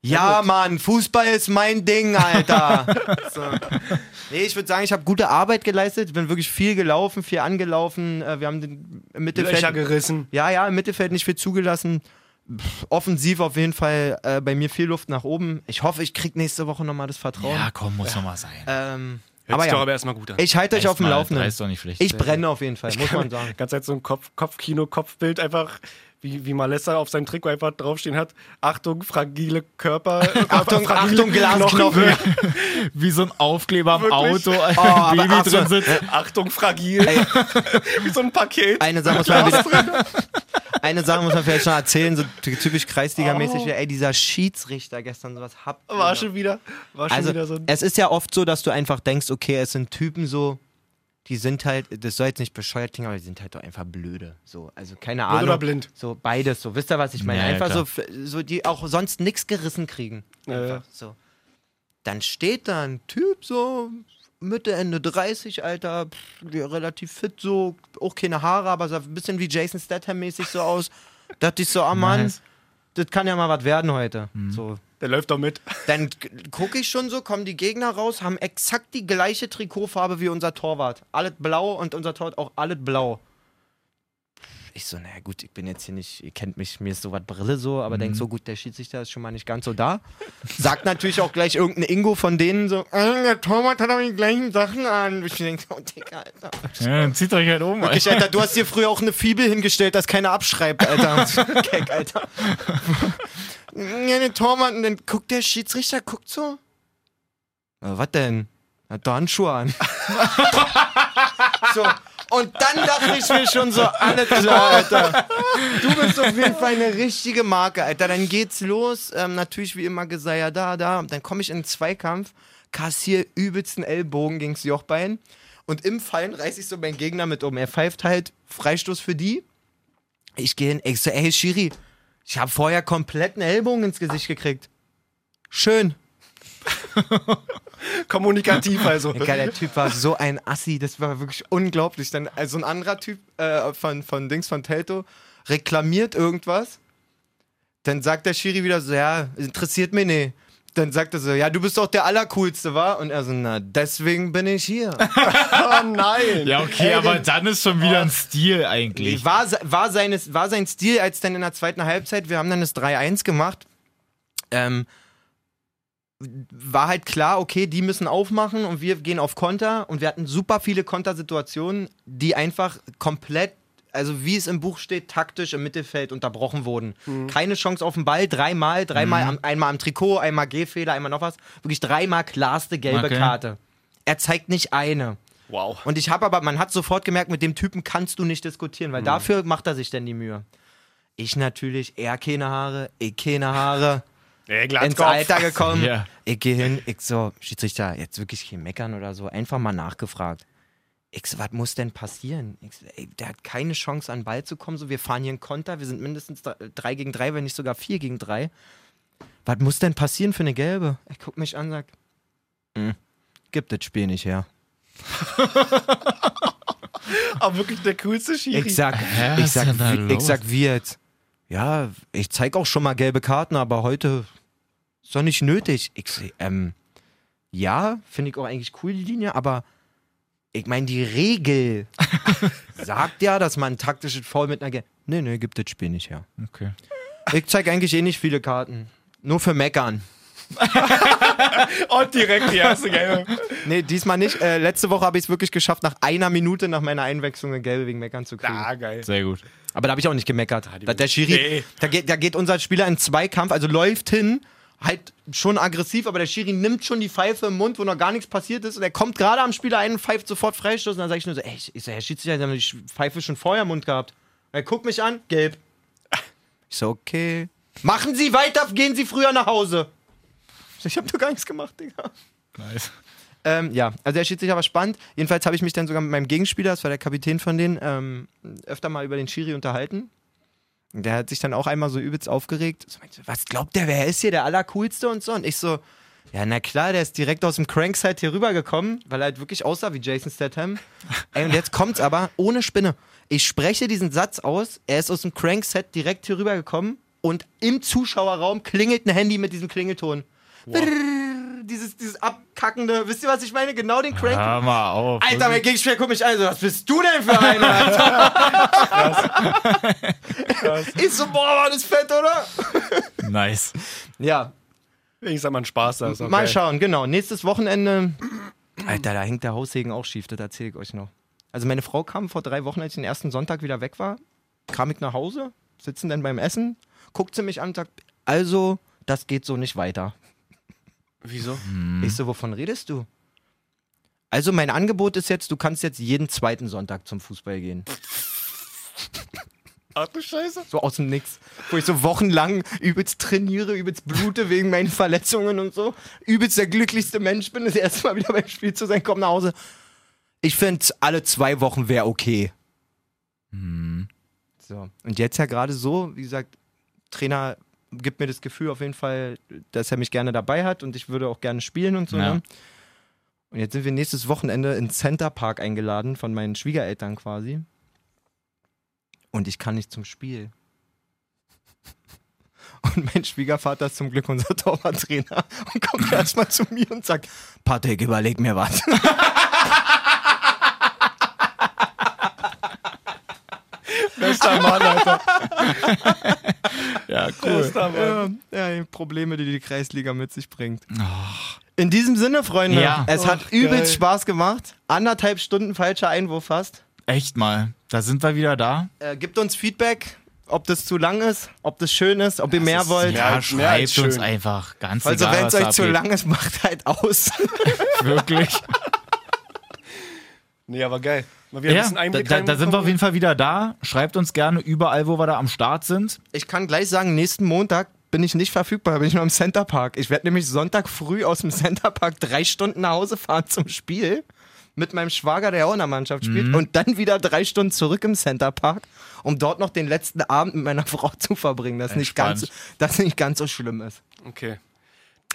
ja, Mann, Fußball ist mein Ding, Alter. so. Nee, ich würde sagen, ich habe gute Arbeit geleistet. Ich bin wirklich viel gelaufen, viel angelaufen. Äh, Wir haben den im Mittelfeld. Löcher gerissen. Ja, ja, im Mittelfeld nicht viel zugelassen. Offensiv auf jeden Fall äh, bei mir viel Luft nach oben. Ich hoffe, ich krieg nächste Woche nochmal das Vertrauen. ja, komm, muss noch mal sein. Ähm, Hört aber sich doch ja, aber erstmal gut an. ich halte euch auf dem Laufenden. Ich brenne auf jeden Fall, muss man sagen. Ganz Zeit so ein Kopf, Kopfkino, Kopfbild einfach, wie, wie Malessa auf seinem Trikot einfach draufstehen hat. Achtung, fragile Körper. Achtung, fragile Achtung, Glasknochen. Wie so ein Aufkleber am Wirklich? Auto, ein Oh, aber Baby ach so. drin sitzt. Achtung, fragil. wie so ein Paket. Eine Sache muss man wieder, eine Sache muss man vielleicht schon erzählen, so typisch Kreisliga-mäßig. Oh. Ey, dieser Schiedsrichter gestern, sowas habt ihr War schon wieder, war schon Also, wieder so ein. es ist ja oft so, dass du einfach denkst, okay, es sind Typen so, die sind halt, das soll jetzt nicht bescheuert klingen, aber die sind halt doch einfach blöde. So, also keine Ahnung. oder blind? So beides, so. Wisst ihr, was ich meine? Ja, ja, einfach so, klar. so, die auch sonst nichts gerissen kriegen. Ja, ja. Einfach so. Dann steht da ein Typ so, Mitte, Ende 30, Alter, pff, relativ fit so, auch keine Haare, aber sah ein bisschen wie Jason Statham-mäßig so aus. dachte ich so, ah Mann, Nice. das kann ja mal was werden heute. So, Der läuft doch mit. dann gucke ich schon so, kommen die Gegner raus, haben exakt die gleiche Trikotfarbe wie unser Torwart. Alles blau und unser Torwart auch alles blau. Ich so, naja gut, ich bin jetzt hier nicht, ihr kennt mich, mir ist sowas Brille so, aber denk so, gut, der Schiedsrichter ist schon mal nicht ganz so da. Sagt natürlich auch gleich irgendein Ingo von denen so, äh, der Torwart hat aber die gleichen Sachen an. Ich denk so, oh Digga, Alter. Ja, dann zieht euch halt um. Alter. Wirklich, Alter, du hast dir früher auch eine Fibel hingestellt, dass keiner abschreibt, Alter. Keck, Alter. Ja, der Torwart, und dann guckt der Schiedsrichter, guckt so. Was denn? Hat doch Handschuhe an. so. Und dann dachte ich mir schon so, alles klar, Alter. Du bist auf jeden Fall eine richtige Marke, Alter. Dann geht's los. Ähm, natürlich wie immer Geseier da, da. Dann komme ich in den Zweikampf, kassier übelsten Ellbogen gegens Jochbein. Und im Fallen reiß ich so meinen Gegner mit um. Er pfeift halt Freistoß für die. Ich gehe hin, ich so, ey, Schiri, ich habe vorher komplett einen Ellbogen ins Gesicht gekriegt. Schön. Kommunikativ also. Digga, der Typ war so ein Assi, das war wirklich unglaublich. Dann also ein anderer Typ äh, von, von Dings von Telto reklamiert irgendwas. Dann sagt der Schiri wieder so, ja, interessiert mich nicht. Dann sagt er so, ja, du bist doch der Allercoolste, wa? Und er so, na, deswegen bin ich hier. Oh nein. Ja, okay, Ey, aber denn- dann ist schon wieder ein Stil eigentlich. War, war, seines, war sein Stil, als dann in der zweiten Halbzeit, wir haben dann das 3-1 gemacht, ähm, war halt klar, okay, die müssen aufmachen und wir gehen auf Konter und wir hatten super viele Kontersituationen, die einfach komplett, also wie es im Buch steht, taktisch im Mittelfeld unterbrochen wurden. Keine Chance auf den Ball, dreimal, dreimal, am, einmal am Trikot, einmal Gehfehler, einmal noch was, wirklich dreimal klarste gelbe Okay. Karte. Er zeigt nicht eine. Wow. Und ich habe aber, man hat sofort gemerkt, mit dem Typen kannst du nicht diskutieren, weil dafür macht er sich denn die Mühe. Ich natürlich, er keine Haare, ich keine Haare, Ey, ins. Alter gekommen. Ja. Ich gehe hin, ich so, Schiedsrichter, jetzt wirklich kein Meckern oder so, einfach mal nachgefragt. Ich so, was muss denn passieren? Ich so, ey, der hat keine Chance, an den Ball zu kommen. So, wir fahren hier einen Konter, wir sind mindestens 3 gegen 3, wenn nicht sogar 4 gegen 3. Was muss denn passieren für eine gelbe? Er guckt mich an und sagt, "Hm, gibt das Spiel nicht her. Aber wirklich der coolste Schiri. Ich sag, Hä, ich sag, wie, ich sag, wie jetzt? Ja, ich zeig auch schon mal gelbe Karten, aber heute ist doch nicht nötig. Ich sag, ähm, ja, finde ich auch eigentlich cool, die Linie, aber ich meine, die Regel sagt ja, dass man ein taktisches Foul mit einer Gelb. Nee, nee, gibt das Spiel nicht her. Okay. Ich zeig eigentlich eh nicht viele Karten. Nur für Meckern. Und direkt die erste Gelbe. Nee, diesmal nicht. Äh, letzte Woche habe ich es wirklich geschafft, nach einer Minute nach meiner Einwechslung eine gelbe wegen Meckern zu kriegen. Ah, geil. Sehr gut. Aber da habe ich auch nicht gemeckert. die da, der Schiri, Nee. da, geht, da geht unser Spieler in Zweikampf, also läuft hin, halt schon aggressiv, aber der Schiri nimmt schon die Pfeife im Mund, wo noch gar nichts passiert ist und er kommt gerade am Spieler ein und pfeift sofort Freistoß und dann sage ich nur so, ey, ich, ich so, Herr Schiedsrichter, Sie haben die Pfeife schon vorher im Mund gehabt. Er guckt mich an, gelb. Ich so, okay. Machen Sie weiter, gehen Sie früher nach Hause. Ich habe doch gar nichts gemacht, Digga. Nice. Ähm, ja, also der Schiedsrichter war spannend. Jedenfalls habe ich mich dann sogar mit meinem Gegenspieler, das war der Kapitän von denen, ähm, öfter mal über den Schiri unterhalten. Und Der hat sich dann auch einmal so übelst aufgeregt. So meinte, was glaubt der, wer ist hier der Allercoolste und so? Und ich so, ja, na klar, der ist direkt aus dem Crankside hier rübergekommen, weil er halt wirklich aussah wie Jason Statham. Ey, und jetzt kommt's aber ohne Spinne. Ich spreche diesen Satz aus, er ist aus dem Crankset direkt hier rübergekommen und im Zuschauerraum klingelt ein Handy mit diesem Klingelton. Brrr, dieses, dieses abkackende, wisst ihr, was ich meine? Genau den Crank. Hör mal auf. Alter, mein Gegenspieler guckt mich an, so, was bist du denn für einer, Alter? Ich so, boah, war das fett, oder? Nice. Ja, Wenigstens hat man Spaß da. okay. mal schauen, genau. Nächstes Wochenende. Alter, da hängt der Haussegen auch schief, das erzähle ich euch noch. Also meine Frau kam vor drei Wochen, als ich den ersten Sonntag wieder weg war, kam ich nach Hause, sitzen dann beim Essen, guckt sie mich an und sagt, also, das geht so nicht weiter. Wieso? Ich so, wovon redest du? Also mein Angebot ist jetzt, du kannst jetzt jeden zweiten Sonntag zum Fußball gehen. Ach du Scheiße. So aus dem Nix. Wo ich so wochenlang übelst trainiere, übelst blute wegen meinen Verletzungen und so. Übelst der glücklichste Mensch bin, das erste Mal wieder beim Spiel zu sein, komm nach Hause. Ich finde, alle zwei Wochen wäre okay. So. Und jetzt ja gerade so, wie gesagt, Trainer gibt mir das Gefühl auf jeden Fall, dass er mich gerne dabei hat und ich würde auch gerne spielen und so. Ja. Ne? Und jetzt sind wir nächstes Wochenende in Center Park eingeladen von meinen Schwiegereltern quasi. Und ich kann nicht zum Spiel. Und mein Schwiegervater ist zum Glück unser Torwarttrainer und kommt erstmal zu mir und sagt: Patrick, überleg mir was. Bester Mann, Alter. Ja, cool. Bester Mann. Ja, ja, die Probleme, die die Kreisliga mit sich bringt. In diesem Sinne, Freunde, Ja. es hat Och, übelst geil. Spaß gemacht. Anderthalb Stunden falscher Einwurf fast. Echt mal. Da sind wir wieder da. Äh, gibt uns Feedback, ob das zu lang ist, ob das schön ist, ob ihr mehr ist wollt. Ja, schreibt uns schön. einfach. Ganz Also, egal, wenn es euch zu lang ist, macht halt aus. Wirklich. Nee, aber geil. Ein Ja, bisschen da, da, da sind wir auf jeden Fall wieder da. Schreibt uns gerne überall, wo wir da am Start sind. Ich kann gleich sagen, nächsten Montag bin ich nicht verfügbar, da bin ich nur im Center Park. Ich werde nämlich Sonntag früh aus dem Center Park drei Stunden nach Hause fahren zum Spiel mit meinem Schwager, der auch in der Mannschaft spielt, und dann wieder drei Stunden zurück im Center Park, um dort noch den letzten Abend mit meiner Frau zu verbringen, das nicht ganz, Entspannt. das nicht ganz so schlimm ist. Okay.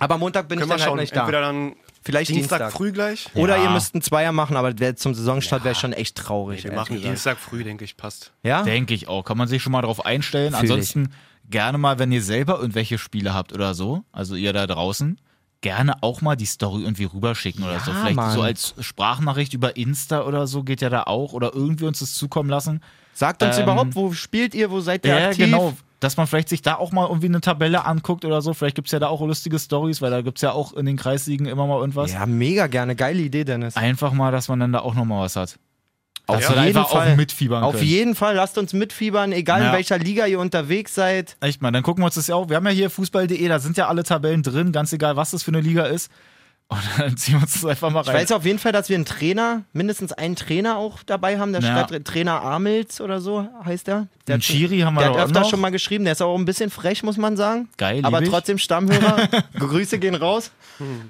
Aber Montag bin Können ich wir dann halt nicht da. Entweder dann Vielleicht Dienstag, Dienstag. früh gleich. Oder Ja. ihr müsst einen Zweier machen, aber wär, zum Saisonstart wäre schon echt traurig. Wir ehrlich machen gesagt. Dienstag früh, denke ich, passt. Ja? Denke ich auch. Kann man sich schon mal drauf einstellen. Fühl ich. Ansonsten gerne mal, wenn ihr selber irgendwelche Spiele habt oder so, also ihr da draußen, gerne auch mal die Story irgendwie rüberschicken oder so. Ja, Vielleicht Mann. so als Sprachnachricht über Insta oder so geht ja da auch oder irgendwie uns das zukommen lassen. Sagt uns Ähm, überhaupt, wo spielt ihr, wo seid ihr Ja, aktiv? genau. Dass man vielleicht sich da auch mal irgendwie eine Tabelle anguckt oder so. Vielleicht gibt es ja da auch lustige Stories, weil da gibt es ja auch in den Kreisligen immer mal irgendwas. Ja, mega gerne. Geile Idee, Dennis. Einfach mal, dass man dann da auch nochmal was hat. Auf da jeden Fall. auch mitfiebern Auf können. jeden Fall, lasst uns mitfiebern, egal in Ja. welcher Liga ihr unterwegs seid. Echt mal, dann gucken wir uns das ja auch. Wir haben ja hier fußball.de, da sind ja alle Tabellen drin, ganz egal, was das für eine Liga ist. Und dann ziehen wir uns das einfach mal Ich rein. weiß auf jeden Fall, dass wir einen Trainer, mindestens einen Trainer auch dabei haben. Der Ja. schreibt Trainer Amels oder so heißt der. Der Den Schiri haben wir der hat öfter noch. schon mal geschrieben. Der ist auch ein bisschen frech, muss man sagen. Geil, Aber ich. trotzdem Stammhörer. Grüße gehen raus.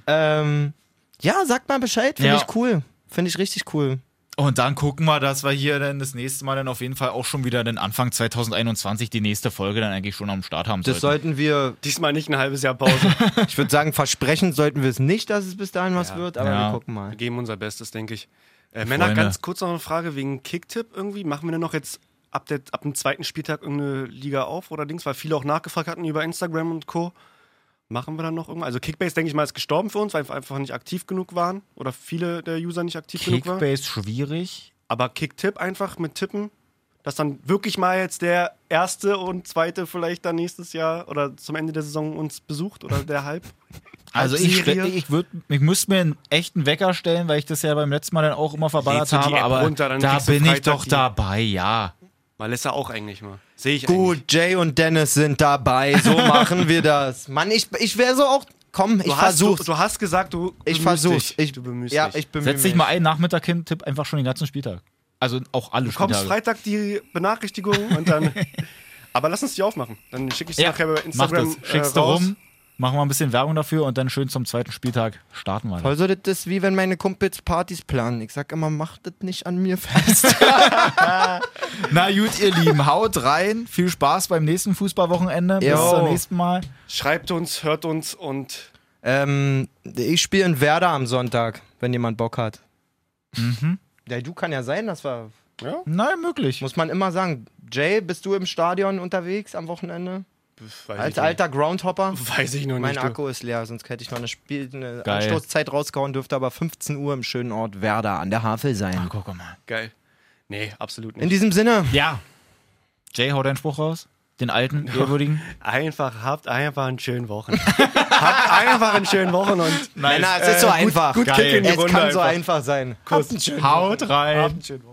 Ähm, ja, sagt mal Bescheid. Finde Ja. ich cool. Finde ich richtig cool. Und dann gucken wir, dass wir hier dann das nächste Mal dann auf jeden Fall auch schon wieder den Anfang 2021 die nächste Folge dann eigentlich schon am Start haben Das sollten. sollten wir, Diesmal nicht ein halbes Jahr Pause. ich würde sagen, versprechen sollten wir es nicht, dass es bis dahin was Ja. wird, aber Ja. wir gucken mal. Wir geben unser Bestes, denke ich. Äh, Männer, ganz kurz noch eine Frage wegen Kicktipp irgendwie. Machen wir denn noch jetzt ab, der, ab dem zweiten Spieltag irgendeine Liga auf oder Dings? Weil viele auch nachgefragt hatten über Instagram und Co. Machen wir dann noch irgendwas? Also Kickbase, denke ich mal, ist gestorben für uns, weil wir einfach nicht aktiv genug waren. Oder viele der User nicht aktiv genug waren. Kickbase schwierig. Aber Kicktipp einfach mit Tippen, dass dann wirklich mal jetzt der erste und zweite vielleicht dann nächstes Jahr oder zum Ende der Saison uns besucht oder der Halb. Also ich, ich, würd, ich müsste mir einen echten Wecker stellen, weil ich das ja beim letzten Mal dann auch immer verballert habe. Aber runter, da bin ich doch dabei, ja. Mal ist er auch eigentlich mal. Sehe ich Gut, Jay und Dennis sind dabei, so machen wir das. Mann, ich, ich wäre so auch, komm, ich Du hast, du, versuch's. du hast gesagt, du Ich versuch's. Dich. Ich, du bemühst ja, dich. ich bemühe Setz dich mich. mal ein, Nachmittag hin, tipp einfach schon den ganzen Spieltag. Also auch alle Du kommst. Freitag die Benachrichtigung und dann. Aber lass uns die aufmachen. Dann schicke ich sie Ja, nachher bei mach Instagram. das. Schickst äh, du raus. rum, machen wir ein bisschen Werbung dafür und dann schön zum zweiten Spieltag starten wir. Also das ist wie wenn meine Kumpels Partys planen. Ich sag immer, macht das nicht an mir fest. Na gut, ihr Lieben, haut rein. Viel Spaß beim nächsten Fußballwochenende. Bis Jo. zum nächsten Mal. Schreibt uns, hört uns und ähm, ich spiele in Werder am Sonntag, wenn jemand Bock hat. Mhm. Ja, du kann ja sein, das war. ja, Na, möglich. Muss man immer sagen. Jay, bist du im Stadion unterwegs am Wochenende? Weiß, Als alter Groundhopper? weiß ich noch Mein nicht. du. Akku ist leer, sonst hätte ich noch eine, Spiel eine Geil. Anstoßzeit rausgehauen, dürfte aber 15 Uhr im schönen Ort Werder an der Havel sein. guck mal. Geil. Nee, absolut In nicht. diesem Sinne, Ja. Jay, hau deinen Spruch raus. Den alten, ehrwürdigen. Einfach, habt einfach einen schönen Wochen. habt einfach einen schönen Wochen und Männer, es ist so gut- einfach. gut Geil. Kick in die es Runde kann so einfach. einfach sein. Kuss. Habt einen schönen Haut rein. Habt einen schönen Wochen.